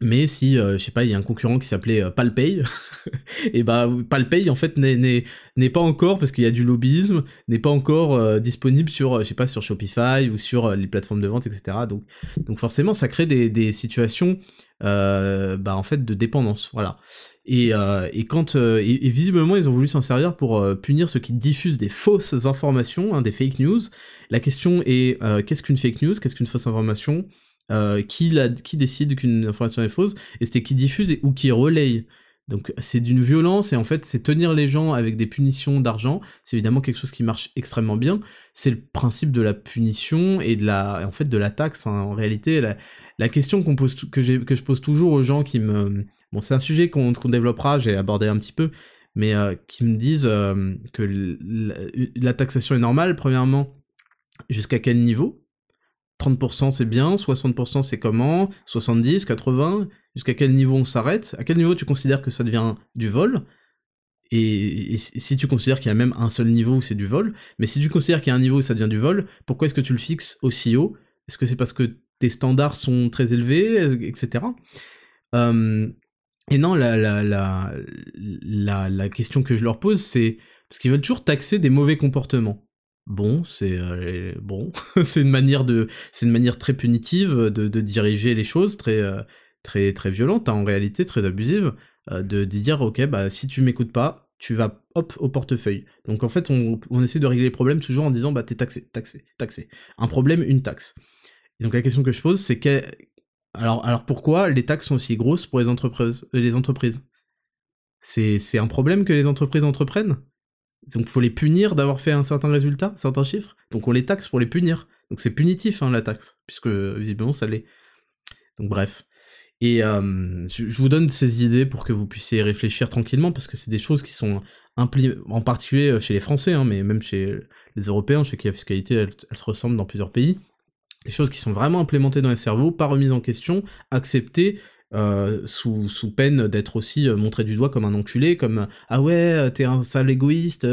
Mais si, euh, je sais pas, il y a un concurrent qui s'appelait euh, Palpay, et bah Palpay en fait n'est pas encore, parce qu'il y a du lobbyisme, n'est pas encore euh, disponible sur, je sais pas, sur Shopify ou sur les plateformes de vente, etc. Donc, donc forcément, ça crée des, des situations, bah en fait, de dépendance, voilà. Et, et quand, et, visiblement, ils ont voulu s'en servir pour punir ceux qui diffusent des fausses informations, hein, des fake news. La question est, qu'est-ce qu'une fake news? Qu'est-ce qu'une fausse information? Euh, qui, décide qu'une information est fausse, et c'était qui diffuse ou qui relaye. Donc c'est d'une violence et en fait c'est tenir les gens avec des punitions d'argent, c'est évidemment quelque chose qui marche extrêmement bien. C'est le principe de la punition et de la en fait de la taxe hein. en réalité la, question que je pose toujours aux gens qui me bon c'est un sujet qu'on développera, j'ai abordé un petit peu mais euh, qui me disent euh, que la taxation est normale premièrement jusqu'à quel niveau? 30% c'est bien, 60% c'est comment, 70, 80, jusqu'à quel niveau on s'arrête, à quel niveau tu considères que ça devient du vol, et, si tu considères qu'il y a même un seul niveau où c'est du vol, mais si tu considères qu'il y a un niveau où ça devient du vol, pourquoi est-ce que tu le fixes aussi haut? Est-ce que c'est parce que tes standards sont très élevés, etc. Et non, la, la, la, la, question que je leur pose, c'est parce qu'ils veulent toujours taxer des mauvais comportements. Bon, c'est euh, c'est une manière de, c'est une manière très punitive de, diriger les choses, très euh, très très violente hein, en réalité, très abusive, de, de, dire ok bah si tu m'écoutes pas, tu vas hop au portefeuille. Donc en fait on, essaie de régler les problèmes toujours en disant bah t'es taxé, taxé, taxé. Un problème, une taxe. Et donc la question que je pose c'est que alors, pourquoi les taxes sont aussi grosses pour les entreprises, euh, les entreprises? C'est un problème que les entreprises entreprennent? Donc faut les punir d'avoir fait un certain résultat, un certain chiffre Donc on les taxe pour les punir. Donc c'est punitif hein, la taxe, puisque visiblement ça l'est. Donc bref. Et je, vous donne ces idées pour que vous puissiez réfléchir tranquillement, parce que c'est des choses qui sont en particulier euh, chez les Français, hein, mais même chez les Européens, sais que la fiscalité, elle se ressemble dans plusieurs pays des choses qui sont vraiment implémentées dans les cerveaux, pas remises en question, acceptées, euh, sous, peine d'être aussi euh, montré du doigt comme un enculé, comme ah ouais euh, t'es un sale égoïste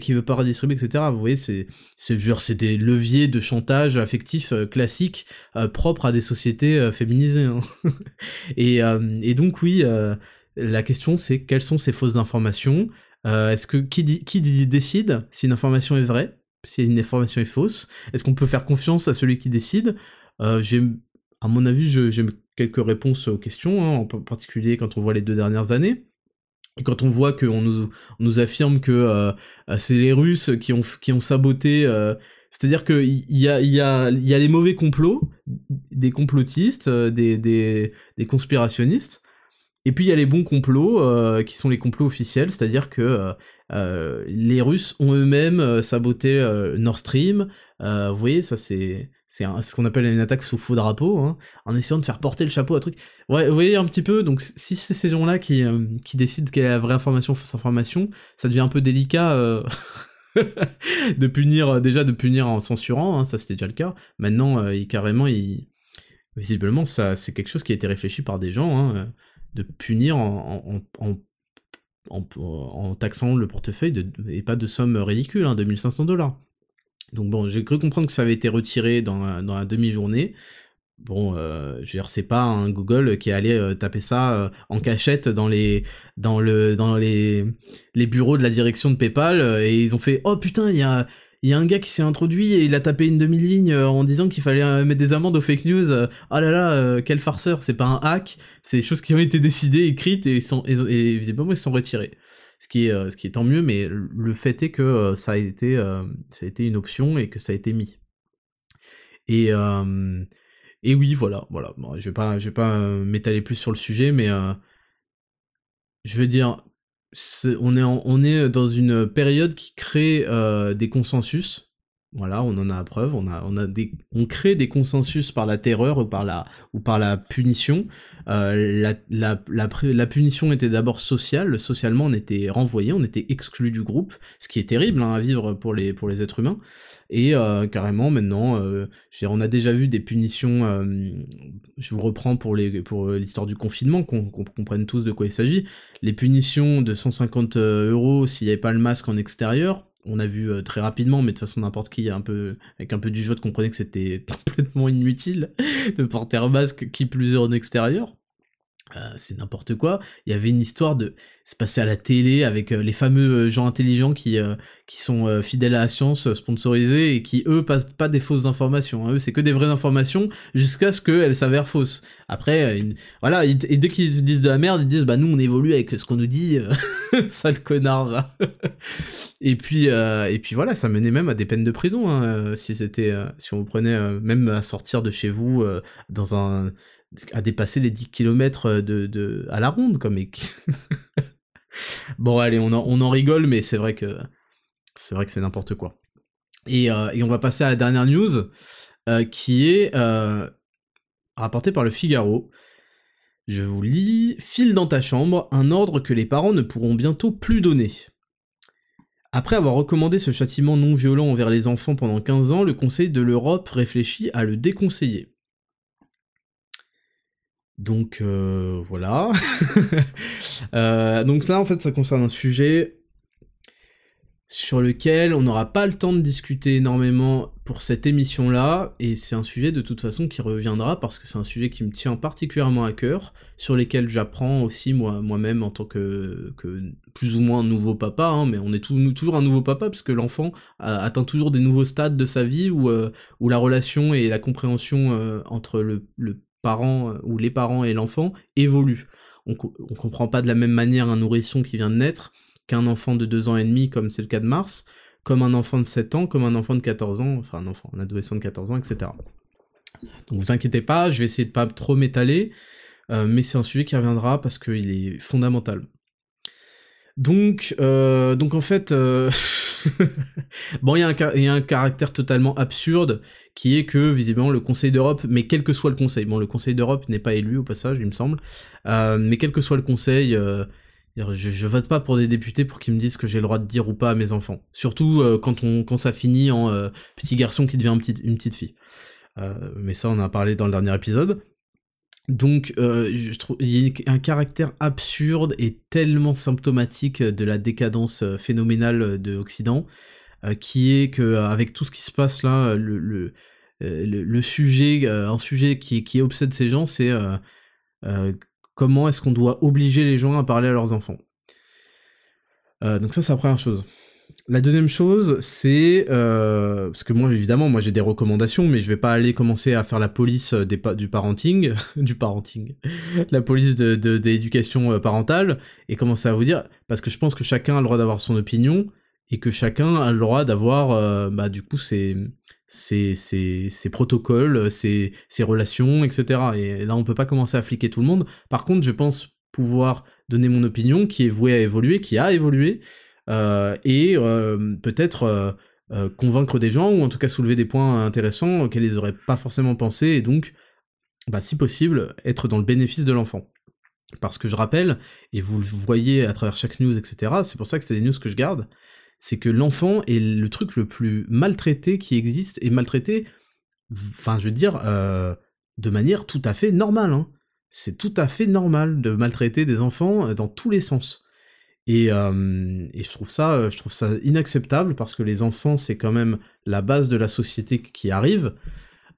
qui veut pas redistribuer, etc. Vous voyez, c'est c'est des leviers de chantage affectif classique propres à des sociétés féminisées. Hein. et, donc oui, la question c'est quelles sont ces fausses informations? Est-ce que qui, qui décide si une information est vraie si une information est fausse? Est-ce qu'on peut faire confiance à celui qui décide? Euh, J'ai, à mon avis, j'ai quelques réponses aux questions, hein, en particulier quand on voit les deux dernières années. Quand on voit qu'on nous, nous affirme que euh, c'est les Russes qui ont, qui ont saboté... Euh, c'est-à-dire qu'il y a, y, a, y a les mauvais complots, des complotistes, des, des, des conspirationnistes, et puis il y a les bons complots, euh, qui sont les complots officiels, c'est-à-dire que euh, euh, les Russes ont eux-mêmes saboté Nord Stream. vous voyez, ça c'est c'est ce qu'on appelle une attaque sous faux drapeau, hein, en essayant de faire porter le chapeau à truc. Ouais, vous voyez un petit peu. Donc si c'est ces gens-là qui qui décident quelle est la vraie information, fausse information, ça devient un peu délicat. de punir déjà de punir en censurant, hein, ça c'était déjà le cas. Maintenant, il, carrément, il visiblement ça c'est quelque chose qui a été réfléchi par des gens. Hein, de punir en, en, taxant le portefeuille et pas de somme ridicule, hein, 2500 dollars. Donc bon, j'ai cru comprendre que ça avait été retiré dans la, demi-journée. Bon, euh, je veux dire, pas un Google qui allait euh, taper ça euh, en cachette dans les dans le dans les bureaux de la direction de PayPal et ils ont fait oh putain il y a un gars qui s'est introduit et il a tapé une demi-ligne en disant qu'il fallait mettre des amendes aux fake news. Ah là là, quel farceur, c'est pas un hack, c'est des choses qui ont été décidées, écrites et, sont, visiblement ils sont retirés. Ce qui est, ce qui est tant mieux, mais le fait est que ça a été, ça a été une option et que ça a été mis. Et, oui, voilà, voilà. Je vais pas, je vais pas m'étaler plus sur le sujet, mais je veux dire, on, est dans une période qui crée euh, des consensus. Voilà, on en a à preuve. On a, on a des, on crée des consensus par la terreur ou par la, ou par la punition. Euh, la, la, la, la, punition était d'abord sociale. Socialement, on était renvoyé, on était exclu du groupe, ce qui est terrible hein, à vivre pour les, pour les êtres humains. Et euh, carrément, maintenant, euh, on a déjà vu des punitions, euh, je vous reprends pour les pour l'histoire du confinement, qu'on comprenne tous de quoi il s'agit, les punitions de 150 euros s'il n'y avait pas le masque en extérieur, on a vu très rapidement, mais de toute façon n'importe qui un peu avec un peu du jeu de comprenait que c'était complètement inutile de porter un masque qui plus est en extérieur. Euh, c'est n'importe quoi. Il y avait une histoire de se passer à la télé avec euh, les fameux euh, gens intelligents qui qui sont fidèles à la science, sponsorisés et qui eux passent pas des fausses informations. Hein. Eux c'est que des vraies informations jusqu'à ce qu'elles s'avèrent fausses. Après voilà et, dès qu'ils disent de la merde ils disent bah nous on évolue avec ce qu'on nous dit. Sale connard. et puis et puis voilà ça menait même à des peines de prison hein, si c'était si on vous prenait même à sortir de chez vous dans un à dépasser les 10 km euh, de, à la ronde, comme bon, allez, on en, on en rigole, mais c'est vrai que c'est vrai que c'est n'importe quoi. Et, euh, et, on va passer à la dernière news, euh, qui est rapportée par le Figaro. Je vous lis File dans ta chambre, un ordre que les parents ne pourront bientôt plus donner. Après avoir recommandé ce châtiment non violent envers les enfants pendant 15 ans, le Conseil de l'Europe réfléchit à le déconseiller. Donc voilà. donc là en fait ça concerne un sujet sur lequel on n'aura pas le temps de discuter énormément pour cette émission-là, et c'est un sujet de toute façon qui reviendra parce que c'est un sujet qui me tient particulièrement à cœur, sur lesquels j'apprends aussi moi moi-même en tant que, plus ou moins nouveau papa, hein, mais on est toujours un nouveau papa parce que l'enfant atteint toujours des nouveaux stades de sa vie où, euh, la relation et la compréhension euh, entre le parent ou les parents et l'enfant évolue. On, on comprend pas de la même manière un nourrisson qui vient de naître qu'un enfant de 2 ans et demi, comme c'est le cas de Mars, comme un enfant de 7 ans, comme un enfant de 14 ans, enfin un enfant, un adolescent de 14 ans, etc. Donc vous inquiétez pas, je vais essayer de pas trop m'étaler, euh, mais c'est un sujet qui reviendra parce qu'il est fondamental. Donc, euh, donc en fait, euh, bon, il y, a un caractère totalement absurde qui est que visiblement le Conseil d'Europe, mais quel que soit le Conseil, bon, le Conseil d'Europe n'est pas élu au passage, il me semble, mais quel que soit le Conseil, je, vote pas pour des députés pour qu'ils me disent que j'ai le droit de dire ou pas à mes enfants. Surtout euh, quand, on, quand ça finit en euh, petit garçon qui devient une petite fille. Euh, mais ça, on en a parlé dans le dernier épisode. Donc, je trouve il y a un caractère absurde et tellement symptomatique de la décadence phénoménale de l'Occident, qui est que avec tout ce qui se passe là, le, le, sujet, un sujet qui, obsède ces gens, c'est comment est-ce qu'on doit obliger les gens à parler à leurs enfants. Euh, donc ça, c'est la première chose. La deuxième chose, c'est euh, parce que moi, évidemment, moi j'ai des recommandations, mais je vais pas aller commencer à faire la police des du parenting, du parenting, la police de, l'éducation euh, parentale, et commencer à vous dire, parce que je pense que chacun a le droit d'avoir son opinion, et que chacun a le droit d'avoir, bah du coup, ses, protocoles, ses, relations, etc. Et là, on peut pas commencer à fliquer tout le monde. Par contre, je pense pouvoir donner mon opinion qui est vouée à évoluer, qui a évolué, euh, et euh, peut-être euh, convaincre des gens, ou en tout cas soulever des points intéressants auxquels ils n'auraient pas forcément pensé, et donc, bah, si possible, être dans le bénéfice de l'enfant. Parce que je rappelle, et vous le voyez à travers chaque news, etc., c'est pour ça que c'est des news que je garde, c'est que l'enfant est le truc le plus maltraité qui existe, et maltraité, enfin je veux dire, euh, de manière tout à fait normale. Hein. C'est tout à fait normal de maltraiter des enfants euh, dans tous les sens. Et, euh, et, je, trouve ça, je trouve ça inacceptable parce que les enfants, c'est quand même la base de la société qui arrive.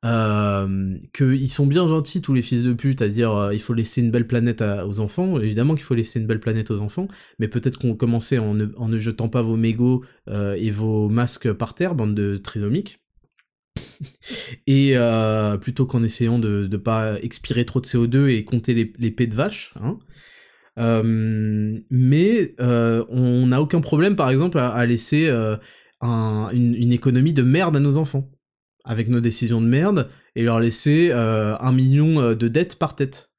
Euh, qu'ils sont bien gentils tous les fils de pute à dire euh, il faut laisser une belle planète aux enfants, évidemment qu'il faut laisser une belle planète aux enfants, mais peut-être qu'on commençait en ne, en ne jetant pas vos mégots euh, et vos masques par terre, bande de trisomiques, et euh, plutôt qu'en essayant de ne pas expirer trop de CO2 et compter les, les de vache, hein. Mais on n'a aucun problème par exemple à, laisser un, une, une économie de merde à nos enfants avec nos décisions de merde et leur laisser euh, un million euh, de dettes par tête.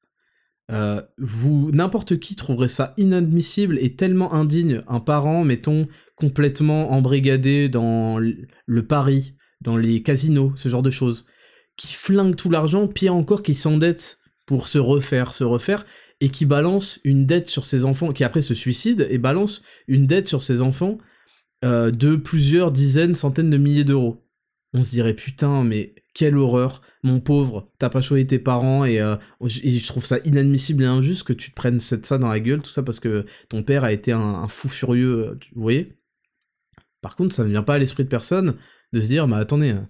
Euh, vous, n'importe qui trouverait ça inadmissible et tellement indigne. Un parent, mettons, complètement embrigadé dans le pari, dans les casinos, ce genre de choses, qui flingue tout l'argent, pire encore, qui s'endette pour se refaire, se refaire, et qui balance une dette sur ses enfants, qui après se suicide et balance une dette sur ses enfants de plusieurs dizaines, centaines de milliers d'euros. On se dirait putain, mais quelle horreur, mon pauvre, t'as pas choisi tes parents et, euh, je trouve ça inadmissible et injuste que tu te prennes ça dans la gueule, tout ça parce que ton père a été un, fou furieux, euh, vous voyez? Par contre, ça ne vient pas à l'esprit de personne de se dire, bah attendez, euh,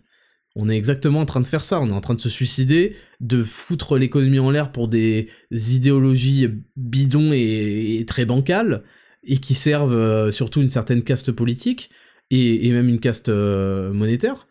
on est exactement en train de faire ça, on est en train de se suicider, de foutre l'économie en l'air pour des idéologies bidons et, très bancales, et qui servent surtout une certaine caste politique, et même une caste monétaire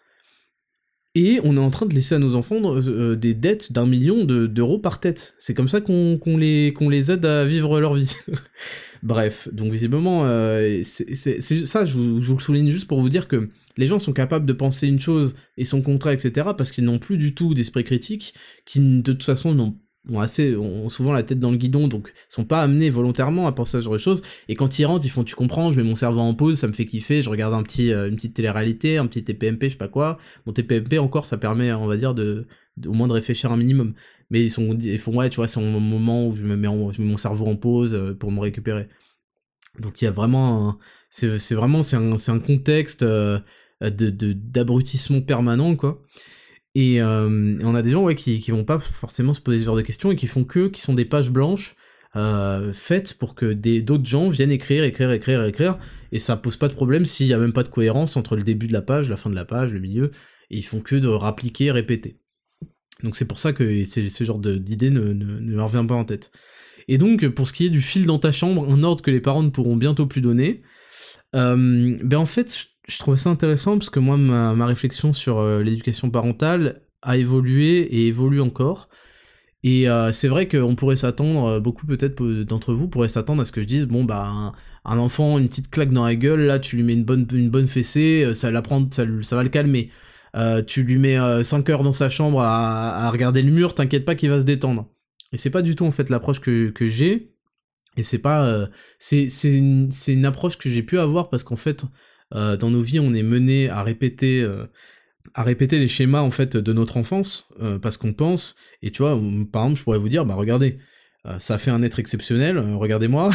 et on est en train de laisser à nos enfants euh, des dettes d'un million d'euros par tête. C'est comme ça qu'on les, les aide à vivre leur vie. Bref, donc visiblement, euh, c'est ça, je vous, je vous, le souligne juste pour vous dire que les gens sont capables de penser une chose et son contraire, etc., parce qu'ils n'ont plus du tout d'esprit critique, qui de toute façon n'ont ont souvent la tête dans le guidon, donc sont pas amenés volontairement à penser à ce genre de choses. Et quand ils rentrent, ils font, tu comprends, je mets mon cerveau en pause, ça me fait kiffer, je regarde un petit, euh, une petite télé-réalité, un petit TPMP, je sais pas quoi. Mon TPMP encore, ça permet, on va dire, de, au moins de réfléchir un minimum. Mais ils sont, ils font, ouais, tu vois, c'est un moment où je me mets, je mets mon cerveau en pause euh, pour me récupérer. Donc il y a vraiment, c'est vraiment, c'est un, un contexte euh, de d'abrutissement permanent, quoi. Et on a des gens ouais, qui, qui vont pas forcément se poser ce genre de questions et qui font que, qui sont des pages blanches faites pour que d'autres gens viennent écrire, écrire, écrire, écrire, et ça pose pas de problème s'il y a même pas de cohérence entre le début de la page, la fin de la page, le milieu, et ils font que de rappliquer, répéter. Donc c'est pour ça que ce genre d'idée ne, ne, leur vient pas en tête. Et donc, pour ce qui est du fil dans ta chambre, un ordre que les parents ne pourront bientôt plus donner, euh, ben en fait, je, trouvais ça intéressant parce que moi, ma, réflexion sur euh, l'éducation parentale a évolué et évolue encore. Et euh, c'est vrai qu'on pourrait s'attendre, beaucoup peut-être d'entre vous pourraient s'attendre à ce que je dise, bon bah un, enfant, une petite claque dans la gueule, là tu lui mets une bonne, une bonne fessée, ça, ça, ça va le calmer. tu lui mets 5 heures dans sa chambre à, regarder le mur, t'inquiète pas qu'il va se détendre. Et c'est pas du tout en fait l'approche que, que j'ai. Et c'est pas. Euh, c'est une, approche que j'ai pu avoir parce qu'en fait, euh, dans nos vies, on est mené à répéter. Euh, à répéter les schémas en fait de notre enfance parce qu'on pense et tu vois par exemple je pourrais vous dire bah regardez ça fait un être exceptionnel regardez-moi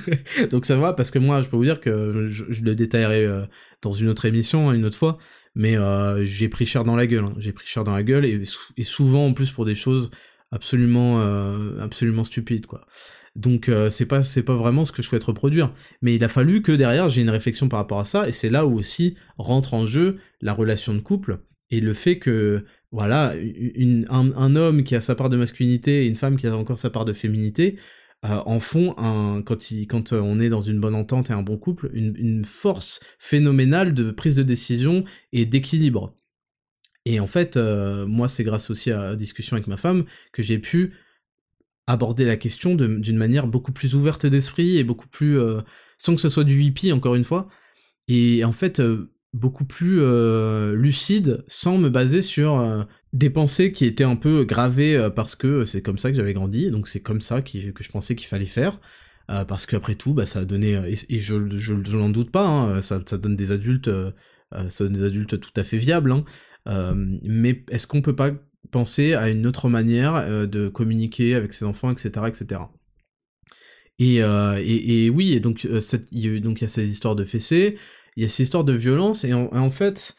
donc ça va parce que moi je peux vous dire que je, le détaillerai dans une autre émission une autre fois mais j'ai pris cher dans la gueule hein. j'ai pris cher dans la gueule et, souvent en plus pour des choses absolument euh, absolument stupide quoi. Donc euh, c'est pas c'est pas vraiment ce que je souhaite reproduire, mais il a fallu que derrière j'ai une réflexion par rapport à ça et c'est là où aussi rentre en jeu la relation de couple et le fait que voilà une, un, homme qui a sa part de masculinité et une femme qui a encore sa part de féminité euh, en font un quand quand on est dans une bonne entente et un bon couple une, force phénoménale de prise de décision et d'équilibre. Et en fait, euh, moi, c'est grâce aussi à la discussion avec ma femme que j'ai pu aborder la question d'une manière beaucoup plus ouverte d'esprit et beaucoup plus... Euh, sans que ce soit du hippie, encore une fois. Et en fait, euh, beaucoup plus lucide, sans me baser sur des pensées qui étaient un peu gravées parce que c'est comme ça que j'avais grandi, donc c'est comme ça que je pensais qu'il fallait faire. parce qu'après tout, bah, ça a donné, et, je, n'en doute pas, hein, ça, donne des adultes, ça donne des adultes tout à fait viables, hein, euh, mais est-ce qu'on peut pas penser à une autre manière euh, de communiquer avec ses enfants, etc., etc. Euh, et, et, oui, et donc il y a, donc il y a ces histoires de fessées, il y a ces histoires de violence, et en, fait,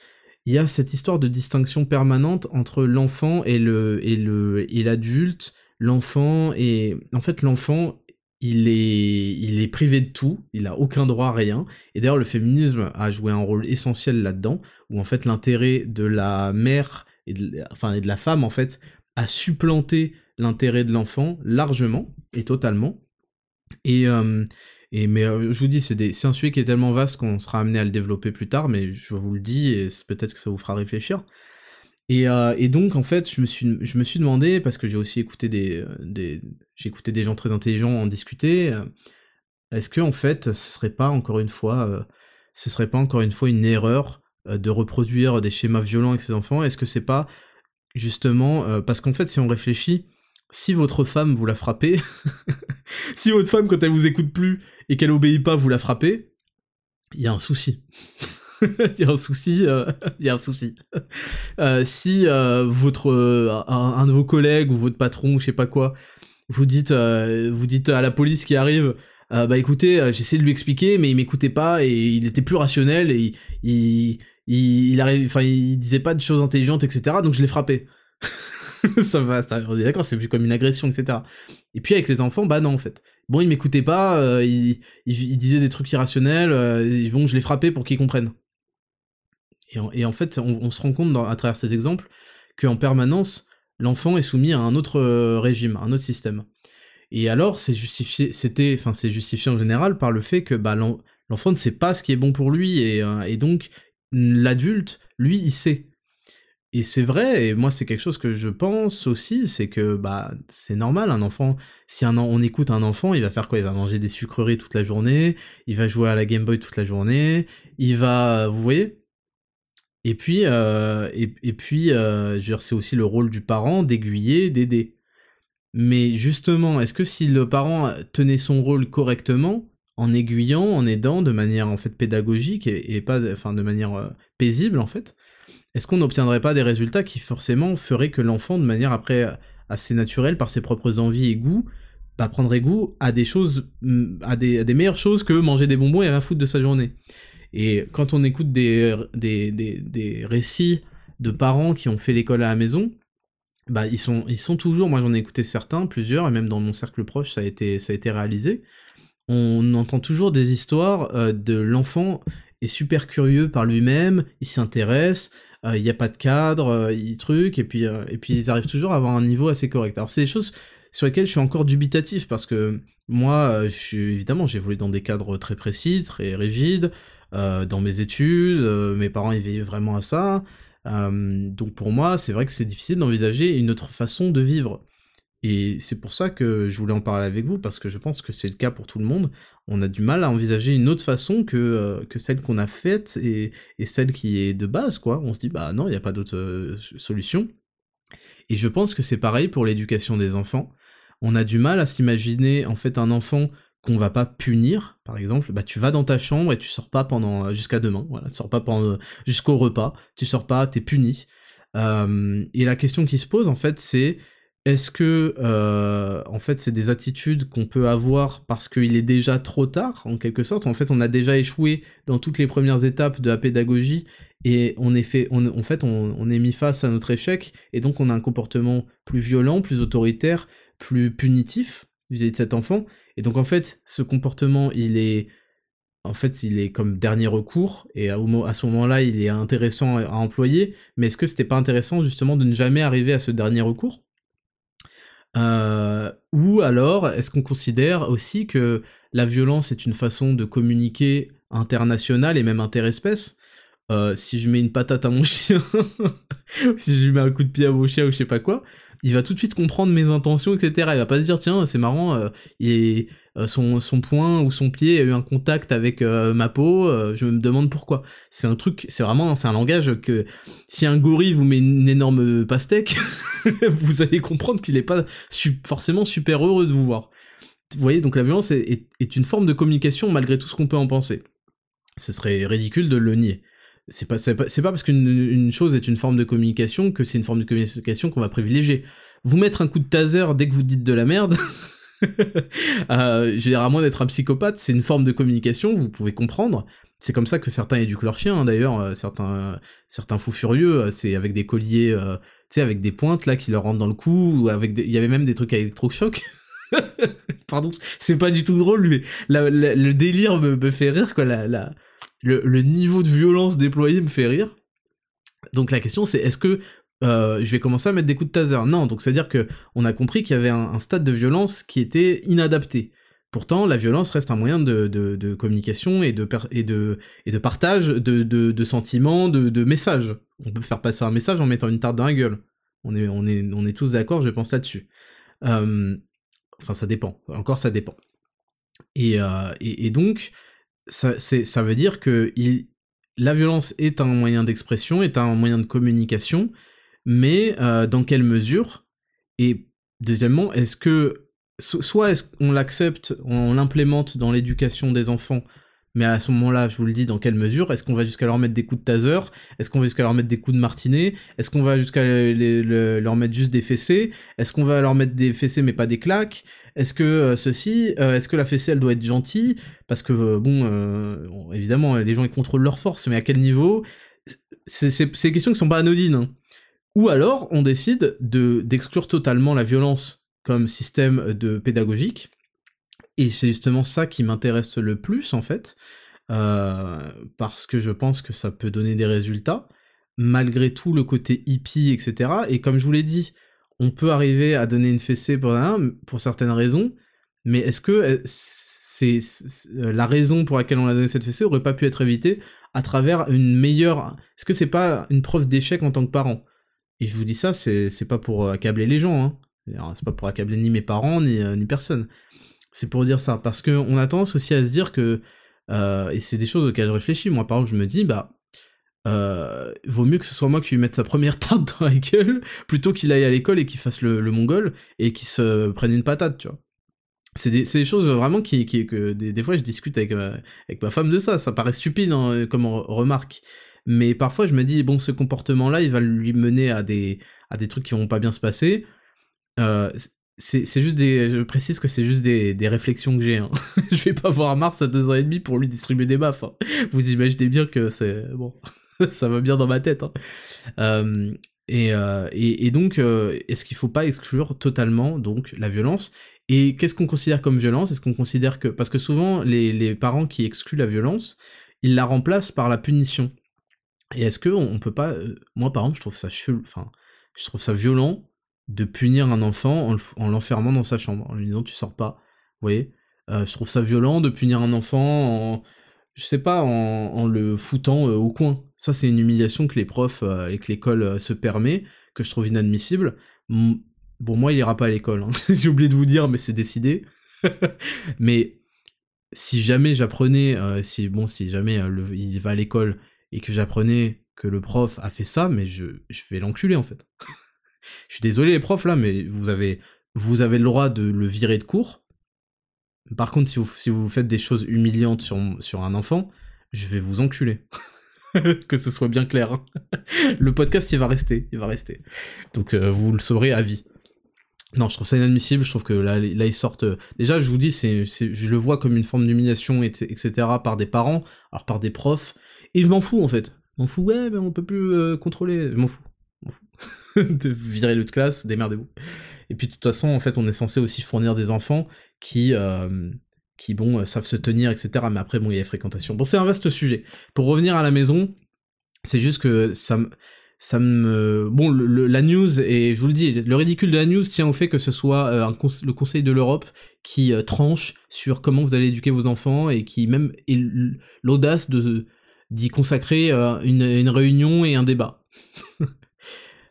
il y a cette histoire de distinction permanente entre l'enfant et le et le et l'adulte, l'enfant et en fait l'enfant il est il est privé de tout, il a aucun droit à rien. Et d'ailleurs le féminisme a joué un rôle essentiel là-dedans où en fait l'intérêt de la mère et de, enfin et de la femme en fait a supplanté l'intérêt de l'enfant largement et totalement. Et et mais je vous dis c'est un sujet qui est tellement vaste qu'on sera amené à le développer plus tard mais je vous le dis et peut-être que ça vous fera réfléchir. Euh, et, donc, en fait, je me suis, je me suis demandé, parce que j'ai aussi écouté des, des j'ai des gens très intelligents en discuter, est-ce que, en fait, ce serait pas encore une fois, ce serait pas encore une fois une erreur de reproduire des schémas violents avec ses enfants Est-ce que c'est pas, justement, parce qu'en fait, si on réfléchit, si votre femme vous la frappez, si votre femme, quand elle vous écoute plus et qu'elle obéit pas, vous la frappez, il y a un souci. il y a un souci, euh, il y a un souci. Euh, si euh, votre un, de vos collègues ou votre patron, je sais pas quoi, vous dites vous dites à la police qui arrive, bah écoutez, j'essaie de lui expliquer, mais il m'écoutait pas et il était plus rationnel et il il, arrive, enfin il disait pas de choses intelligentes, etc. Donc je l'ai frappé. ça va, ça, on est d'accord, c'est vu comme une agression, etc. Et puis avec les enfants, bah non en fait. Bon, il m'écoutait pas, il, il, disait des trucs irrationnels, bon, je l'ai frappé pour qu'ils comprennent. Et en, fait, on, se rend compte à travers ces exemples qu'en permanence, l'enfant est soumis à un autre euh, régime, un autre système. Et alors, c'est justifié, c'était, enfin, c'est justifié en général par le fait que bah, l'enfant ne sait pas ce qui est bon pour lui, et, euh, et donc l'adulte, lui, il sait. Et c'est vrai, et moi c'est quelque chose que je pense aussi, c'est que bah c'est normal, un enfant, si on écoute un enfant, il va faire quoi? Il va manger des sucreries toute la journée, il va jouer à la Game Boy toute la journée, il va, vous voyez? Et puis, euh, et, puis euh, c'est aussi le rôle du parent d'aiguiller, d'aider. Mais justement, est-ce que si le parent tenait son rôle correctement, en aiguillant, en aidant de manière en fait pédagogique et, pas, enfin de manière euh, paisible en fait, est-ce qu'on n'obtiendrait pas des résultats qui forcément feraient que l'enfant, de manière après assez naturelle par ses propres envies et goûts, bah, prendrait goût à des choses, à des, à des meilleures choses que manger des bonbons et rien foutre de sa journée? Et quand on écoute des, des récits de parents qui ont fait l'école à la maison, bah ils sont, ils sont toujours, moi j'en ai écouté certains, plusieurs, et même dans mon cercle proche ça a été, ça a été réalisé. On entend toujours des histoires euh, de l'enfant est super curieux par lui-même, il s'intéresse, euh, il n'y a pas de cadre, euh, il truc, et puis, et puis ils arrivent toujours à avoir un niveau assez correct. Alors c'est des choses sur lesquelles je suis encore dubitatif, parce que moi, je suis, évidemment, j'ai évolué dans des cadres très précis, très rigides, dans mes études, mes parents ils veillaient vraiment à ça, donc pour moi, c'est vrai que c'est difficile d'envisager une autre façon de vivre. Et c'est pour ça que je voulais en parler avec vous, parce que je pense que c'est le cas pour tout le monde. On a du mal à envisager une autre façon que, euh, que celle qu'on a faite et, et, celle qui est de base, quoi. On se dit, bah non, il n'y a pas d'autre euh, solution. Et je pense que c'est pareil pour l'éducation des enfants. On a du mal à s'imaginer, en fait, un enfant qu'on va pas punir, par exemple, bah tu vas dans ta chambre et tu sors pas pendant euh, jusqu'à demain, voilà, tu sors pas pendant jusqu'au repas, tu sors pas, t'es puni. Euh, et la question qui se pose en fait, c'est est-ce que euh, en fait c'est des attitudes qu'on peut avoir parce qu'il est déjà trop tard en quelque sorte? En fait, on a déjà échoué dans toutes les premières étapes de la pédagogie et on est fait, en fait, on est mis face à notre échec et donc on a un comportement plus violent, plus autoritaire, plus punitif vis-à-vis de cet enfant. Et donc en fait, ce comportement, il est en fait, il est comme dernier recours, et à, ce moment-là, il est intéressant à, employer, mais est-ce que c'était pas intéressant justement de ne jamais arriver à ce dernier recours? Euh, Ou alors, est-ce qu'on considère aussi que la violence est une façon de communiquer internationale et même interespèce? Euh, si je mets une patate à mon chien, si je lui mets un coup de pied à mon chien ou je sais pas quoi, il va tout de suite comprendre mes intentions, etc. Il va pas se dire, tiens, c'est marrant, euh, euh, son, son poing ou son pied a eu un contact avec euh, ma peau, je me demande pourquoi. C'est un truc, c'est vraiment, c'est un langage que, si un gorille vous met une énorme pastèque, vous allez comprendre qu'il est pas forcément super heureux de vous voir. Vous voyez, donc la violence est une forme de communication malgré tout ce qu'on peut en penser. Ce serait ridicule de le nier c'est pas, pas, pas, parce qu'une chose est une forme de communication que c'est une forme de communication qu'on va privilégier. Vous mettre un coup de taser dès que vous dites de la merde, euh, généralement d'être un psychopathe, c'est une forme de communication, vous pouvez comprendre. C'est comme ça que certains éduquent leurs chiens, hein, d'ailleurs, euh, certains, certains fous furieux, euh, c'est avec des colliers, euh, tu sais, avec des pointes là qui leur rentrent dans le cou, ou avec il y avait même des trucs à électrochoc. Pardon, c'est pas du tout drôle, mais le délire me, fait rire, quoi, la, le, niveau de violence déployé me fait rire. Donc la question c'est est-ce que euh, je vais commencer à mettre des coups de taser? Non, donc c'est-à-dire que on a compris qu'il y avait un, stade de violence qui était inadapté. Pourtant, la violence reste un moyen de, communication et de, et de, et de partage de, sentiments, de, messages. On peut faire passer un message en mettant une tarte dans la gueule. On est, on est, on est tous d'accord, je pense, là-dessus. Euh, enfin, ça dépend. Encore, ça dépend. Et, euh, et donc, ça, veut dire que la violence est un moyen d'expression, est un moyen de communication, mais euh, dans quelle mesure? Et deuxièmement, est-ce que soit qu'on l'accepte, on l'implémente dans l'éducation des enfants, mais à ce moment-là, je vous le dis, dans quelle mesure? Est-ce qu'on va jusqu'à leur mettre des coups de taser? Est-ce qu'on va jusqu'à leur mettre des coups de martinet? Est-ce qu'on va jusqu'à leur mettre juste des fessées? Est-ce qu'on va leur mettre des fessées mais pas des claques? Est-ce que euh, ceci, euh, est-ce que la fessée elle doit être gentille? Parce que euh, bon, évidemment, les gens ils contrôlent leur force, mais à quel niveau? C'est des questions qui sont pas anodines. Hein. Ou alors, on décide de d'exclure totalement la violence comme système de pédagogique. Et c'est justement ça qui m'intéresse le plus en fait, parce que je pense que ça peut donner des résultats, malgré tout le côté hippie, etc. Et comme je vous l'ai dit, on peut arriver à donner une fessée pour, certaines raisons, mais est-ce que euh, c'est euh, la raison pour laquelle on a donné cette fessée aurait pas pu être évitée à travers une meilleure... Est-ce que c'est pas une preuve d'échec en tant que parent? Et je vous dis ça, c'est pas pour accabler les gens, hein. C'est pas pour accabler ni mes parents, ni, euh, ni personne. C'est pour dire ça, parce qu'on a tendance aussi à se dire que... et c'est des choses auxquelles je réfléchis, moi par exemple je me dis, bah euh, vaut mieux que ce soit moi qui lui mette sa première tarte dans la gueule, plutôt qu'il aille à l'école et qu'il fasse le, mongol, et qu'il se prenne une patate, tu vois. C'est des, des, choses vraiment qui, qui que des, fois je discute avec, euh, avec ma femme de ça, ça paraît stupide hein, comme remarque, mais parfois je me dis, bon, ce comportement-là, il va lui mener à des, à des trucs qui vont pas bien se passer. Euh, c'est juste des. Je précise que c'est juste des, des, réflexions que j'ai. Hein. je vais pas voir Mars à deux ans et demi pour lui distribuer des baffes. Hein. Vous imaginez bien que c'est. Bon. ça va bien dans ma tête. Hein. Euh, et, euh, et, et, donc, est-ce qu'il faut pas exclure totalement donc la violence? Et qu'est-ce qu'on considère comme violence? Est-ce qu'on considère que parce que souvent les, les, parents qui excluent la violence, ils la remplacent par la punition. Et est-ce que on peut pas Moi, par exemple, je trouve ça. Enfin, je trouve ça violent de punir un enfant en l'enfermant dans sa chambre, en lui disant tu sors pas. Vous voyez? Euh, Je trouve ça violent de punir un enfant en, je sais pas, en, le foutant euh, au coin. Ça, c'est une humiliation que les profs euh, et que l'école se permet, que je trouve inadmissible. Bon, moi, il ira pas à l'école. Hein. J'ai oublié de vous dire, mais c'est décidé. mais si jamais j'apprenais, si bon, si jamais il va à l'école et que j'apprenais que le prof a fait ça, mais je, je vais l'enculer en fait. Je suis désolé les profs là, mais vous avez, vous avez le droit de le virer de cours. Par contre, si vous, si vous faites des choses humiliantes sur, sur un enfant, je vais vous enculer. que ce soit bien clair. Hein. le podcast, il va rester, il va rester. Donc euh, vous le saurez à vie. Non, je trouve ça inadmissible. Je trouve que là, là ils sortent. Euh, déjà, je vous dis, c'est, je le vois comme une forme d'humiliation, etc. par des parents, alors par des profs. Et je m'en fous en fait. M'en fous. Ouais, mais on peut plus euh, contrôler. Je m'en fous de virer de classe, démerdez-vous. Et puis de toute façon, en fait, on est censé aussi fournir des enfants qui, qui bon, euh, savent se tenir, etc. Mais après, bon, il y a les fréquentations. Bon, c'est un vaste sujet. Pour revenir à la maison, c'est juste que ça me... Ça me... Bon, la news, et je vous le dis, le ridicule de la news tient au fait que ce soit euh, le Conseil de l'Europe qui tranche sur comment vous allez éduquer vos enfants et qui même l'audace de d'y consacrer une, une réunion et un débat.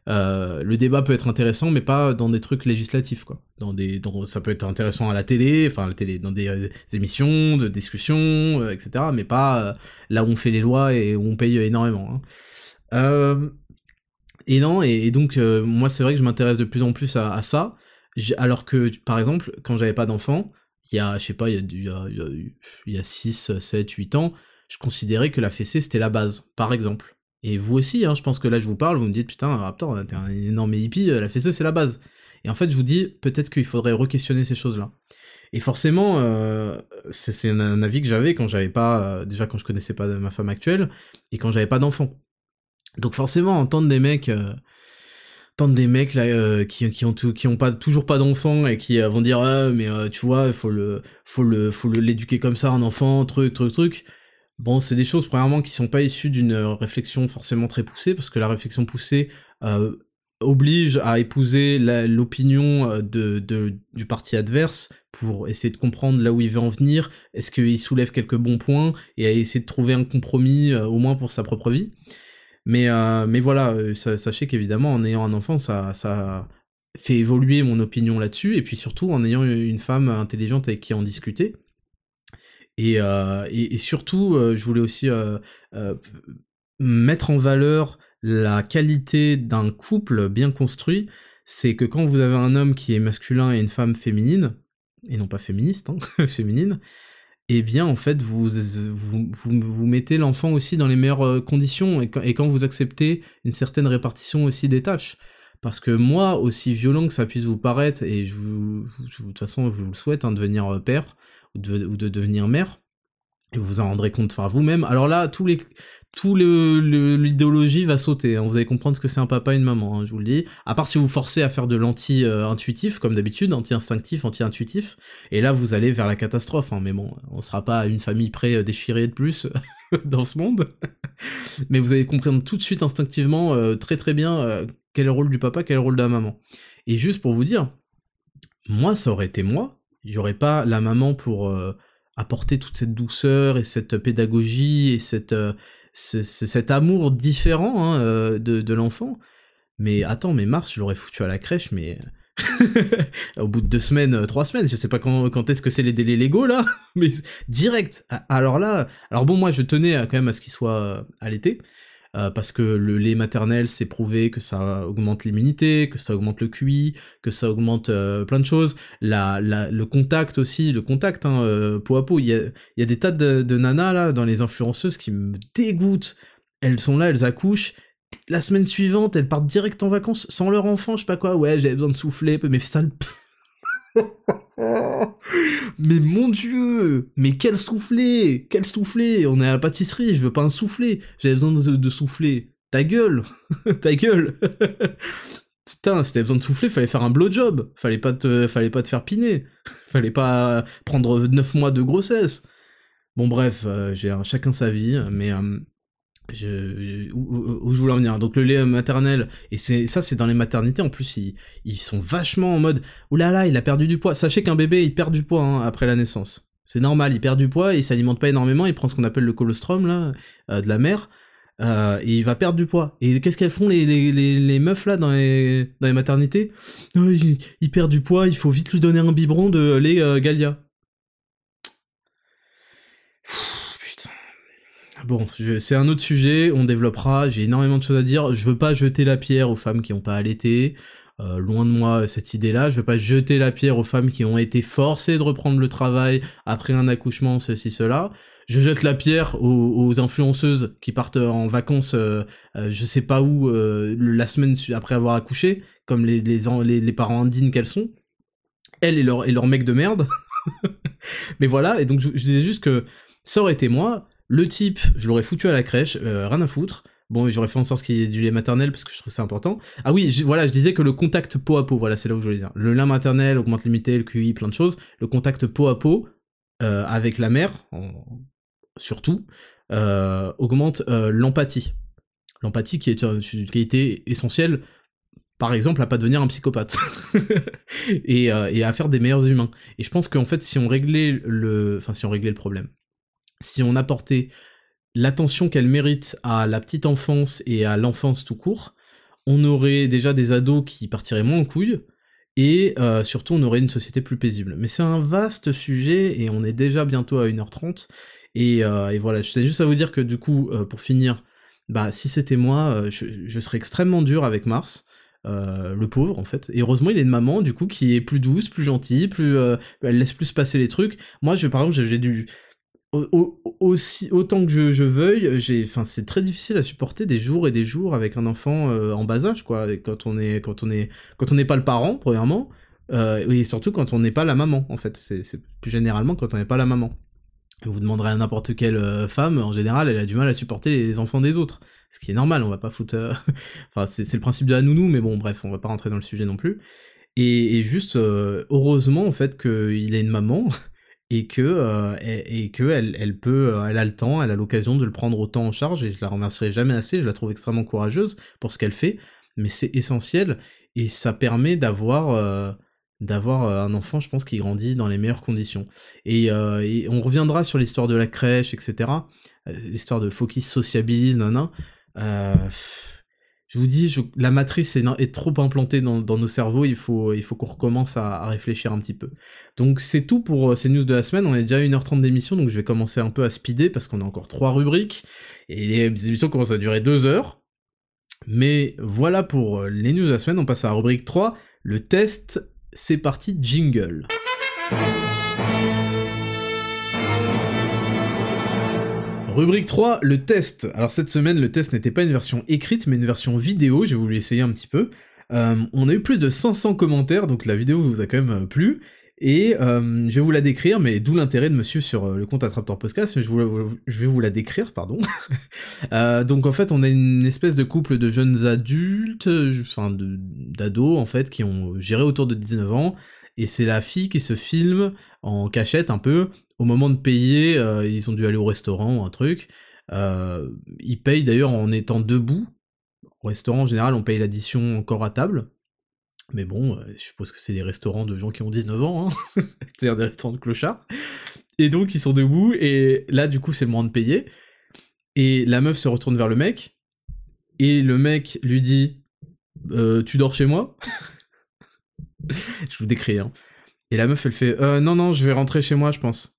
Euh, le débat peut être intéressant, mais pas dans des trucs législatifs, quoi. Dans des, ça peut être intéressant à la télé, enfin la télé, dans des, euh, émissions de discussion, euh, etc. Mais pas là où on fait les lois et où on paye énormément. Hein. et non, et, donc moi c'est vrai que je m'intéresse de plus en plus à, ça, alors que par exemple quand j'avais pas d'enfant, il y a, je sais pas, il y a, il y a 6, 7, 8 ans, je considérais que la fessée c'était la base, par exemple. Et vous aussi, hein, je pense que là je vous parle, vous me dites putain, Raptor, t'es un énorme hippie, euh, la fessée c'est la base. Et en fait, je vous dis peut-être qu'il faudrait re-questionner ces choses-là. Et forcément, euh, c'est un, avis que j'avais quand j'avais pas, euh, déjà quand je connaissais pas ma femme actuelle, et quand j'avais pas d'enfant. Donc forcément, entendre des mecs, entendre des mecs là qui, qui ont qui ont pas toujours pas d'enfants et qui vont dire ah, mais tu vois, il faut le, faut le, faut l'éduquer comme ça un enfant, truc, truc, truc. Bon, c'est des choses, premièrement, qui sont pas issues d'une euh, réflexion forcément très poussée, parce que la réflexion poussée euh, oblige à épouser l'opinion euh, de, du parti adverse pour essayer de comprendre là où il veut en venir, est-ce qu'il soulève quelques bons points, et à essayer de trouver un compromis, au moins pour sa propre vie. Mais, mais voilà, sachez qu'évidemment, en ayant un enfant, ça, ça fait évoluer mon opinion là-dessus, et puis surtout en ayant une femme intelligente avec qui en discuter. Euh, et, surtout, euh, je voulais aussi euh, mettre en valeur la qualité d'un couple bien construit. C'est que quand vous avez un homme qui est masculin et une femme féminine, et non pas féministe, hein, féminine, eh bien en fait vous, vous, vous, mettez l'enfant aussi dans les meilleures conditions et quand, vous acceptez une certaine répartition aussi des tâches. Parce que moi, aussi violent que ça puisse vous paraître, et vous, de toute façon vous le souhaite, hein, devenir père, ou de, devenir mère, et vous vous en rendrez compte enfin, vous-même. Alors là, tous les, tout l'idéologie va sauter. Hein. Vous allez comprendre ce que c'est un papa et une maman, hein, je vous le dis. À part si vous forcez à faire de l'anti-intuitif, comme d'habitude, anti-instinctif, anti-intuitif. Et là, vous allez vers la catastrophe. Hein. Mais bon, on sera pas une famille près euh, déchirée de plus dans ce monde. Mais vous allez comprendre tout de suite instinctivement, euh, très très bien, euh, quel est le rôle du papa, quel est le rôle de la maman. Et juste pour vous dire, moi, ça aurait été moi, il n'y aurait pas la maman pour euh, apporter toute cette douceur et cette pédagogie et cette, euh, cet amour différent hein, euh, de, l'enfant. Mais attends, mais Mars, je l'aurais foutu à la crèche, mais au bout de deux semaines, trois semaines, je sais pas quand, quand est-ce que c'est les délais légaux là, mais direct. Alors là, alors bon, moi je tenais quand même à ce qu'il soit à l'été, euh, parce que le lait maternel, c'est prouvé que ça augmente l'immunité, que ça augmente le QI, que ça augmente euh, plein de choses. Le contact aussi, le contact, hein, euh, peau à peau. Il y a, des tas de, nanas là dans les influenceuses qui me dégoûtent. Elles sont là, elles accouchent. La semaine suivante, elles partent direct en vacances sans leur enfant, je sais pas quoi. Ouais, j'avais besoin de souffler, mais ça mais mon dieu, mais quel soufflé, quel soufflé, on est à la pâtisserie, je veux pas un soufflé, j'avais besoin de, souffler. Ta gueule, ta gueule. Putain, si t'avais besoin de souffler, fallait faire un blowjob, fallait pas te, fallait pas te faire piner, fallait pas prendre 9 mois de grossesse. Bon bref, euh, j'ai chacun sa vie, mais euh, je, où, je voulais en venir. Donc le lait maternel, et c'est ça c'est dans les maternités en plus, ils, ils sont vachement en mode oulala, là, il a perdu du poids. Sachez qu'un bébé il perd du poids hein, après la naissance. C'est normal, il perd du poids, il s'alimente pas énormément, il prend ce qu'on appelle le colostrum là, euh, de la mère, euh, et il va perdre du poids. Et qu'est-ce qu'elles font les, les, les, meufs là dans les, dans les maternités? Oh, il, perd du poids, il faut vite lui donner un biberon de lait euh, Galia. Bon, c'est un autre sujet, on développera, j'ai énormément de choses à dire, je veux pas jeter la pierre aux femmes qui ont pas allaité, euh, loin de moi cette idée-là, je veux pas jeter la pierre aux femmes qui ont été forcées de reprendre le travail après un accouchement, ceci, cela, je jette la pierre aux, influenceuses qui partent en vacances, euh, euh, je sais pas où, la semaine après avoir accouché, comme les, les, les, parents indignes qu'elles sont, elles et leur, et leur mec de merde, mais voilà, et donc je disais juste que ça aurait été moi, le type, je l'aurais foutu à la crèche, euh, rien à foutre. Bon, j'aurais fait en sorte qu'il y ait du lait maternel parce que je trouve ça important. Ah oui, voilà, je disais que le contact peau à peau, voilà, c'est là où je voulais dire. Le lait maternel augmente l'immunité, le QI, plein de choses. Le contact peau à peau euh, avec la mère, surtout, euh, augmente l'empathie. L'empathie qui est une qualité essentielle, par exemple, à pas devenir un psychopathe et, et, à faire des meilleurs humains. Et je pense qu'en fait, si on réglait le, enfin, si on réglait le problème, si on apportait l'attention qu'elle mérite à la petite enfance et à l'enfance tout court, on aurait déjà des ados qui partiraient moins en couille, et euh, surtout on aurait une société plus paisible. Mais c'est un vaste sujet, et on est déjà bientôt à 1h30, euh, et, voilà, je tenais juste à vous dire que du coup, euh, pour finir, bah si c'était moi, je, serais extrêmement dur avec Mars, le pauvre en fait. Et heureusement, il est une maman du coup qui est plus douce, plus gentille, plus elle laisse plus passer les trucs. Moi, je par exemple, j'ai dû aussi autant que je, veuille, j'ai, enfin, c'est très difficile à supporter des jours et des jours avec un enfant euh, en bas âge, quoi. quand on est, quand on est, quand on n'est pas le parent, premièrement, euh, et surtout quand on n'est pas la maman, en fait. C'est, plus généralement quand on n'est pas la maman. Vous demanderez à n'importe quelle euh, femme, en général, elle a du mal à supporter les enfants des autres. Ce qui est normal, on va pas foutre. enfin, c'est, le principe de la nounou, mais bon, bref, on va pas rentrer dans le sujet non plus. Et, juste, heureusement, en fait, qu'il a une maman et que euh, et, que elle, elle, peut euh, elle a le temps elle a l'occasion de le prendre autant en charge et je la remercierai jamais assez. Je la trouve extrêmement courageuse pour ce qu'elle fait mais c'est essentiel et ça permet d'avoir euh, d'avoir un enfant je pense qui grandit dans les meilleures conditions. Et, on reviendra sur l'histoire de la crèche etc l'histoire de faut qu'il sociabilise nan, je vous dis, la matrice est, trop implantée dans, nos cerveaux, il faut, qu'on recommence à, réfléchir un petit peu. Donc c'est tout pour euh, ces news de la semaine, on est déjà à 1h30 d'émission, donc je vais commencer un peu à speeder parce qu'on a encore trois rubriques, et les émissions commencent à durer 2 heures. Mais voilà pour euh, les news de la semaine, on passe à la rubrique 3, le test, c'est parti, jingle. Rubrique 3, le test. Alors cette semaine, le test n'était pas une version écrite, mais une version vidéo, j'ai voulu essayer un petit peu. Euh, on a eu plus de 500 commentaires, donc la vidéo vous a quand même euh, plu. Et euh, je vais vous la décrire, mais d'où l'intérêt de me suivre sur le compte Attraptor Podcast, je, je, vais vous la décrire, pardon. donc en fait, on a une espèce de couple de jeunes adultes, enfin d'ados en fait, qui ont géré autour de 19 ans, et c'est la fille qui se filme en cachette un peu, au moment de payer, euh, ils ont dû aller au restaurant ou un truc. Euh, ils payent d'ailleurs en étant debout. Au restaurant, en général, on paye l'addition encore à table. Mais bon, euh, je suppose que c'est des restaurants de gens qui ont 19 ans, hein c'est-à-dire des restaurants de clochards. Et donc, ils sont debout, et là, du coup, c'est le moment de payer. Et la meuf se retourne vers le mec, et le mec lui dit Tu dors chez moi Je vous décris, hein. Et la meuf, elle fait Non, non, je vais rentrer chez moi, je pense.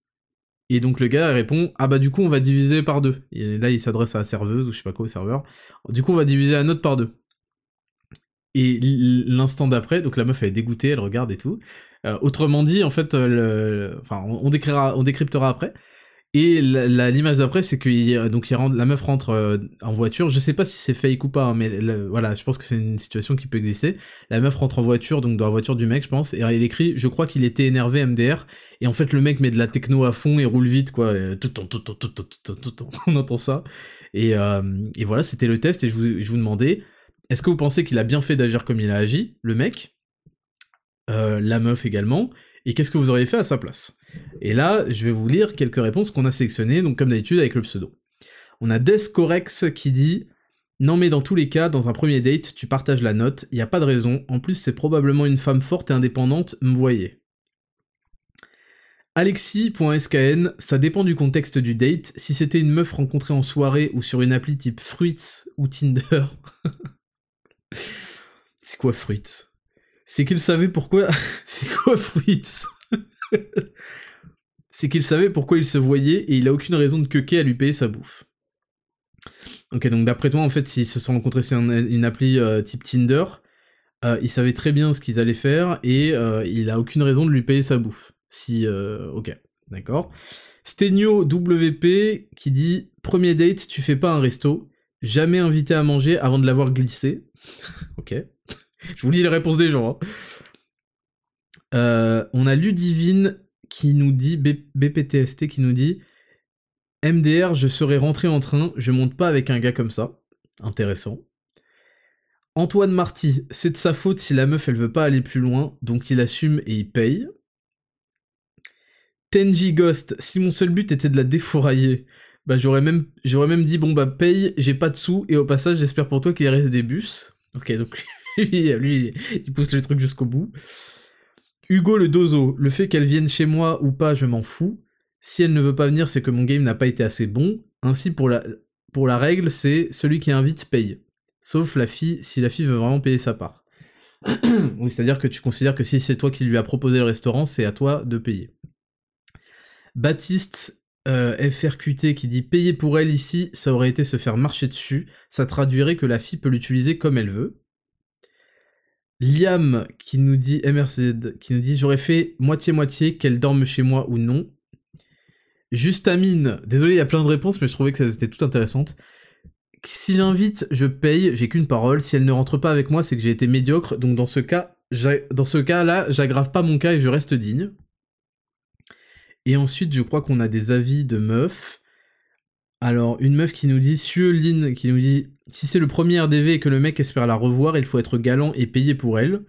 Et donc le gars répond ah bah du coup on va diviser par deux. Et là il s'adresse à la serveuse ou je sais pas quoi au serveur. Du coup on va diviser la note par deux. Et l'instant d'après, donc la meuf elle est dégoûtée, elle regarde et tout. Euh, autrement dit, en fait, le... enfin on, décrira, on décryptera après. Et l'image d'après, c'est que donc la meuf rentre euh, en voiture. Je sais pas si c'est fake ou pas, hein, mais voilà, je pense que c'est une situation qui peut exister. La meuf rentre en voiture, donc dans la voiture du mec, je pense, et il écrit "Je crois qu'il était énervé MDR." Et en fait, le mec met de la techno à fond et roule vite, quoi. On entend ça. Et, et voilà, c'était le test. Et je vous, je vous demandais, est-ce que vous pensez qu'il a bien fait d'agir comme il a agi, le mec? La meuf également et qu'est-ce que vous auriez fait à sa place? Et là, je vais vous lire quelques réponses qu'on a sélectionnées, donc comme d'habitude avec le pseudo. On a Descorex qui dit non mais dans tous les cas, dans un premier date, tu partages la note, y a pas de raison, en plus c'est probablement une femme forte et indépendante, me voyez. Alexis.skn, ça dépend du contexte du date, si c'était une meuf rencontrée en soirée ou sur une appli type Fruits ou Tinder. c'est quoi Fruits? C'est qu'il savait pourquoi. c'est quoi Fruits C'est qu'il savait pourquoi il se voyait et il a aucune raison de quequer à lui payer sa bouffe. Ok, donc d'après toi, en fait, s'ils se sont rencontrés sur une, appli euh, type Tinder, euh, il savait très bien ce qu'ils allaient faire et euh, il a aucune raison de lui payer sa bouffe. Si, ok, d'accord. Stenio WP qui dit premier date, tu fais pas un resto, jamais invité à manger avant de l'avoir glissé. ok. Je vous lis les réponses des gens. Hein. Euh, on a Ludivine qui nous dit, BPTST qui nous dit MDR, je serais rentré en train, je monte pas avec un gars comme ça. Intéressant. Antoine Marty, c'est de sa faute si la meuf elle veut pas aller plus loin, donc il assume et il paye. Tenji Ghost, si mon seul but était de la défourailler, bah j'aurais même, j'aurais même dit bon bah paye, j'ai pas de sous, et au passage j'espère pour toi qu'il reste des bus. Ok donc lui, il pousse le truc jusqu'au bout. Hugo le dozo, le fait qu'elle vienne chez moi ou pas, je m'en fous. Si elle ne veut pas venir, c'est que mon game n'a pas été assez bon. Ainsi, pour la, pour la règle, c'est celui qui invite paye. Sauf la fille, si la fille veut vraiment payer sa part. oui, c'est-à-dire que tu considères que si c'est toi qui lui as proposé le restaurant, c'est à toi de payer. Baptiste euh, FRQT qui dit payer pour elle ici, ça aurait été se faire marcher dessus. Ça traduirait que la fille peut l'utiliser comme elle veut. Liam qui nous dit MRC qui nous dit j'aurais fait moitié-moitié qu'elle dorme chez moi ou non. Justamine, désolé, il y a plein de réponses, mais je trouvais que ça était tout intéressante. Si j'invite, je paye, j'ai qu'une parole. Si elle ne rentre pas avec moi, c'est que j'ai été médiocre. Donc dans ce cas, dans ce cas-là, j'aggrave pas mon cas et je reste digne. Et ensuite, je crois qu'on a des avis de meufs. Alors, une meuf qui nous dit, Lynn, qui nous dit si c'est le premier RDV et que le mec espère la revoir, il faut être galant et payer pour elle.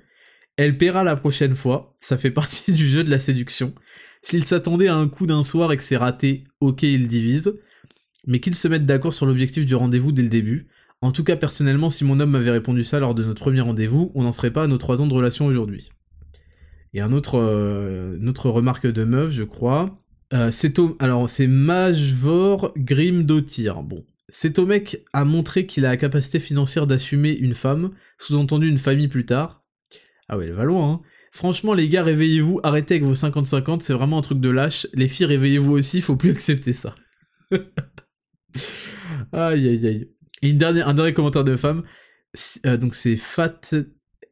Elle paiera la prochaine fois, ça fait partie du jeu de la séduction. S'il s'attendait à un coup d'un soir et que c'est raté, ok, il divise. Mais qu'ils se mettent d'accord sur l'objectif du rendez-vous dès le début. En tout cas, personnellement, si mon homme m'avait répondu ça lors de notre premier rendez-vous, on n'en serait pas à nos trois ans de relation aujourd'hui. Et un autre, euh, une autre remarque de meuf, je crois. Euh, alors c'est Majvor Grim Dotir. Bon, mec a montré qu'il a la capacité financière d'assumer une femme, sous-entendu une famille plus tard. Ah ouais, elle va loin, hein. Franchement, les gars, réveillez-vous, arrêtez avec vos 50-50, c'est vraiment un truc de lâche. Les filles, réveillez-vous aussi, faut plus accepter ça. aïe aïe aïe. Et une dernière, un dernier commentaire de femme. Euh, donc c'est Fat.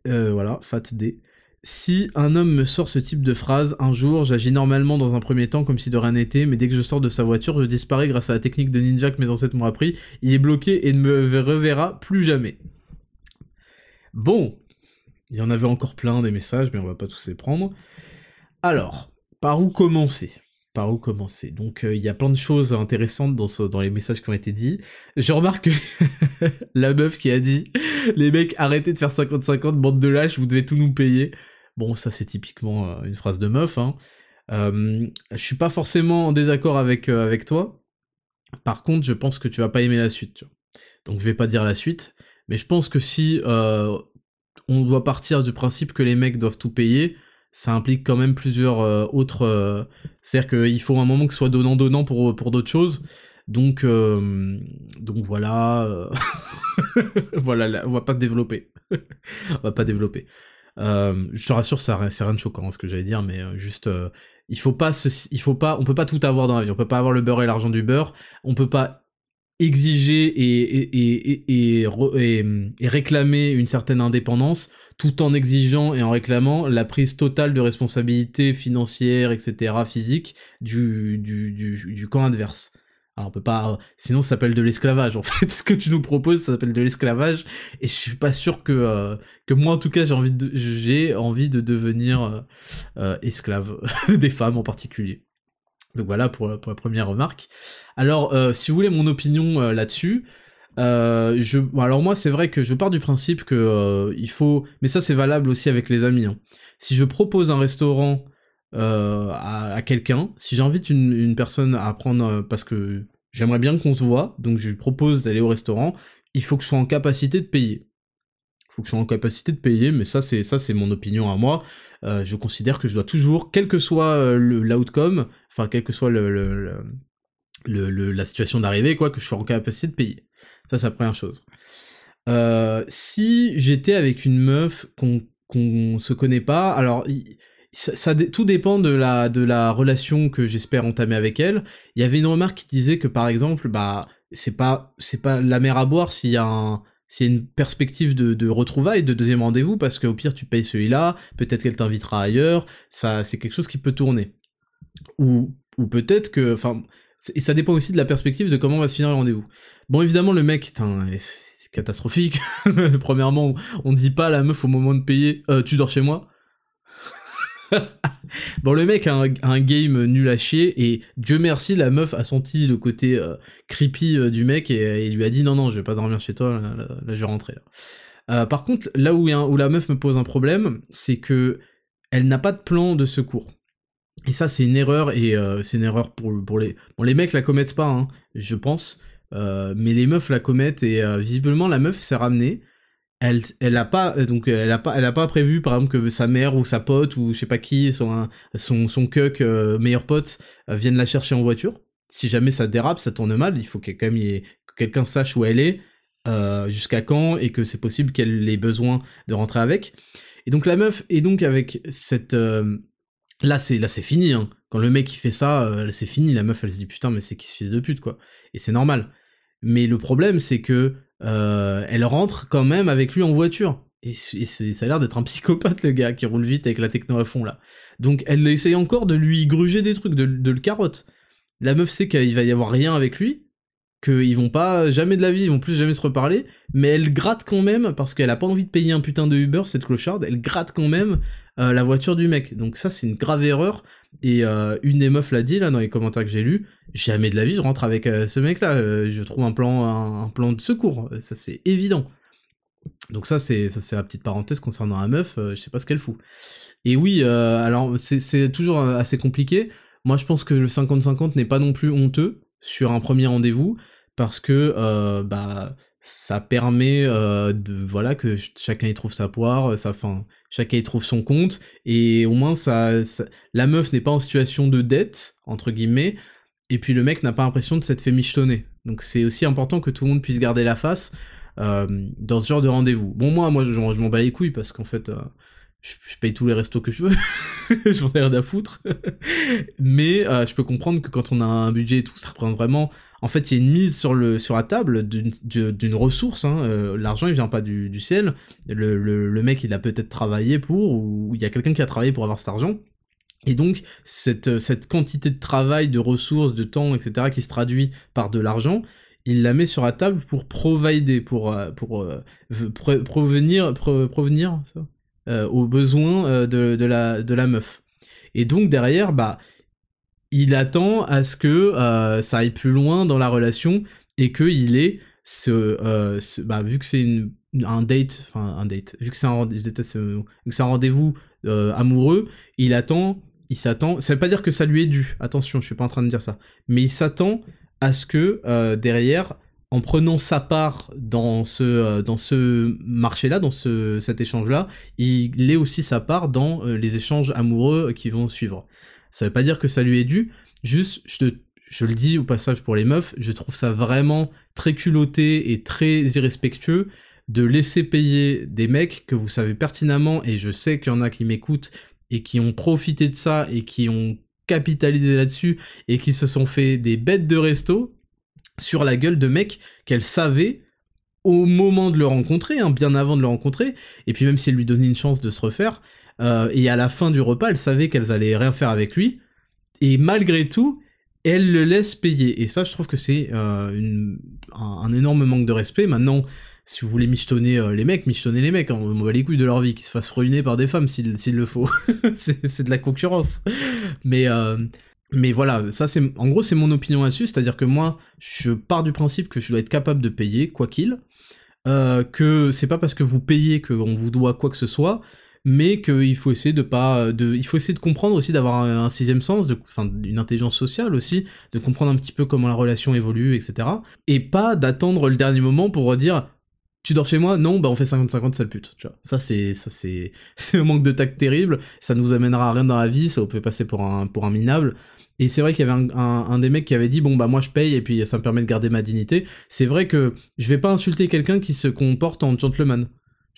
Euh, voilà, Fat D. Si un homme me sort ce type de phrase, un jour, j'agis normalement dans un premier temps comme si de rien n'était, mais dès que je sors de sa voiture, je disparais grâce à la technique de ninja que mes ancêtres m'ont appris, il est bloqué et ne me reverra plus jamais. Bon, il y en avait encore plein des messages, mais on va pas tous les prendre. Alors, par où commencer? Par où commencer Donc euh, il y a plein de choses intéressantes dans, dans les messages qui ont été dits. Je remarque la meuf qui a dit les mecs arrêtez de faire 50-50, bande de lâches, vous devez tout nous payer. Bon ça c'est typiquement euh, une phrase de meuf. Hein. Euh, je suis pas forcément en désaccord avec, avec toi. Par contre je pense que tu vas pas aimer la suite. Donc je vais pas dire la suite. Mais je pense que si on doit partir du principe que les mecs doivent tout payer, ça implique quand même plusieurs euh, autres. Euh, c'est-à-dire qu'il faut un moment que ce soit donnant-donnant pour, pour d'autres choses. Donc, euh, donc voilà. voilà, on va pas développer. on va pas développer. je te rassure, c'est rien de choquant ce que j'allais dire, mais juste. il faut pas il faut pas, on peut pas tout avoir dans la vie. On peut pas avoir le beurre et l'argent du beurre. On peut pas exiger et, et, réclamer une certaine indépendance tout en exigeant et en réclamant la prise totale de responsabilité financière, etc., physique, du, du, du, camp adverse. Alors on peut pas, sinon ça s'appelle de l'esclavage en fait. Ce que tu nous proposes, ça s'appelle de l'esclavage, et je suis pas sûr que euh, que moi en tout cas j'ai envie de j'ai envie de devenir euh, euh, esclave des femmes en particulier. Donc voilà pour, la première remarque. Alors si vous voulez mon opinion là-dessus, je, alors moi c'est vrai que je pars du principe que il faut, mais ça c'est valable aussi avec les amis. Hein. Si je propose un restaurant euh, à, quelqu'un, si j'invite une, une, personne à prendre, euh, parce que j'aimerais bien qu'on se voit, donc je lui propose d'aller au restaurant, il faut que je sois en capacité de payer. Que je sois en capacité de payer, mais ça c'est ça c'est mon opinion à moi. Euh, je considère que je dois toujours, quel que soit l'outcome, enfin quelle que soit le, le, le, la situation d'arrivée, quoi, que je sois en capacité de payer. Ça c'est la première chose. si j'étais avec une meuf qu'on qu'on se connaît pas, alors ça, tout dépend de la, de la relation que j'espère entamer avec elle. Il y avait une remarque qui disait que par exemple, bah, c'est pas, c'est pas la mer à boire s'il y a un, une perspective de, de retrouvailles, de deuxième rendez-vous, parce qu'au pire tu payes celui-là, peut-être qu'elle t'invitera ailleurs, ça, c'est quelque chose qui peut tourner. Ou, ou peut-être que, enfin, et ça dépend aussi de la perspective de comment va se finir le rendez-vous. Bon, évidemment, le mec, c'est catastrophique. Premièrement, on dit pas à la meuf au moment de payer, euh, tu dors chez moi. bon, le mec a un, game nul à chier, et Dieu merci, la meuf a senti le côté euh, creepy euh, du mec, et, il lui a dit non, non, je vais pas dormir chez toi, là, je vais rentrer. Là. Euh, par contre, là où, où la meuf me pose un problème, c'est que elle n'a pas de plan de secours. Et ça, c'est une erreur, et c'est une erreur pour, pour les... Bon, les mecs la commettent pas, hein, je pense, mais les meufs la commettent, et visiblement, la meuf s'est ramenée, elle elle pas euh, donc elle a pas elle pas prévu par exemple que sa mère ou sa pote ou je sais pas qui son son son cuck euh, meilleur pote euh, vienne la chercher en voiture. Si jamais ça dérape ça tourne mal il faut que quand même y ait, que quelqu'un sache où elle est jusqu'à quand et que c'est possible qu'elle ait besoin de rentrer avec. Et donc la meuf est donc avec cette là c'est là c'est fini hein. quand le mec il fait ça c'est fini. La meuf elle se dit putain mais c'est qui ce fils de pute quoi? Et c'est normal. Mais le problème c'est que euh, elle rentre quand même avec lui en voiture. Et, ça a l'air d'être un psychopathe le gars qui roule vite avec la techno à fond là. Donc elle essaye encore de lui gruger des trucs, de, le carotte. La meuf sait qu'il va y avoir rien avec lui, qu'ils vont pas jamais de la vie, ils vont plus jamais se reparler, mais elle gratte quand même parce qu'elle a pas envie de payer un putain de Uber cette clocharde, elle gratte quand même euh, la voiture du mec. Donc ça c'est une grave erreur et euh, une des meufs l'a dit là dans les commentaires que j'ai lus, jamais de la vie je rentre avec euh, ce mec là, je trouve un plan un, plan de secours, ça c'est évident. Donc ça c'est ça c'est la petite parenthèse concernant la meuf, je sais pas ce qu'elle fout. Et oui, alors c'est toujours assez compliqué. Moi je pense que le 50-50 n'est pas non plus honteux sur un premier rendez-vous parce que bah ça permet euh, de voilà que chacun y trouve sa poire, sa fin, chacun y trouve son compte et au moins ça, la meuf n'est pas en situation de dette entre guillemets et puis le mec n'a pas l'impression de s'être fait michetonner. Donc c'est aussi important que tout le monde puisse garder la face euh, dans ce genre de rendez-vous. Bon moi moi je, m'en bats les couilles parce qu'en fait euh, je, paye tous les restos que je veux, j'en ai rien à foutre. Mais je peux comprendre que quand on a un budget et tout, ça représente vraiment en fait, il y a une mise sur, le, sur la table d'une ressource. Hein. Euh, l'argent, il vient pas du, ciel. Le, mec, il a peut-être travaillé pour, ou il y a quelqu'un qui a travaillé pour avoir cet argent. Et donc, cette, cette quantité de travail, de ressources, de temps, etc., qui se traduit par de l'argent, il la met sur la table pour provider, pour, euh, pour euh, provenir, provenir aux besoins de, de, la, de la meuf. Et donc, derrière, bah, il attend à ce que euh, ça aille plus loin dans la relation et qu'il ait ce, euh, bah, vu que c'est un date, enfin un date, vu que c'est un, rendez-vous euh, amoureux, il attend, il s'attend, ça veut pas dire que ça lui est dû, attention, je suis pas en train de dire ça, mais il s'attend à ce que derrière, en prenant sa part dans ce, dans ce marché-là, dans ce, cet échange-là, il ait aussi sa part dans les échanges amoureux qui vont suivre. Ça veut pas dire que ça lui est dû, juste, je, je le dis au passage pour les meufs, je trouve ça vraiment très culotté et très irrespectueux de laisser payer des mecs que vous savez pertinemment, et je sais qu'il y en a qui m'écoutent et qui ont profité de ça et qui ont capitalisé là-dessus et qui se sont fait des bêtes de resto sur la gueule de mecs qu'elles savaient au moment de le rencontrer, hein, bien avant de le rencontrer, et puis même si elle lui donnait une chance de se refaire, euh, et à la fin du repas, elle savait qu'elles allaient rien faire avec lui. Et malgré tout, elle le laisse payer. Et ça, je trouve que c'est un, un, énorme manque de respect. Maintenant, si vous voulez michetonner les mecs, michetonnez les mecs, hein. on va les couilles de leur vie, qu'ils se fassent ruiner par des femmes s'il le faut. c'est de la concurrence. Mais mais voilà, ça c'est en gros c'est mon opinion là-dessus, c'est-à-dire que moi je pars du principe que je dois être capable de payer quoi qu'il, euh, que c'est pas parce que vous payez qu'on vous doit quoi que ce soit, mais qu'il faut essayer de pas, de, il faut essayer de comprendre aussi d'avoir un, sixième sens, de, enfin une intelligence sociale aussi, de comprendre un petit peu comment la relation évolue, etc. Et pas d'attendre le dernier moment pour dire tu dors chez moi? Non, bah on fait 50-50, sale pute. Tu vois. Ça, c'est, ça, c'est, c'est un manque de tact terrible. Ça nous amènera à rien dans la vie. Ça peut passer pour un, pour un minable. Et c'est vrai qu'il y avait un, des mecs qui avait dit bon bah moi je paye et puis ça me permet de garder ma dignité. C'est vrai que je vais pas insulter quelqu'un qui se comporte en gentleman.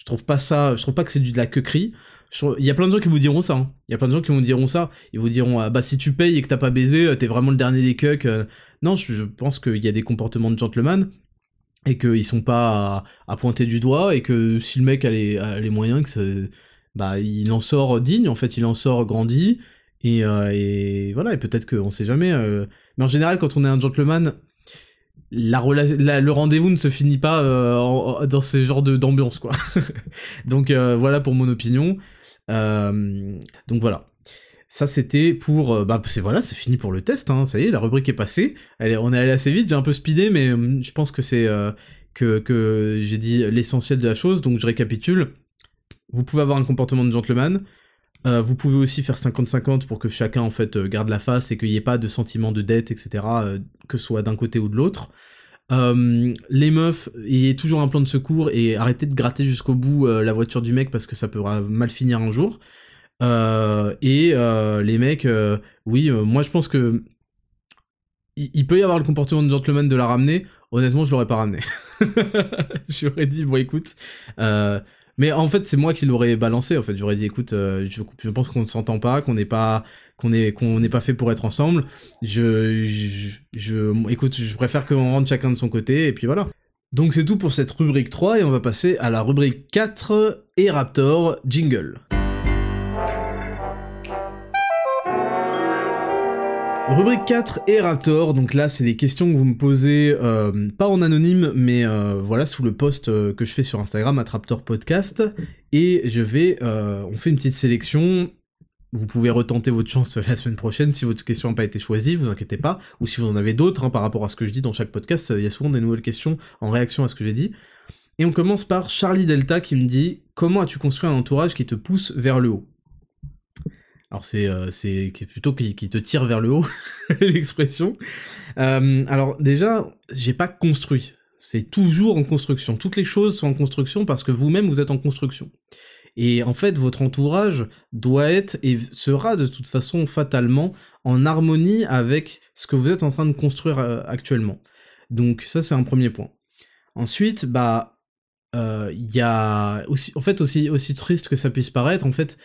Je trouve pas ça, je trouve pas que c'est de la queuerie. Il y a plein de gens qui vous diront ça. Hein. Il y a plein de gens qui vous diront ça. Ils vous diront ah, bah si tu payes et que t'as pas baisé, t'es vraiment le dernier des cucks. Non, je pense qu'il y a des comportements de gentleman et qu'ils sont pas à, pointer du doigt et que si le mec a les, moyens, que bah il en sort digne. En fait, il en sort grandi euh, et, voilà, et peut-être qu'on sait jamais. Euh, mais en général, quand on est un gentleman, la, le rendez-vous ne se finit pas euh, dans ce genre d'ambiance, quoi. donc voilà pour mon opinion. donc voilà. Ça c'était pour, bah c'est voilà, c'est fini pour le test. Hein, ça y est, la rubrique est passée. on est allé assez vite, j'ai un peu speedé, mais je pense que c'est que, que j'ai dit l'essentiel de la chose. Donc je récapitule. Vous pouvez avoir un comportement de gentleman. Euh, vous pouvez aussi faire 50-50 pour que chacun en fait euh, garde la face et qu'il n'y ait pas de sentiment de dette, etc., euh, que ce soit d'un côté ou de l'autre. les meufs, ayez toujours un plan de secours et arrêtez de gratter jusqu'au bout la voiture du mec parce que ça pourra mal finir un jour. et les mecs, oui, moi je pense que il, peut y avoir le comportement de gentleman de la ramener. Honnêtement, je l'aurais pas ramené. J'aurais dit, bon écoute, mais en fait, c'est moi qui l'aurais balancé. En fait, j'aurais dit, écoute, euh, je, pense qu'on ne s'entend pas, qu'on n'est pas, qu'on est, qu'on n'est pas fait pour être ensemble. Je, je, écoute, je préfère qu'on rentre chacun de son côté, et puis voilà. Donc c'est tout pour cette rubrique 3, et on va passer à la rubrique 4, et Raptor Jingle. Rubrique 4 et Raptor, donc là c'est des questions que vous me posez, euh, pas en anonyme, mais euh, voilà, sous le post euh, que je fais sur Instagram, à Raptor Podcast, et je vais, on fait une petite sélection, vous pouvez retenter votre chance la semaine prochaine si votre question n'a pas été choisie, vous inquiétez pas, ou si vous en avez d'autres hein, par rapport à ce que je dis dans chaque podcast, il y a souvent des nouvelles questions en réaction à ce que j'ai dit. Et on commence par Charlie Delta qui me dit « Comment as-tu construit un entourage qui te pousse vers le haut ?» Alors c'est euh, plutôt qui, qui, te tire vers le haut l'expression. Euh, alors déjà, j'ai pas construit. C'est toujours en construction. Toutes les choses sont en construction parce que vous-même vous êtes en construction. Et en fait, votre entourage doit être et sera de toute façon fatalement en harmonie avec ce que vous êtes en train de construire euh, actuellement. Donc ça, c'est un premier point. Ensuite, bah, euh, il y a aussi, en fait, aussi triste que ça puisse paraître, en fait,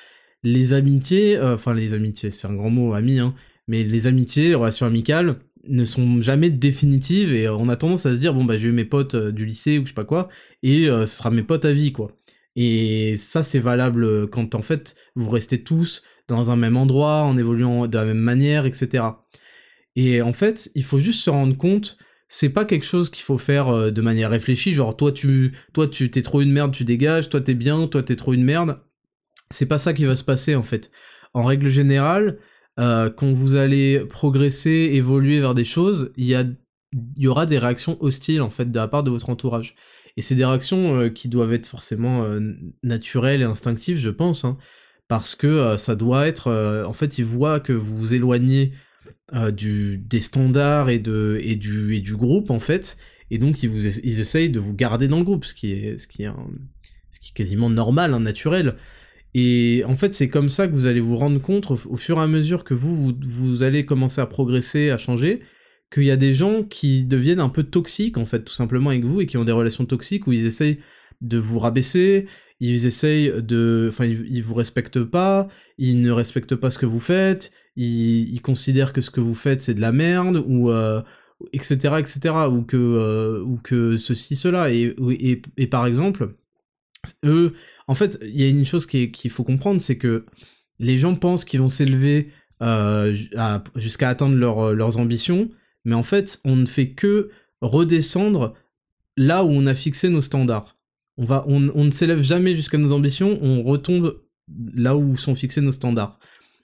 les amitiés, euh, enfin les amitiés, c'est un grand mot, amis, hein, mais les amitiés, les relations amicales ne sont jamais définitives et on a tendance à se dire bon bah j'ai eu mes potes du lycée ou je sais pas quoi et ce sera mes potes à vie quoi. Et ça c'est valable quand en fait vous restez tous dans un même endroit, en évoluant de la même manière, etc. Et en fait, il faut juste se rendre compte, c'est pas quelque chose qu'il faut faire de manière réfléchie, genre toi tu toi tu t'es trop une merde, tu dégages, toi t'es bien, toi t'es trop une merde c'est pas ça qui va se passer en fait. En règle générale, euh, quand vous allez progresser, évoluer vers des choses, il y, y aura des réactions hostiles en fait de la part de votre entourage. Et c'est des réactions euh, qui doivent être forcément euh, naturelles et instinctives, je pense, hein, parce que ça doit être, en fait, ils voient que vous vous éloignez des standards et, de, et, du, et du groupe en fait, et donc ils, vous, ils essayent de vous garder dans le groupe, ce qui est, ce qui est, quasiment normal, hein, naturel. Et en fait, c'est comme ça que vous allez vous rendre compte, au, fur et à mesure que vous, vous, allez commencer à progresser, à changer, qu'il y a des gens qui deviennent un peu toxiques, en fait, tout simplement avec vous, et qui ont des relations toxiques où ils essayent de vous rabaisser, ils essayent de... Enfin, ils, vous respectent pas, ils ne respectent pas ce que vous faites, ils, considèrent que ce que vous faites, c'est de la merde, ou... etc., euh, etc., ou que, euh, ou que ceci, cela. Et, et, et par exemple, eux, en fait, il y a une chose qu'il faut comprendre, c'est que les gens pensent qu'ils vont s'élever jusqu'à atteindre leurs ambitions, mais en fait, on ne fait que redescendre là où on a fixé nos standards. On, va, on, ne s'élève jamais jusqu'à nos ambitions, on retombe là où sont fixés nos standards.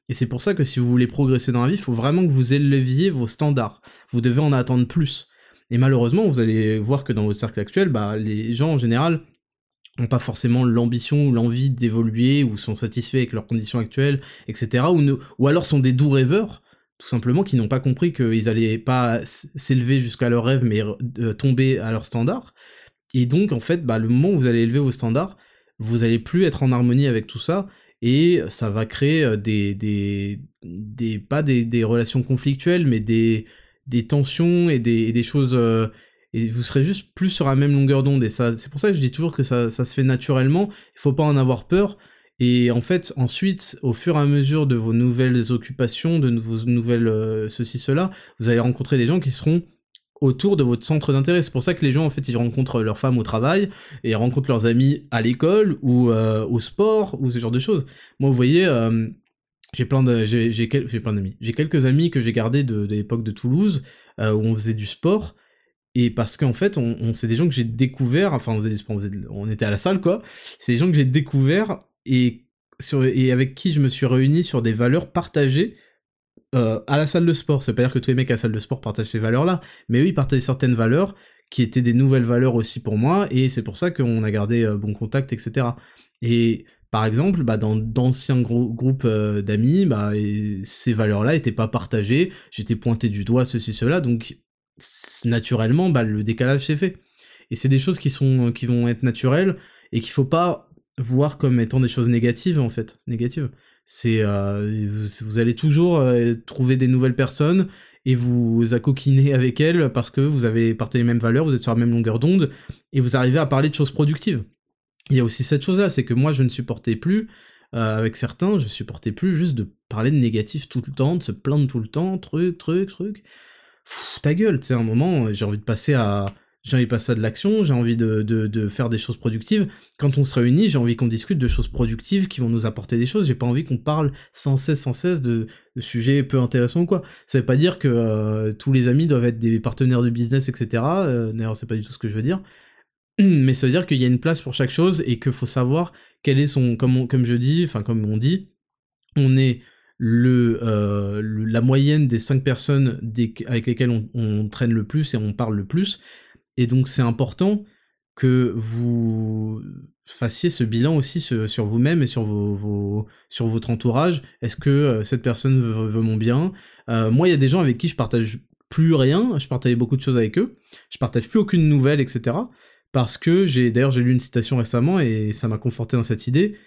Et c'est pour ça que si vous voulez progresser dans la vie, il faut vraiment que vous éleviez vos standards. Vous devez en attendre plus. Et malheureusement, vous allez voir que dans votre cercle actuel, bah, les gens en général n'ont pas forcément l'ambition ou l'envie d'évoluer, ou sont satisfaits avec leurs conditions actuelles, etc. Ou, ou alors sont des doux rêveurs, tout simplement, qui n'ont pas compris qu'ils allaient pas s'élever jusqu'à leurs rêves, mais tomber à leurs standards. Et donc, en fait, bah, le moment où vous allez élever vos standards, vous allez plus être en harmonie avec tout ça, et ça va créer euh, des, des, des pas des, des, relations conflictuelles, mais des, des tensions et des, des choses, euh, et vous serez juste plus sur la même longueur d'onde, et ça, c'est pour ça que je dis toujours que ça, ça se fait naturellement, il faut pas en avoir peur, et en fait, ensuite, au fur et à mesure de vos nouvelles occupations, de vos nouvelles euh, ceci, cela, vous allez rencontrer des gens qui seront autour de votre centre d'intérêt. C'est pour ça que les gens, en fait, ils rencontrent leurs femmes au travail, et rencontrent leurs amis à l'école, ou euh, au sport, ou ce genre de choses. Moi, vous voyez, euh, j'ai plein de, j'ai, plein d'amis. J'ai quelques amis que j'ai gardés de, l'époque de Toulouse, où on faisait du sport, et parce qu'en fait, on, c'est des gens que j'ai découverts, enfin, on, faisait du sport, on, était à la salle, quoi. C'est des gens que j'ai découverts et, avec qui je me suis réuni sur des valeurs partagées euh, à la salle de sport. Veut pas dire que tous les mecs à la salle de sport partagent ces valeurs-là, mais eux, ils partageaient certaines valeurs qui étaient des nouvelles valeurs aussi pour moi, et c'est pour ça qu'on a gardé euh, bon contact, etc. Et par exemple, bah, dans d'anciens groupes euh, d'amis, bah, ces valeurs-là n'étaient pas partagées, j'étais pointé du doigt, ceci, cela, donc naturellement, bah, le décalage s'est fait. Et c'est des choses qui, sont, qui vont être naturelles, et qu'il faut pas voir comme étant des choses négatives en fait, négatives. C'est euh, vous, allez toujours euh, trouver des nouvelles personnes et vous accoquiner avec elles parce que vous avez partagé les mêmes valeurs, vous êtes sur la même longueur d'onde et vous arrivez à parler de choses productives. Il y a aussi cette chose-là, c'est que moi je ne supportais plus euh, avec certains, je supportais plus juste de parler de négatif tout le temps, de se plaindre tout le temps, truc, truc, truc. ta gueule, tu sais, un moment, j'ai envie de passer à, j'ai envie de passer à de l'action, j'ai envie de, de, de, faire des choses productives. Quand on se réunit, j'ai envie qu'on discute de choses productives qui vont nous apporter des choses. J'ai pas envie qu'on parle sans cesse, sans cesse de, sujets peu intéressants ou quoi. Ça veut pas dire que euh, tous les amis doivent être des partenaires de business, etc. Euh, D'ailleurs, c'est pas du tout ce que je veux dire. Mais ça veut dire qu'il y a une place pour chaque chose et qu'il faut savoir quel est son, comme, comme je dis, enfin comme on dit, on est le, euh, la moyenne des cinq personnes avec lesquelles on, on, traîne le plus et on parle le plus. Et donc c'est important que vous fassiez ce bilan aussi sur, vous-même et sur, votre entourage. Est-ce que euh, cette personne veut, mon bien? Euh, Moi, il y a des gens avec qui je partage plus rien, je partageais beaucoup de choses avec eux, je partage plus aucune nouvelle, etc. Parce que j'ai, d'ailleurs, j'ai lu une citation récemment et ça m'a conforté dans cette idée,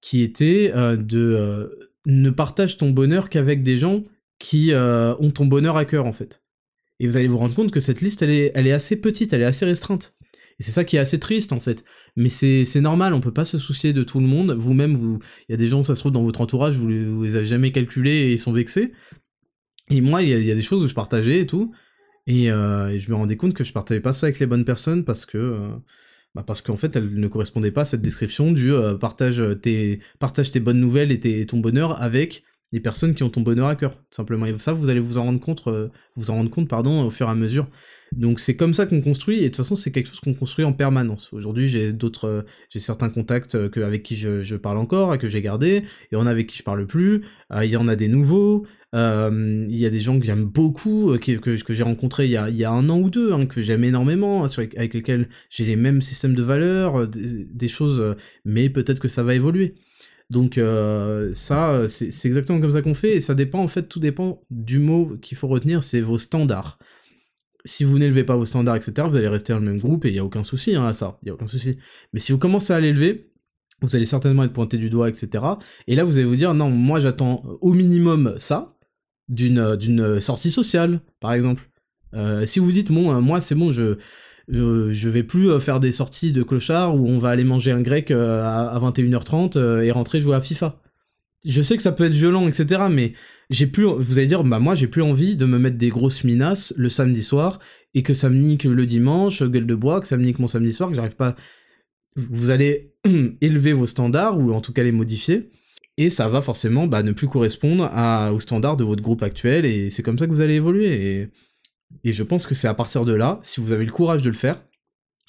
qui était euh, de ne partage ton bonheur qu'avec des gens qui ont ton bonheur à cœur, en fait. Et vous allez vous rendre compte que cette liste, elle est, elle assez petite, elle est assez restreinte. Et c'est ça qui est assez triste en fait. Mais c'est normal, on peut pas se soucier de tout le monde. Vous-même, vous, il y a des gens, ça se trouve dans votre entourage, vous, vous les avez jamais calculés et sont vexés. Et moi, il y, a, des choses où je partageais et tout. Euh, et, je me rendais compte que je partageais pas ça avec les bonnes personnes parce que, euh, bah parce qu'en fait, elles ne correspondaient pas à cette description du euh, partage tes, partage tes bonnes nouvelles et, ton bonheur avec des personnes qui ont ton bonheur à cœur, simplement. Et ça, vous allez vous en rendre compte, euh, vous en rendre compte, pardon, au fur et à mesure. Donc c'est comme ça qu'on construit, et de toute façon c'est quelque chose qu'on construit en permanence. Aujourd'hui j'ai d'autres, euh, j'ai certains contacts euh, avec qui je, parle encore et que j'ai gardé, et on a avec qui je parle plus. Il y en a des nouveaux. Il y a des gens que j'aime beaucoup, que, que, j'ai rencontrés il y, a, y a un an ou deux, hein, que j'aime énormément, avec lesquels j'ai les mêmes systèmes de valeurs, des choses, mais peut-être que ça va évoluer. Donc euh, ça, c'est exactement comme ça qu'on fait, et ça dépend, en fait, tout dépend du mot qu'il faut retenir, c'est vos standards. Si vous n'élevez pas vos standards, etc., vous allez rester dans le même groupe, et il n'y a aucun souci hein, à ça, il n'y a aucun souci. Mais si vous commencez à l'élever, vous allez certainement être pointé du doigt, etc. Et là, vous allez vous dire, non, moi j'attends au minimum ça, d'une sortie sociale, par exemple. Euh, si vous dites, bon, moi c'est bon, je je, vais plus euh, faire des sorties de clochard où on va aller manger un grec euh, à, 21h30 euh, et rentrer jouer à FIFA. Je sais que ça peut être violent, etc. Mais j'ai plus, vous allez dire, bah moi j'ai plus envie de me mettre des grosses minasses le samedi soir et que ça me nique le dimanche, gueule de bois, que ça me nique mon samedi soir, que j'arrive pas. Vous allez élever vos standards ou en tout cas les modifier et ça va forcément bah, ne plus correspondre aux standards de votre groupe actuel, et c'est comme ça que vous allez évoluer. Et je pense que c'est à partir de là, si vous avez le courage de le faire,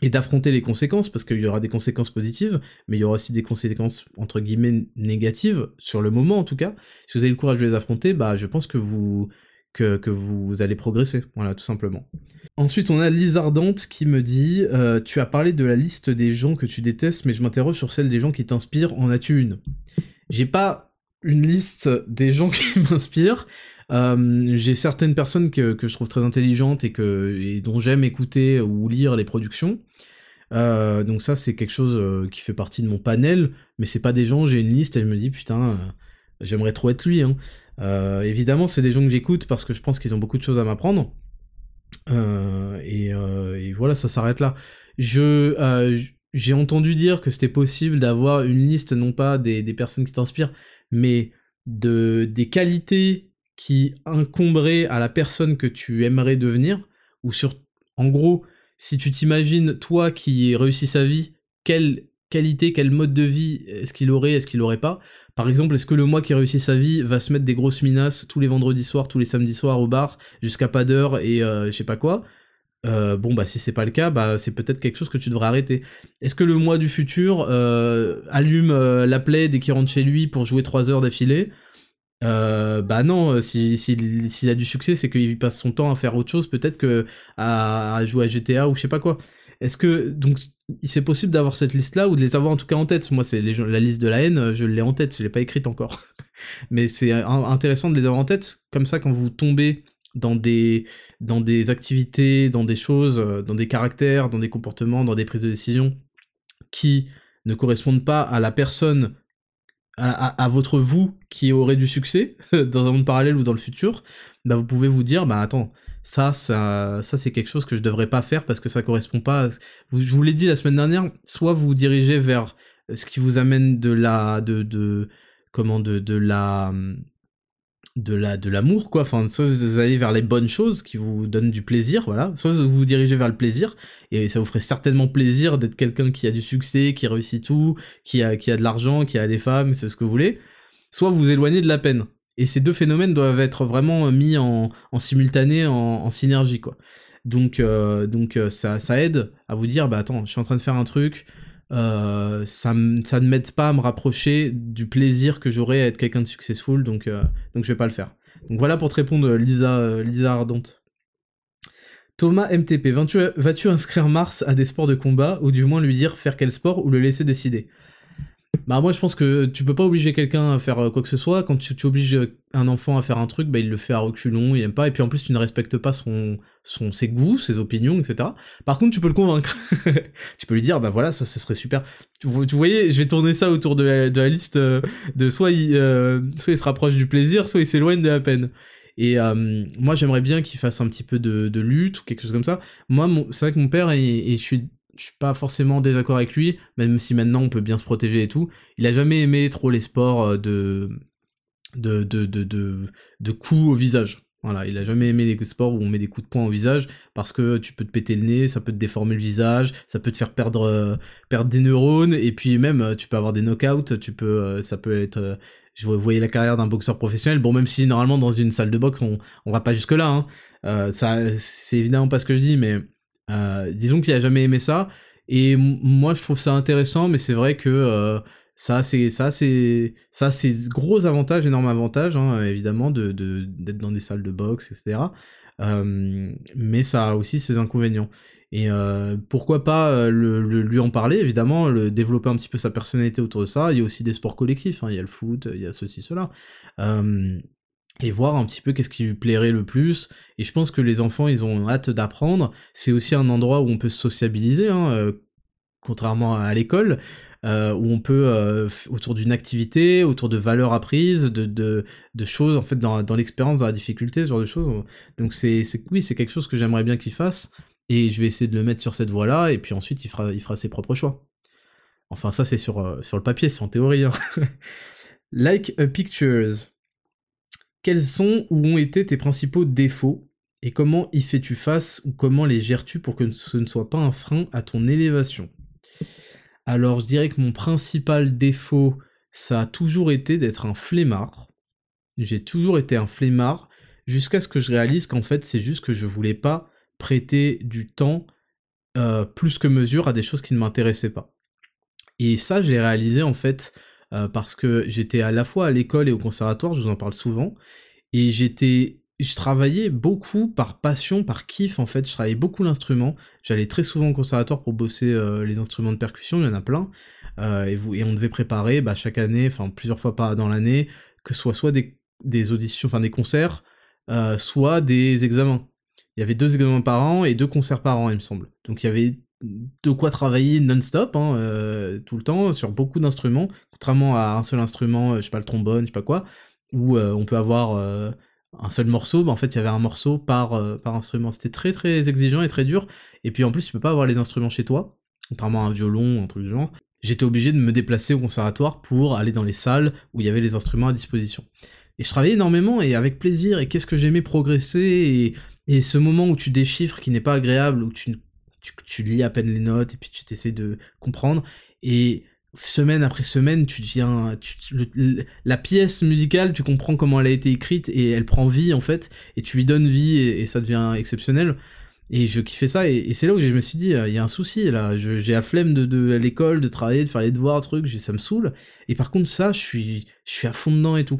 et d'affronter les conséquences, parce qu'il y aura des conséquences positives, mais il y aura aussi des conséquences, entre guillemets, négatives, sur le moment en tout cas, si vous avez le courage de les affronter, bah je pense que vous, allez progresser, voilà, tout simplement. Ensuite, on a Lizardante qui me dit euh, Tu as parlé de la liste des gens que tu détestes, mais je m'interroge sur celle des gens qui t'inspirent. En as-tu une? J'ai pas une liste des gens qui m'inspirent. Euh, j'ai certaines personnes que, je trouve très intelligentes et, que, et dont j'aime écouter ou lire les productions. Euh, donc ça, c'est quelque chose euh, qui fait partie de mon panel, mais c'est pas des gens, j'ai une liste et je me dis, putain, j'aimerais trop être lui. Hein. Évidemment, c'est des gens que j'écoute parce que je pense qu'ils ont beaucoup de choses à m'apprendre. Et, et, voilà, ça s'arrête là. Je j'ai entendu dire que c'était possible d'avoir une liste, non pas des, des personnes qui t'inspirent, mais de des qualités qui incomberait à la personne que tu aimerais devenir, ou sur, en gros, si tu t'imagines, toi qui réussi sa vie, quelle qualité, quel mode de vie est-ce qu'il aurait, est-ce qu'il aurait pas? Par exemple, est-ce que le moi qui réussit sa vie va se mettre des grosses minasses tous les vendredis soirs, tous les samedis soirs au bar, jusqu'à pas d'heure et euh, je sais pas quoi? Euh, bon bah si c'est pas le cas, bah c'est peut-être quelque chose que tu devrais arrêter. Est-ce que le moi du futur euh, allume la play dès qu'il rentre chez lui pour jouer 3 heures d'affilée? Euh, bah non, euh, s'il si, si, a du succès, c'est qu'il passe son temps à faire autre chose, peut-être que à, jouer à GTA ou je sais pas quoi. Est-ce que donc c'est possible d'avoir cette liste-là ou de les avoir en tout cas en tête? Moi, c'est la liste de la haine, je l'ai en tête, je l'ai pas écrite encore. Mais c'est intéressant de les avoir en tête, comme ça quand vous tombez dans des dans des activités, dans des choses, euh, dans des caractères, dans des comportements, dans des prises de décision qui ne correspondent pas à la personne à, votre vous qui aurait du succès dans un monde parallèle ou dans le futur, bah vous pouvez vous dire bah attends ça ça ça c'est quelque chose que je devrais pas faire parce que ça correspond pas. À... Je vous l'ai dit la semaine dernière, soit vous, vous dirigez vers ce qui vous amène de la de de comment de de la de la de l'amour quoi. Enfin soit vous allez vers les bonnes choses qui vous donnent du plaisir voilà. Soit vous vous dirigez vers le plaisir et ça vous ferait certainement plaisir d'être quelqu'un qui a du succès qui réussit tout qui a qui a de l'argent qui a des femmes c'est ce que vous voulez. Soit vous vous éloignez de la peine. Et ces deux phénomènes doivent être vraiment mis en, simultané en, synergie quoi. Donc euh, donc euh, ça ça aide à vous dire bah attends je suis en train de faire un truc euh, ça, ça ne m'aide pas à me rapprocher du plaisir que j'aurais à être quelqu'un de successful, donc, euh, donc je vais pas le faire. Donc voilà pour te répondre, Lisa, euh, Lisa Ardente. Thomas MTP, vas-tu inscrire Mars à des sports de combat, ou du moins lui dire faire quel sport, ou le laisser décider? Bah moi je pense que tu peux pas obliger quelqu'un à faire euh, quoi que ce soit, quand tu, obliges euh, un enfant à faire un truc, bah il le fait à reculons, il aime pas, et puis en plus tu ne respectes pas son, son ses goûts, ses opinions, etc. Par contre tu peux le convaincre, tu peux lui dire bah voilà ça ce serait super. Tu, voyez, je vais tourner ça autour de la, de la liste euh, de soit il, soit il se rapproche du plaisir, soit il s'éloigne de la peine. Et moi j'aimerais bien qu'il fasse un petit peu de, de, lutte ou quelque chose comme ça. Moi c'est vrai que mon père, et, et je suis je suis pas forcément désaccord avec lui, même si maintenant on peut bien se protéger et tout. Il a jamais aimé trop les sports euh, de de, de, de, de, coups au visage. Voilà, il a jamais aimé les sports où on met des coups de poing au visage parce que tu peux te péter le nez, ça peut te déformer le visage, ça peut te faire perdre euh, perdre des neurones et puis même euh, tu peux avoir des knockouts, tu peux ça peut être je voyais la carrière d'un boxeur professionnel. Bon, même si normalement dans une salle de boxe on on va pas jusque là, hein. ça c'est évidemment pas ce que je dis, mais euh, disons qu'il a jamais aimé ça. Et moi, je trouve ça intéressant, mais c'est vrai que euh, ça, c'est ça, c'est ça, c'est gros avantages, énorme avantage, hein, évidemment, de d'être dans des salles de boxe, etc. Euh, mais ça a aussi ses inconvénients. Et pourquoi pas le, lui en parler, évidemment, le développer un petit peu sa personnalité autour de ça. Il y a aussi des sports collectifs, hein, il y a le foot, il y a ceci, cela et voir un petit peu qu'est-ce qui lui plairait le plus. Et je pense que les enfants, ils ont hâte d'apprendre. C'est aussi un endroit où on peut se sociabiliser, hein, euh, contrairement à l'école, euh, où on peut, euh, autour d'une activité, autour de valeurs apprises, de, de, choses, en fait, dans, dans l'expérience, dans la difficulté, ce genre de choses. Donc c'est, oui, c'est quelque chose que j'aimerais bien qu'il fasse. Et je vais essayer de le mettre sur cette voie-là, et puis ensuite, il fera, il fera ses propres choix. Enfin, ça, c'est sur, sur le papier, c'est en théorie. Hein. like a pictures. Quels sont ou ont été tes principaux défauts et comment y fais-tu face ou comment les gères-tu pour que ce ne soit pas un frein à ton élévation? Alors je dirais que mon principal défaut ça a toujours été d'être un flemmard. J'ai toujours été un flemmard jusqu'à ce que je réalise qu'en fait c'est juste que je voulais pas prêter du temps euh, plus que mesure à des choses qui ne m'intéressaient pas. Et ça, j'ai réalisé en fait euh, parce que j'étais à la fois à l'école et au conservatoire, je vous en parle souvent, et j'étais, je travaillais beaucoup par passion, par kiff en fait, je travaillais beaucoup l'instrument, j'allais très souvent au conservatoire pour bosser euh, les instruments de percussion, il y en a plein, euh, et, vous, et on devait préparer bah, chaque année, enfin plusieurs fois pas dans l'année, que ce soit soit des, des auditions, enfin des concerts, soit des examens. Il y avait deux examens par an et deux concerts par an, il me semble. Donc il y avait de quoi travailler non-stop, hein, euh, tout le temps, sur beaucoup d'instruments, contrairement à un seul instrument, euh, je sais pas, le trombone, je sais pas quoi, où euh, on peut avoir un seul morceau, bah en fait il y avait un morceau par, par instrument. C'était très très exigeant et très dur, et puis en plus tu peux pas avoir les instruments chez toi, contrairement à un violon, un truc du genre. J'étais obligé de me déplacer au conservatoire pour aller dans les salles où il y avait les instruments à disposition. Et je travaillais énormément et avec plaisir, et qu'est-ce que j'aimais progresser, et, et ce moment où tu déchiffres qui n'est pas agréable, où tu tu, lis à peine les notes et puis tu t'essaies de comprendre. Et semaine après semaine, tu deviens. la pièce musicale, tu comprends comment elle a été écrite et elle prend vie en fait, et tu lui donnes vie et, ça devient exceptionnel. Et je kiffais ça, et, c'est là où je me suis dit, il y a un souci là, j'ai la flemme de, de l'école, de travailler, de faire les devoirs, trucs, ça me saoule. Et par contre, ça, je suis, je suis à fond dedans et tout.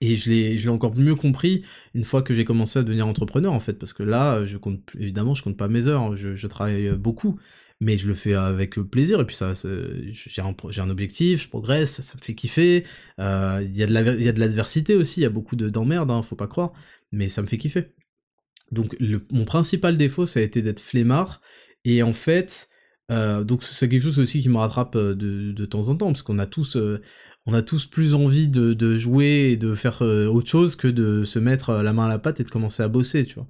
Et je l'ai, encore mieux compris une fois que j'ai commencé à devenir entrepreneur en fait, parce que là, je compte évidemment, je compte pas mes heures, je, travaille euh, beaucoup, mais je le fais avec plaisir. Et puis ça, j'ai un, objectif, je progresse, ça, me fait kiffer. Euh, il y a de l'adversité aussi, il y a beaucoup d'emmerdes, hein, faut pas croire, mais ça me fait kiffer. Donc mon principal défaut, ça a été d'être flemmard. Et en fait, euh, donc c'est quelque chose aussi qui me rattrape de, de temps en temps, parce qu'on a tous, on a tous plus envie de, jouer et de faire euh, autre chose que de se mettre euh, la main à la pâte et de commencer à bosser, tu vois.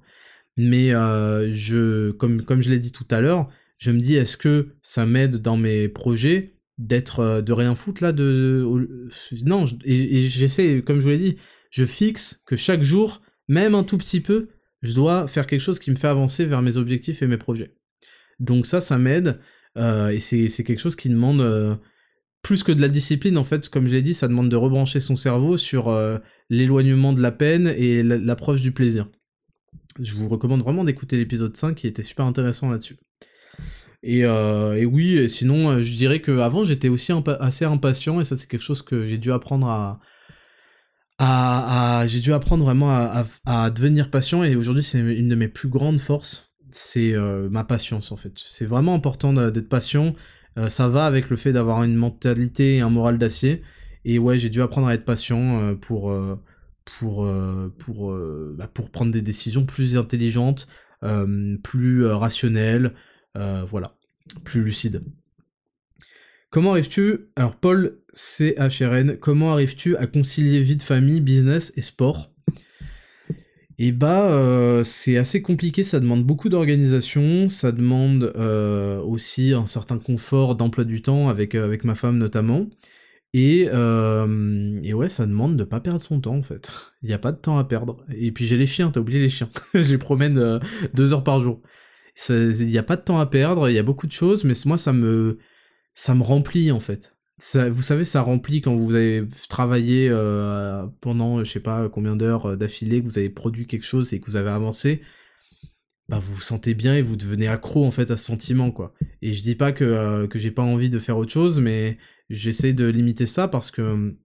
Mais euh, je, comme, comme je l'ai dit tout à l'heure, je me dis est-ce que ça m'aide dans mes projets d'être de rien foutre là non et, j'essaie comme je vous l'ai dit je fixe que chaque jour même un tout petit peu je dois faire quelque chose qui me fait avancer vers mes objectifs et mes projets donc ça ça m'aide et c'est quelque chose qui demande plus que de la discipline, en fait, comme je l'ai dit, ça demande de rebrancher son cerveau sur euh, l'éloignement de la peine et l'approche du plaisir. Je vous recommande vraiment d'écouter l'épisode 5 qui était super intéressant là-dessus. Et, euh, oui, sinon, euh, je dirais qu'avant, j'étais aussi assez impatient, et ça, c'est quelque chose que j'ai dû apprendre à. à, j'ai dû apprendre vraiment à, devenir patient, et aujourd'hui, c'est une de mes plus grandes forces. C'est ma patience, en fait. C'est vraiment important d'être patient euh, ça va avec le fait d'avoir une mentalité et un moral d'acier. Et ouais, j'ai dû apprendre à être patient euh, pour, euh, bah, pour prendre des décisions plus intelligentes, plus rationnelles, voilà, plus lucides. Comment arrives-tu, alors Paul CHRN, comment arrives-tu à concilier vie de famille, business et sport? Et bah, euh, c'est assez compliqué, ça demande beaucoup d'organisation, ça demande euh, aussi un certain confort d'emploi du temps avec, euh, ma femme notamment. Et, ouais, ça demande de pas perdre son temps en fait. Il n'y a pas de temps à perdre. Et puis j'ai les chiens, t'as oublié les chiens. je les promène deux heures par jour. Il n'y a pas de temps à perdre, il y a beaucoup de choses, mais moi ça me, ça me remplit en fait vous savez, ça remplit quand vous avez travaillé euh, pendant, je sais pas combien d'heures euh, d'affilée, que vous avez produit quelque chose et que vous avez avancé, bah vous vous sentez bien et vous devenez accro en fait à ce sentiment quoi. Et je dis pas que, euh, que j'ai pas envie de faire autre chose, mais j'essaie de limiter ça parce que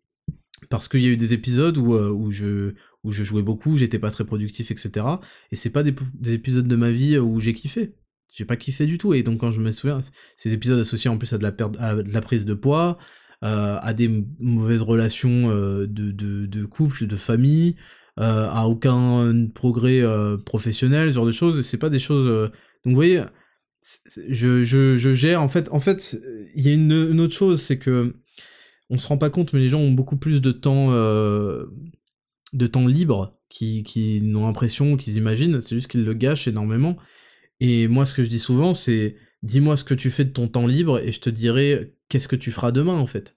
parce qu'il y a eu des épisodes où, où je où je jouais beaucoup, j'étais pas très productif, etc. Et c'est pas des, des épisodes de ma vie où j'ai kiffé j'ai pas kiffé du tout. Et donc quand je me souviens, ces épisodes associés en plus à de la perte, à de la prise de poids, euh, à des mauvaises relations euh, de, de, de, couple, de famille, euh, à aucun progrès professionnel, ce genre de choses. Et c'est pas des choses. Donc vous voyez, je, je, je, gère. En fait, en fait, il y a une, autre chose, c'est que on se rend pas compte, mais les gens ont beaucoup plus de temps de temps libre qui, qui n'ont l'impression, qu'ils imaginent. C'est juste qu'ils le gâchent énormément. Et moi, ce que je dis souvent, c'est dis-moi ce que tu fais de ton temps libre et je te dirai qu'est-ce que tu feras demain, en fait.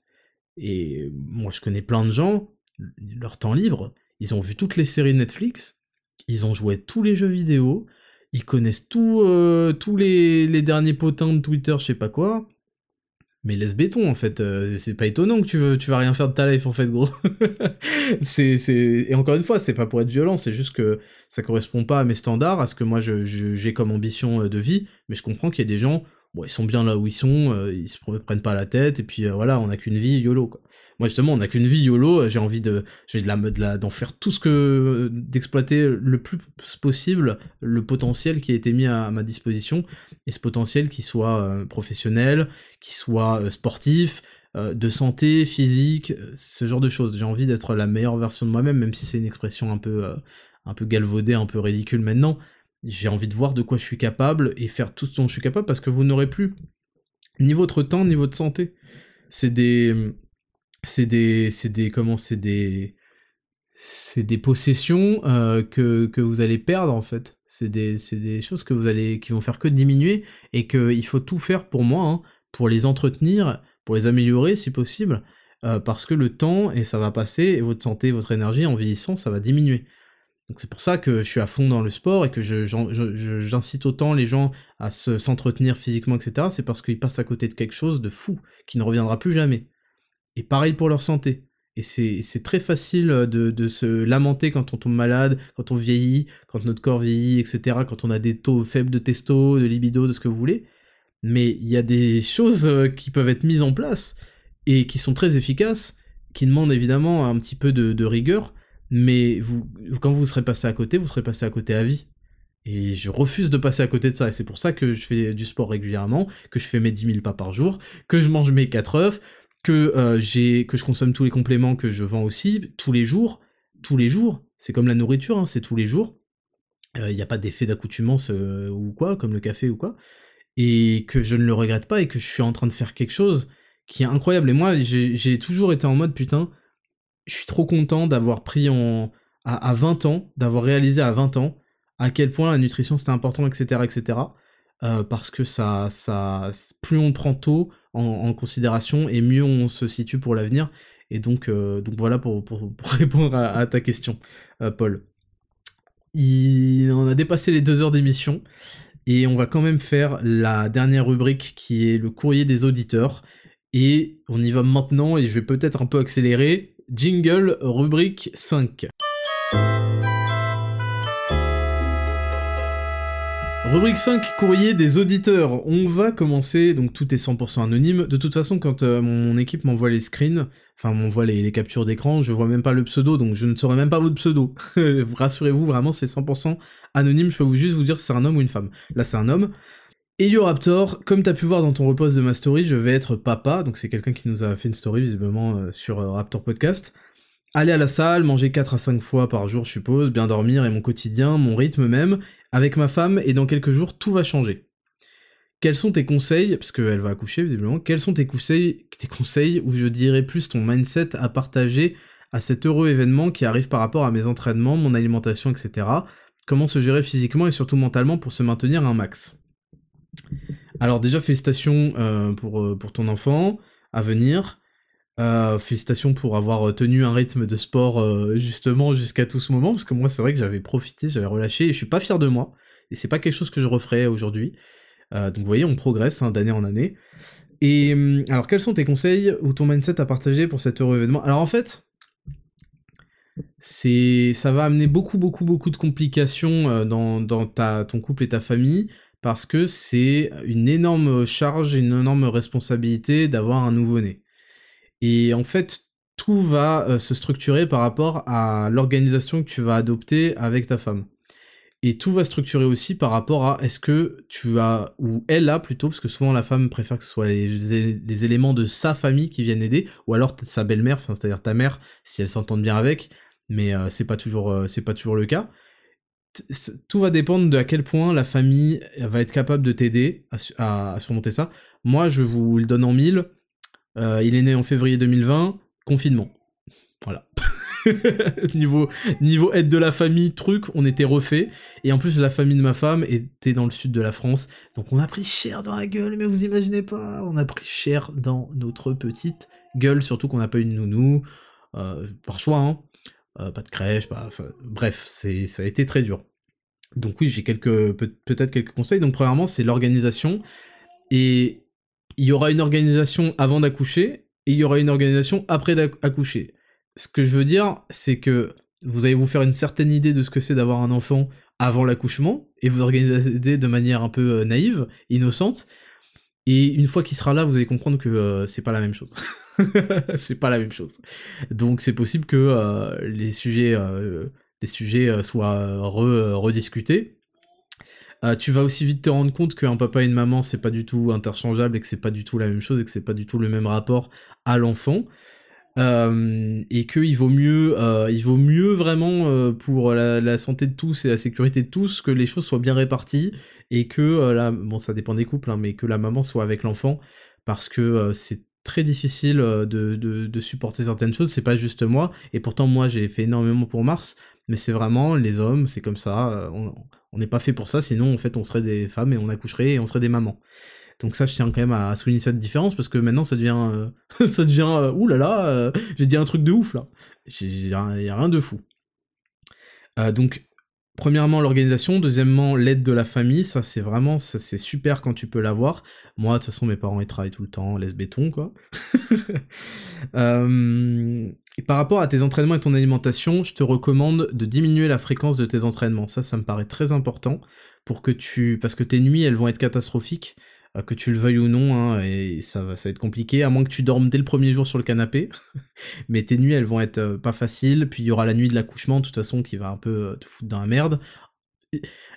Et moi, je connais plein de gens, leur temps libre, ils ont vu toutes les séries Netflix, ils ont joué tous les jeux vidéo, ils connaissent euh, tous les, les, derniers potins de Twitter, je sais pas quoi. Mais laisse béton en fait, euh, c'est pas étonnant que tu, veux, tu vas rien faire de ta life en fait gros. c'est, c'est... Et encore une fois, c'est pas pour être violent, c'est juste que ça correspond pas à mes standards, à ce que moi je, j'ai comme ambition euh, de vie, mais je comprends qu'il y a des gens, bon ils sont bien là où ils sont, euh, ils se prennent pas la tête, et puis voilà, on a qu'une vie, YOLO quoi. Justement, on n'a qu'une vie YOLO, j'ai envie de, j'ai de la, d'en faire tout ce que, d'exploiter le plus possible le potentiel qui a été mis à, ma disposition, et ce potentiel qui soit euh, professionnel, qui soit euh, sportif, euh, de santé, physique, ce genre de choses. J'ai envie d'être la meilleure version de moi-même, même si c'est une expression un peu, un peu galvaudée, un peu ridicule maintenant. J'ai envie de voir de quoi je suis capable et faire tout ce dont je suis capable parce que vous n'aurez plus ni votre temps ni votre santé. C'est des c'est des, c'est des, comment, c'est des, c'est des possessions euh, que, que vous allez perdre en fait. C'est des, c'est des choses que vous allez, qui vont faire que diminuer et qu'il faut tout faire pour moi, hein, pour les entretenir, pour les améliorer si possible, euh, parce que le temps et ça va passer et votre santé, votre énergie en vieillissant, ça va diminuer. Donc c'est pour ça que je suis à fond dans le sport et que j'incite autant les gens à se, s'entretenir physiquement, etc. C'est parce qu'ils passent à côté de quelque chose de fou qui ne reviendra plus jamais. Et pareil pour leur santé. Et c'est très facile de, se lamenter quand on tombe malade, quand on vieillit, quand notre corps vieillit, etc., quand on a des taux faibles de testo, de libido, de ce que vous voulez. Mais il y a des choses euh, qui peuvent être mises en place et qui sont très efficaces, qui demandent évidemment un petit peu de, rigueur, mais quand vous serez passé à côté, vous serez passé à côté à vie. Et je refuse de passer à côté de ça, et c'est pour ça que je fais du sport régulièrement, que je fais mes 10 000 pas par jour, que je mange mes 4 œufs, que euh, j'ai que je consomme tous les compléments que je vends aussi tous les jours, tous les jours. C'est comme la nourriture, hein, c'est tous les jours. Il euh, n'y a pas d'effet d'accoutumance euh, ou quoi, comme le café ou quoi. Et que je ne le regrette pas et que je suis en train de faire quelque chose qui est incroyable. Et moi, j'ai toujours été en mode putain, je suis trop content d'avoir pris en à, à 20 ans, d'avoir réalisé à 20 ans à quel point la nutrition c'était important, etc., etc. Euh, parce que ça, ça, plus on prend tôt en, considération et mieux on se situe pour l'avenir. Et donc, euh, donc voilà pour, répondre à, ta question, euh, Paul. On a dépassé les deux heures d'émission et on va quand même faire la dernière rubrique qui est le courrier des auditeurs. Et on y va maintenant et je vais peut-être un peu accélérer. Jingle rubrique 5. Rubrique 5, courrier des auditeurs. On va commencer, donc tout est 100% anonyme. De toute façon, quand euh, mon équipe m'envoie les screens, enfin m'envoie les, captures d'écran, je vois même pas le pseudo, donc je ne saurais même pas votre pseudo. Rassurez-vous, vraiment, c'est 100% anonyme. Je peux vous juste vous dire si c'est un homme ou une femme. Là, c'est un homme. Et Raptor, comme t'as pu voir dans ton repost de ma story, je vais être papa, donc c'est quelqu'un qui nous a fait une story visiblement euh, sur euh, Raptor Podcast. Aller à la salle, manger 4 à 5 fois par jour, je suppose, bien dormir et mon quotidien, mon rythme même, avec ma femme, et dans quelques jours, tout va changer. Quels sont tes conseils, parce qu'elle va accoucher visiblement, quels sont tes conseils, tes conseils, ou je dirais plus ton mindset à partager à cet heureux événement qui arrive par rapport à mes entraînements, mon alimentation, etc. Comment se gérer physiquement et surtout mentalement pour se maintenir un max? Alors déjà, félicitations euh, euh, pour ton enfant à venir. Euh, félicitations pour avoir euh, tenu un rythme de sport euh, justement jusqu'à tout ce moment, parce que moi c'est vrai que j'avais profité, j'avais relâché, et je suis pas fier de moi, et c'est pas quelque chose que je referais aujourd'hui. donc vous voyez, on progresse hein, d'année en année. Et hum, alors quels sont tes conseils ou ton mindset à partager pour cet heureux événement? Alors en fait, c'est ça va amener beaucoup beaucoup beaucoup de complications dans, dans ta, ton couple et ta famille, parce que c'est une énorme charge, une énorme responsabilité d'avoir un nouveau-né. Et en fait, tout va euh, se structurer par rapport à l'organisation que tu vas adopter avec ta femme. Et tout va structurer aussi par rapport à est-ce que tu as, ou elle a plutôt, parce que souvent la femme préfère que ce soit les, éléments de sa famille qui viennent aider, ou alors sa belle-mère, c'est-à-dire ta mère, si elle s'entend bien avec, mais euh, c'est pas toujours, euh, c'est pas toujours le cas. tout va dépendre de à quel point la famille va être capable de t'aider à, surmonter ça. Moi, je vous le donne en mille. Euh, il est né en février 2020, confinement. Voilà. niveau, aide de la famille, truc, on était refait. Et en plus, la famille de ma femme était dans le sud de la France. Donc on a pris cher dans la gueule, mais vous imaginez pas, on a pris cher dans notre petite gueule, surtout qu'on n'a pas eu de nounou, euh, par choix, hein. Euh, pas de crèche, pas, bref, c'est, ça a été très dur. Donc oui, j'ai quelques, peut-être quelques conseils. Donc premièrement, c'est l'organisation. Et il y aura une organisation avant d'accoucher et il y aura une organisation après d'accoucher. Ce que je veux dire, c'est que vous allez vous faire une certaine idée de ce que c'est d'avoir un enfant avant l'accouchement et vous organiser de manière un peu euh, naïve, innocente. Et une fois qu'il sera là, vous allez comprendre que euh, c'est pas la même chose. c'est pas la même chose. Donc c'est possible que euh, les sujets, les sujets soient rediscutés. Tu vas aussi vite te rendre compte qu'un papa et une maman c'est pas du tout interchangeable et que c'est pas du tout la même chose et que c'est pas du tout le même rapport à l'enfant. Euh, et qu'il vaut mieux, euh, il vaut mieux vraiment euh, pour la, santé de tous et la sécurité de tous que les choses soient bien réparties et que la, bon ça dépend des couples, hein, mais que la maman soit avec l'enfant parce que c'est très difficile de, de, supporter certaines choses. C'est pas juste moi et pourtant moi j'ai fait énormément pour Mars, mais c'est vraiment les hommes, c'est comme ça. on n'est pas fait pour ça, sinon en fait on serait des femmes et on accoucherait et on serait des mamans. Donc ça, je tiens quand même à souligner cette différence parce que maintenant, ça devient, euh, ça devient, euh, euh, j'ai dit un truc de ouf là. Il n'y a, rien de fou. donc, premièrement l'organisation, deuxièmement l'aide de la famille, ça c'est vraiment, ça c'est super quand tu peux l'avoir. Moi, de toute façon, mes parents ils travaillent tout le temps, laisse béton quoi. et par rapport à tes entraînements et ton alimentation, je te recommande de diminuer la fréquence de tes entraînements. Ça, ça me paraît très important pour que tu, parce que tes nuits elles vont être catastrophiques. Euh, que tu le veuilles ou non, hein, et ça va, ça va être compliqué, à moins que tu dormes dès le premier jour sur le canapé. Mais tes nuits, elles vont être euh, pas faciles, puis il y aura la nuit de l'accouchement, de toute façon, qui va un peu euh, te foutre dans la merde.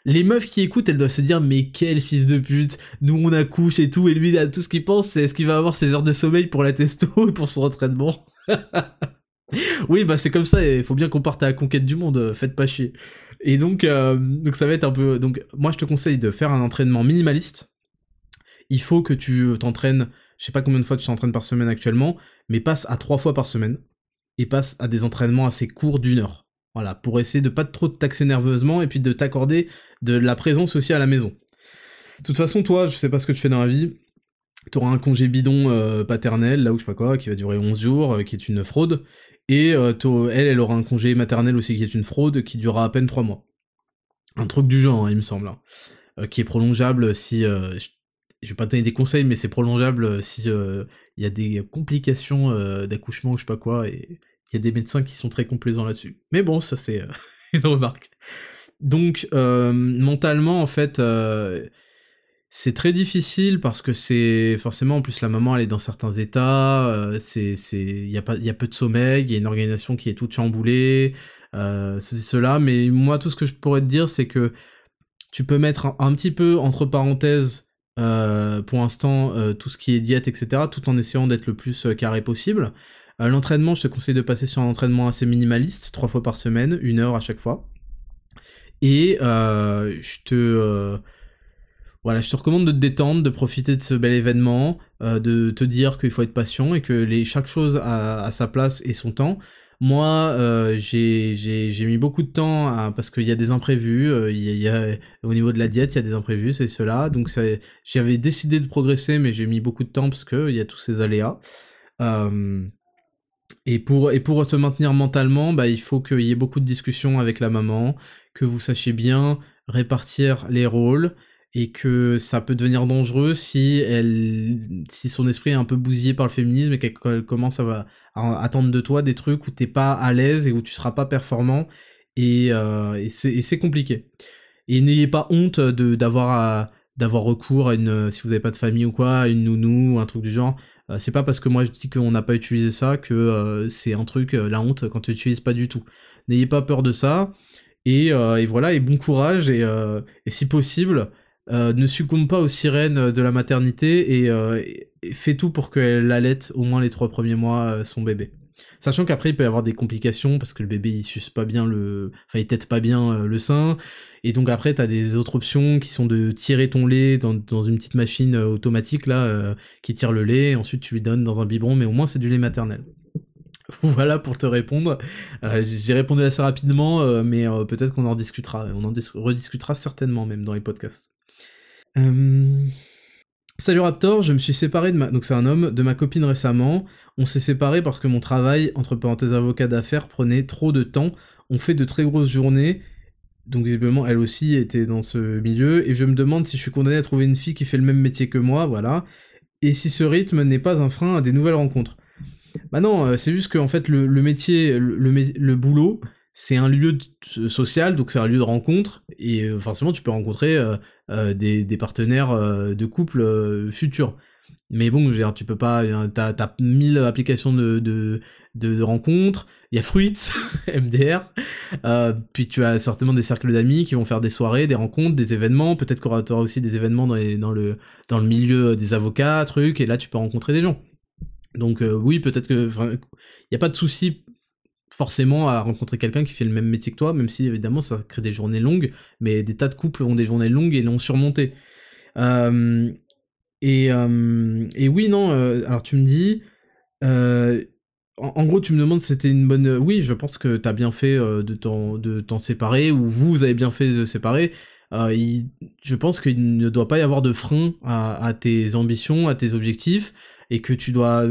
Les meufs qui écoutent, elles doivent se dire mais quel fils de pute, nous on accouche et tout, et lui tout ce qu'il pense c'est est-ce qu'il va avoir ses heures de sommeil pour la testo et pour son entraînement? oui bah c'est comme ça, il faut bien qu'on parte à la conquête du monde, faites pas chier. Et donc, donc ça va être un peu... Donc moi je te conseille de faire un entraînement minimaliste, il faut que tu t'entraînes, je sais pas combien de fois tu t'entraînes par semaine actuellement, mais passe à trois fois par semaine, et passe à des entraînements assez courts d'une heure. Voilà, pour essayer de pas trop te taxer nerveusement, et puis de t'accorder de la présence aussi à la maison. De toute façon, toi, je sais pas ce que tu fais dans la vie, t'auras un congé bidon euh, paternel, là où je sais pas quoi, qui va durer 11 jours, euh, qui est une fraude, et euh, elle, elle aura un congé maternel aussi qui est une fraude, qui durera à peine 3 mois. Un truc du genre, hein, il me semble. Hein. qui est prolongeable si vais pas te donner des conseils, mais c'est prolongeable euh, si euh, il y a des complications euh, d'accouchement ou je sais pas quoi, et il y a des médecins qui sont très complaisants là-dessus. Mais bon, ça c'est une remarque. Donc mentalement en fait, c'est très difficile parce que c'est forcément en plus la maman elle est dans certains états, c'est il y a pas il y a peu de sommeil, il y a une organisation qui est toute chamboulée, c'est cela. Mais moi tout ce que je pourrais te dire c'est que tu peux mettre un petit peu entre parenthèses euh, pour l'instant euh, tout ce qui est diète, etc., tout en essayant d'être le plus euh, carré possible. L'entraînement, je te conseille de passer sur un entraînement assez minimaliste, trois fois par semaine, une heure à chaque fois. Et je te voilà, je te recommande de te détendre, de profiter de ce bel événement, de te dire qu'il faut être patient et que chaque chose a, sa place et son temps. Moi, euh, j'ai mis beaucoup de temps parce qu'il y a des imprévus. Euh, y, a, au niveau de la diète, il y a des imprévus, c'est cela. Donc j'avais décidé de progresser, mais j'ai mis beaucoup de temps parce qu'il y a tous ces aléas. Euh, et pour, et pour se maintenir mentalement, bah, il faut qu'il y ait beaucoup de discussions avec la maman, que vous sachiez bien répartir les rôles, et que ça peut devenir dangereux si elle si son esprit est un peu bousillé par le féminisme et qu'elle commence à, attendre de toi des trucs où t'es pas à l'aise et où tu seras pas performant et, euh, c'est compliqué. Et n'ayez pas honte de d'avoir d'avoir recours à une si vous n'avez pas de famille ou quoi à une nounou ou un truc du genre. Euh, c'est pas parce que moi je dis qu'on n'a pas utilisé ça que euh, c'est un truc la honte quand tu n'utilises pas du tout. N'ayez pas peur de ça et, et, voilà et bon courage et, et si possible euh, ne succombe pas aux sirènes de la maternité et, euh, fait tout pour qu'elle allaite au moins les trois premiers mois euh, son bébé. Sachant qu'après il peut y avoir des complications parce que le bébé il suce pas bien le, enfin il tète pas bien le sein et donc après t'as des autres options qui sont de tirer ton lait dans, une petite machine automatique là qui tire le lait et ensuite tu lui donnes dans un biberon mais au moins c'est du lait maternel. voilà pour te répondre. J'ai répondu assez rapidement mais peut-être qu'on en discutera, on en rediscutera certainement même dans les podcasts. Euh, salut Raptor, je me suis séparé de ma... Donc c'est un homme, de ma copine récemment. On s'est séparé parce que mon travail, entre parenthèses avocat d'affaires, prenait trop de temps. On fait de très grosses journées. Donc visiblement, elle aussi était dans ce milieu. Et je me demande si je suis condamné à trouver une fille qui fait le même métier que moi, voilà. et si ce rythme n'est pas un frein à des nouvelles rencontres. Bah non, c'est juste que en fait le, métier, le, le, boulot, c'est un lieu social, donc c'est un lieu de rencontre, et forcément tu peux rencontrer des, des, partenaires de couple futurs. Mais bon, tu peux pas, t'as as mille applications de, rencontres, il y a Fruits, MDR, euh, puis tu as certainement des cercles d'amis qui vont faire des soirées, des rencontres, des événements, peut-être y aura aussi des événements dans, le, milieu des avocats, trucs, et là tu peux rencontrer des gens. Donc euh, oui, peut-être que, il n'y a pas de souci forcément à rencontrer quelqu'un qui fait le même métier que toi, même si évidemment ça crée des journées longues, mais des tas de couples ont des journées longues et l'ont surmonté. Euh, et, euh, et oui, non, euh, alors tu me dis, en, gros, tu me demandes si c'était une bonne. Oui, je pense que t'as bien fait de t'en séparer, ou vous avez bien fait de séparer. je pense qu'il ne doit pas y avoir de frein à, tes ambitions, à tes objectifs, et que tu dois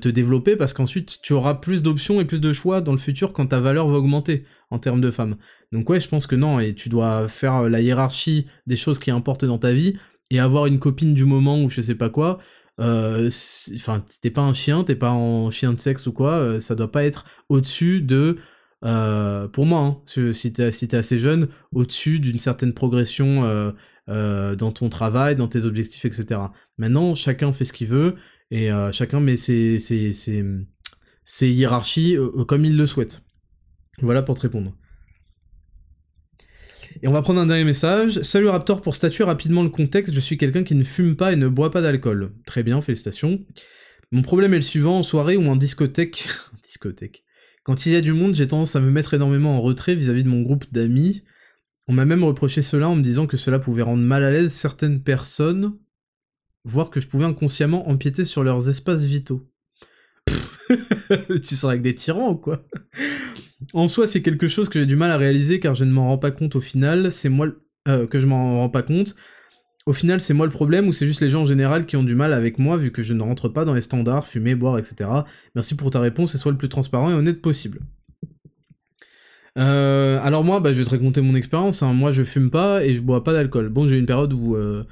te développer parce qu'ensuite tu auras plus d'options et plus de choix dans le futur quand ta valeur va augmenter en termes de femmes. Donc ouais, je pense que non, et tu dois faire la hiérarchie des choses qui importent dans ta vie et avoir une copine du moment ou je sais pas quoi, euh, enfin, t'es pas un chien, t'es pas en chien de sexe ou quoi, euh, ça doit pas être au-dessus de, euh, pour moi, hein, si t'es si assez jeune, au-dessus d'une certaine progression dans ton travail, dans tes objectifs, etc. Maintenant, chacun fait ce qu'il veut et chacun met ses, ses, ses, ses hiérarchies comme il le souhaite. Voilà pour te répondre. Et on va prendre un dernier message. Salut Raptor, pour statuer rapidement le contexte, je suis quelqu'un qui ne fume pas et ne boit pas d'alcool. Très bien, félicitations. Mon problème est le suivant, en soirée ou en discothèque... discothèque. Quand il y a du monde, j'ai tendance à me mettre énormément en retrait vis-à-vis de mon groupe d'amis. On m'a même reproché cela en me disant que cela pouvait rendre mal à l'aise certaines personnes, voire que je pouvais inconsciemment empiéter sur leurs espaces vitaux. tu seras avec des tyrans ou quoi en soi, c'est quelque chose que j'ai du mal à réaliser car je ne m'en rends pas compte au final, c'est moi euh, que je m'en rends pas compte. Au final, c'est moi le problème ou c'est juste les gens en général qui ont du mal avec moi vu que je ne rentre pas dans les standards, fumer, boire, etc. Merci pour ta réponse et sois le plus transparent et honnête possible. Euh, alors moi, bah, je vais te raconter mon expérience. Hein. Moi, je fume pas et je bois pas d'alcool. Bon, j'ai eu une période où euh,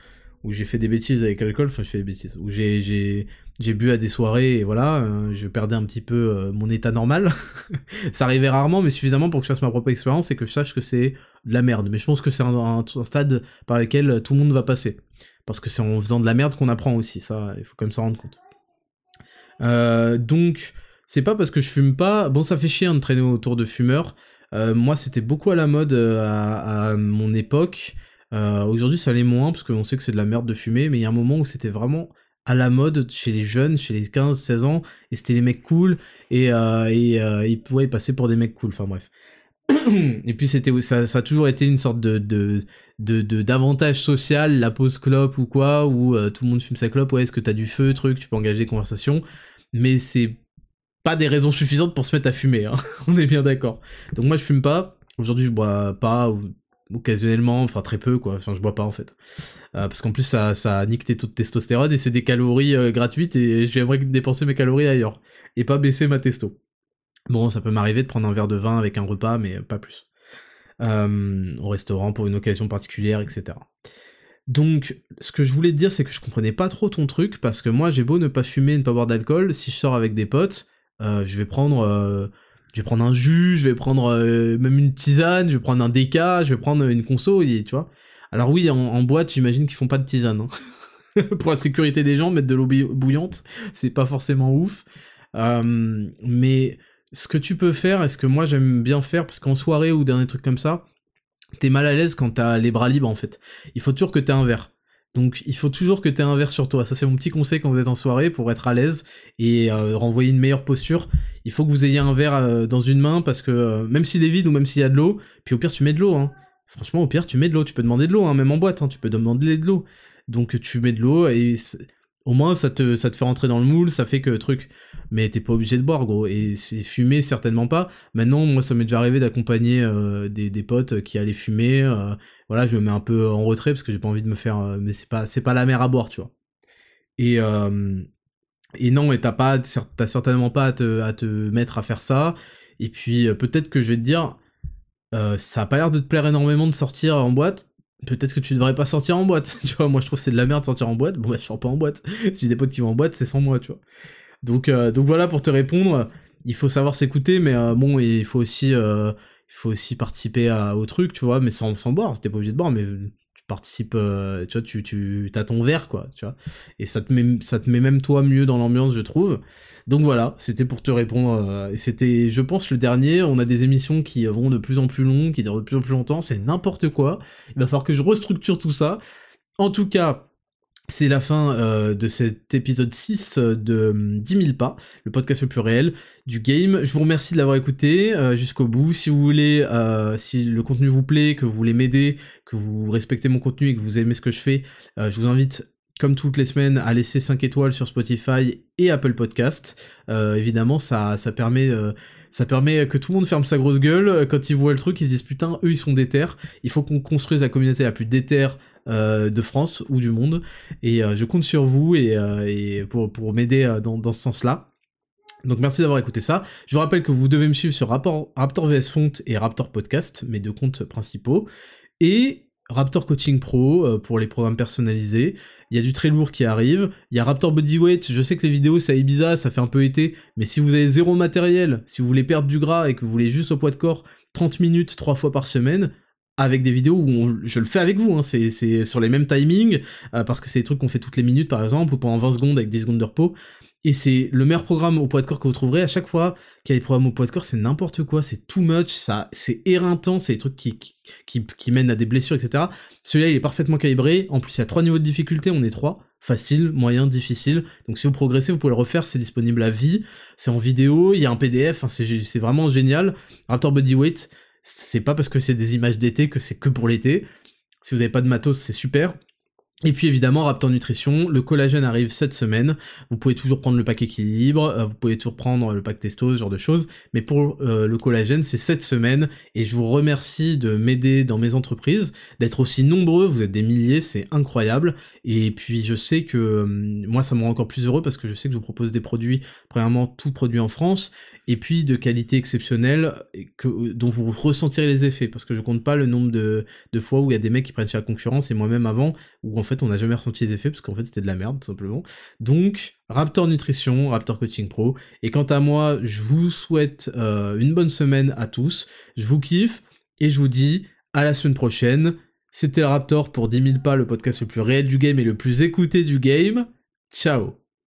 où j'ai fait des bêtises avec l'alcool, enfin je fais des bêtises, où j'ai, j'ai, j'ai bu à des soirées et voilà, euh, je perdais un petit peu euh, mon état normal. ça arrivait rarement, mais suffisamment pour que je fasse ma propre expérience et que je sache que c'est de la merde. Mais je pense que c'est un, stade par lequel tout le monde va passer. Parce que c'est en faisant de la merde qu'on apprend aussi, ça, il faut quand même s'en rendre compte. Euh, donc, c'est pas parce que je fume pas, bon ça fait chier hein, de traîner autour de fumeurs. moi c'était beaucoup à la mode à mon époque. Euh, aujourd'hui, ça l'est moins, parce qu'on sait que c'est de la merde de fumer, mais il y a un moment où c'était vraiment à la mode chez les jeunes, chez les 15-16 ans, et c'était les mecs cool, et, euh, euh, ils pouvaient passer pour des mecs cool, enfin bref. et puis ça, a toujours été une sorte de d'avantage social la pause clope ou quoi où tout le monde fume sa clope ouais est-ce que t'as du feu truc tu peux engager des conversations mais c'est pas des raisons suffisantes pour se mettre à fumer hein. on est bien d'accord donc moi je fume pas aujourd'hui je bois pas ou occasionnellement, enfin très peu quoi, enfin je bois pas en fait. Euh, parce qu'en plus ça, ça nique tes taux de testostérone et c'est des calories euh, gratuites et j'aimerais dépenser mes calories ailleurs et pas baisser ma testo. Bon, ça peut m'arriver de prendre un verre de vin avec un repas, mais pas plus. Euh, au restaurant pour une occasion particulière, etc. Donc, ce que je voulais te dire, c'est que je comprenais pas trop ton truc, parce que moi, j'ai beau ne pas fumer, ne pas boire d'alcool, si je sors avec des potes, je vais prendre je vais prendre un jus, je vais prendre euh, même une tisane, je vais prendre un DK, je vais prendre une conso, et, tu vois. Alors oui, en, boîte, j'imagine qu'ils font pas de tisane. Hein. Pour la sécurité des gens, mettre de l'eau bouillante, c'est pas forcément ouf. Euh, mais ce que tu peux faire, et ce que moi j'aime bien faire, parce qu'en soirée ou dans des trucs comme ça, t'es mal à l'aise quand t'as les bras libres en fait. Il faut toujours que t'aies un verre. Donc il faut toujours que tu aies un verre sur toi. Ça c'est mon petit conseil quand vous êtes en soirée pour être à l'aise et euh, renvoyer une meilleure posture. Il faut que vous ayez un verre euh, dans une main parce que euh, même s'il est vide ou même s'il y a de l'eau, puis au pire tu mets de l'eau. Hein. Franchement au pire tu mets de l'eau. Tu peux demander de l'eau, hein, même en boîte. Hein, tu peux demander de l'eau. Donc tu mets de l'eau et au moins ça te, ça te fait rentrer dans le moule, ça fait que truc. Mais t'es pas obligé de boire, gros. Et fumer, certainement pas. Maintenant, moi, ça m'est déjà arrivé d'accompagner euh, des, des, potes qui allaient fumer. Euh, voilà, je me mets un peu en retrait parce que j'ai pas envie de me faire. Euh, mais c'est pas, pas la mer à boire, tu vois. Et, et non, et t'as pas, t'as certainement pas à te, à te mettre à faire ça. Et puis peut-être que je vais te dire, ça a pas l'air de te plaire énormément de sortir en boîte peut-être que tu devrais pas sortir en boîte. Tu vois, moi je trouve c'est de la merde de sortir en boîte. Bon, bah, je sors pas en boîte. si j'ai des potes qui vont en boîte, c'est sans moi, tu vois. Donc, euh, donc voilà, pour te répondre, il faut savoir s'écouter, mais euh, bon, il faut aussi, euh, il faut aussi participer au truc, tu vois, mais sans, sans boire. T'es pas obligé de boire, mais participes, tu vois, tu, tu as ton verre, quoi, tu vois. Et ça te met, ça te met même toi mieux dans l'ambiance, je trouve. Donc voilà, c'était pour te répondre. et c'était, je pense, le dernier. On a des émissions qui vont de plus en plus longues, qui durent de plus en plus longtemps. C'est n'importe quoi. Il va falloir que je restructure tout ça. En tout cas, c'est la fin euh, de cet épisode 6 de 10 hum, 000 pas, le podcast le plus réel du game. Je vous remercie de l'avoir écouté euh, jusqu'au bout. Si vous voulez, euh, si le contenu vous plaît, que vous voulez m'aider, que vous respectez mon contenu et que vous aimez ce que je fais, je vous invite comme toutes les semaines, à laisser 5 étoiles sur Spotify et Apple Podcast. évidemment, ça, ça permet... ça permet que tout le monde ferme sa grosse gueule quand ils voient le truc, ils se disent putain, eux ils sont déter. Il faut qu'on construise la communauté la plus déter euh, de France ou du monde. Et euh, je compte sur vous et, euh, pour, m'aider dans, ce sens-là. Donc merci d'avoir écouté ça. Je vous rappelle que vous devez me suivre sur Raptor, VS Font et Raptor Podcast, mes deux comptes principaux. Et Raptor Coaching Pro pour les programmes personnalisés. Il y a du très lourd qui arrive. Il y a Raptor Bodyweight. Je sais que les vidéos ça bizarre, ça fait un peu été. Mais si vous avez zéro matériel, si vous voulez perdre du gras et que vous voulez juste au poids de corps 30 minutes trois fois par semaine, avec des vidéos où je le fais avec vous, hein, c'est sur les mêmes timings, euh, parce que c'est des trucs qu'on fait toutes les minutes par exemple, ou pendant 20 secondes avec 10 secondes de repos, et c'est le meilleur programme au poids de corps que vous trouverez. À chaque fois qu'il y a des programmes au poids de corps, c'est n'importe quoi, c'est too much, ça, c'est éreintant, c'est des trucs qui, qui, qui, mènent à des blessures, etc. Celui-là, il est parfaitement calibré, en plus il y a trois niveaux de difficulté, on est trois, facile, moyen, difficile, donc si vous progressez, vous pouvez le refaire, c'est disponible à vie, c'est en vidéo, il y a un PDF, c'est vraiment génial, Raptor Bodyweight, c'est pas parce que c'est des images d'été que c'est que pour l'été. Si vous n'avez pas de matos, c'est super. Et puis évidemment, Raptor Nutrition, le collagène arrive cette semaine. Vous pouvez toujours prendre le pack équilibre, euh, vous pouvez toujours prendre le pack testo, ce genre de choses. Mais pour euh, le collagène, c'est cette semaine. Et je vous remercie de m'aider dans mes entreprises, d'être aussi nombreux. Vous êtes des milliers, c'est incroyable. Et puis je sais que hum, moi, ça me rend encore plus heureux parce que je sais que je vous propose des produits, premièrement, tout produit en France et puis de qualité exceptionnelle dont vous ressentirez les effets, parce que je compte pas le nombre de, de fois où il y a des mecs qui prennent chez la concurrence, et moi-même avant, où en fait on n'a jamais ressenti les effets, parce qu'en fait c'était de la merde tout simplement. Donc, Raptor Nutrition, Raptor Coaching Pro, et quant à moi, je vous souhaite euh, une bonne semaine à tous, je vous kiffe, et je vous dis à la semaine prochaine. C'était le Raptor pour 10 000 pas, le podcast le plus réel du game et le plus écouté du game. Ciao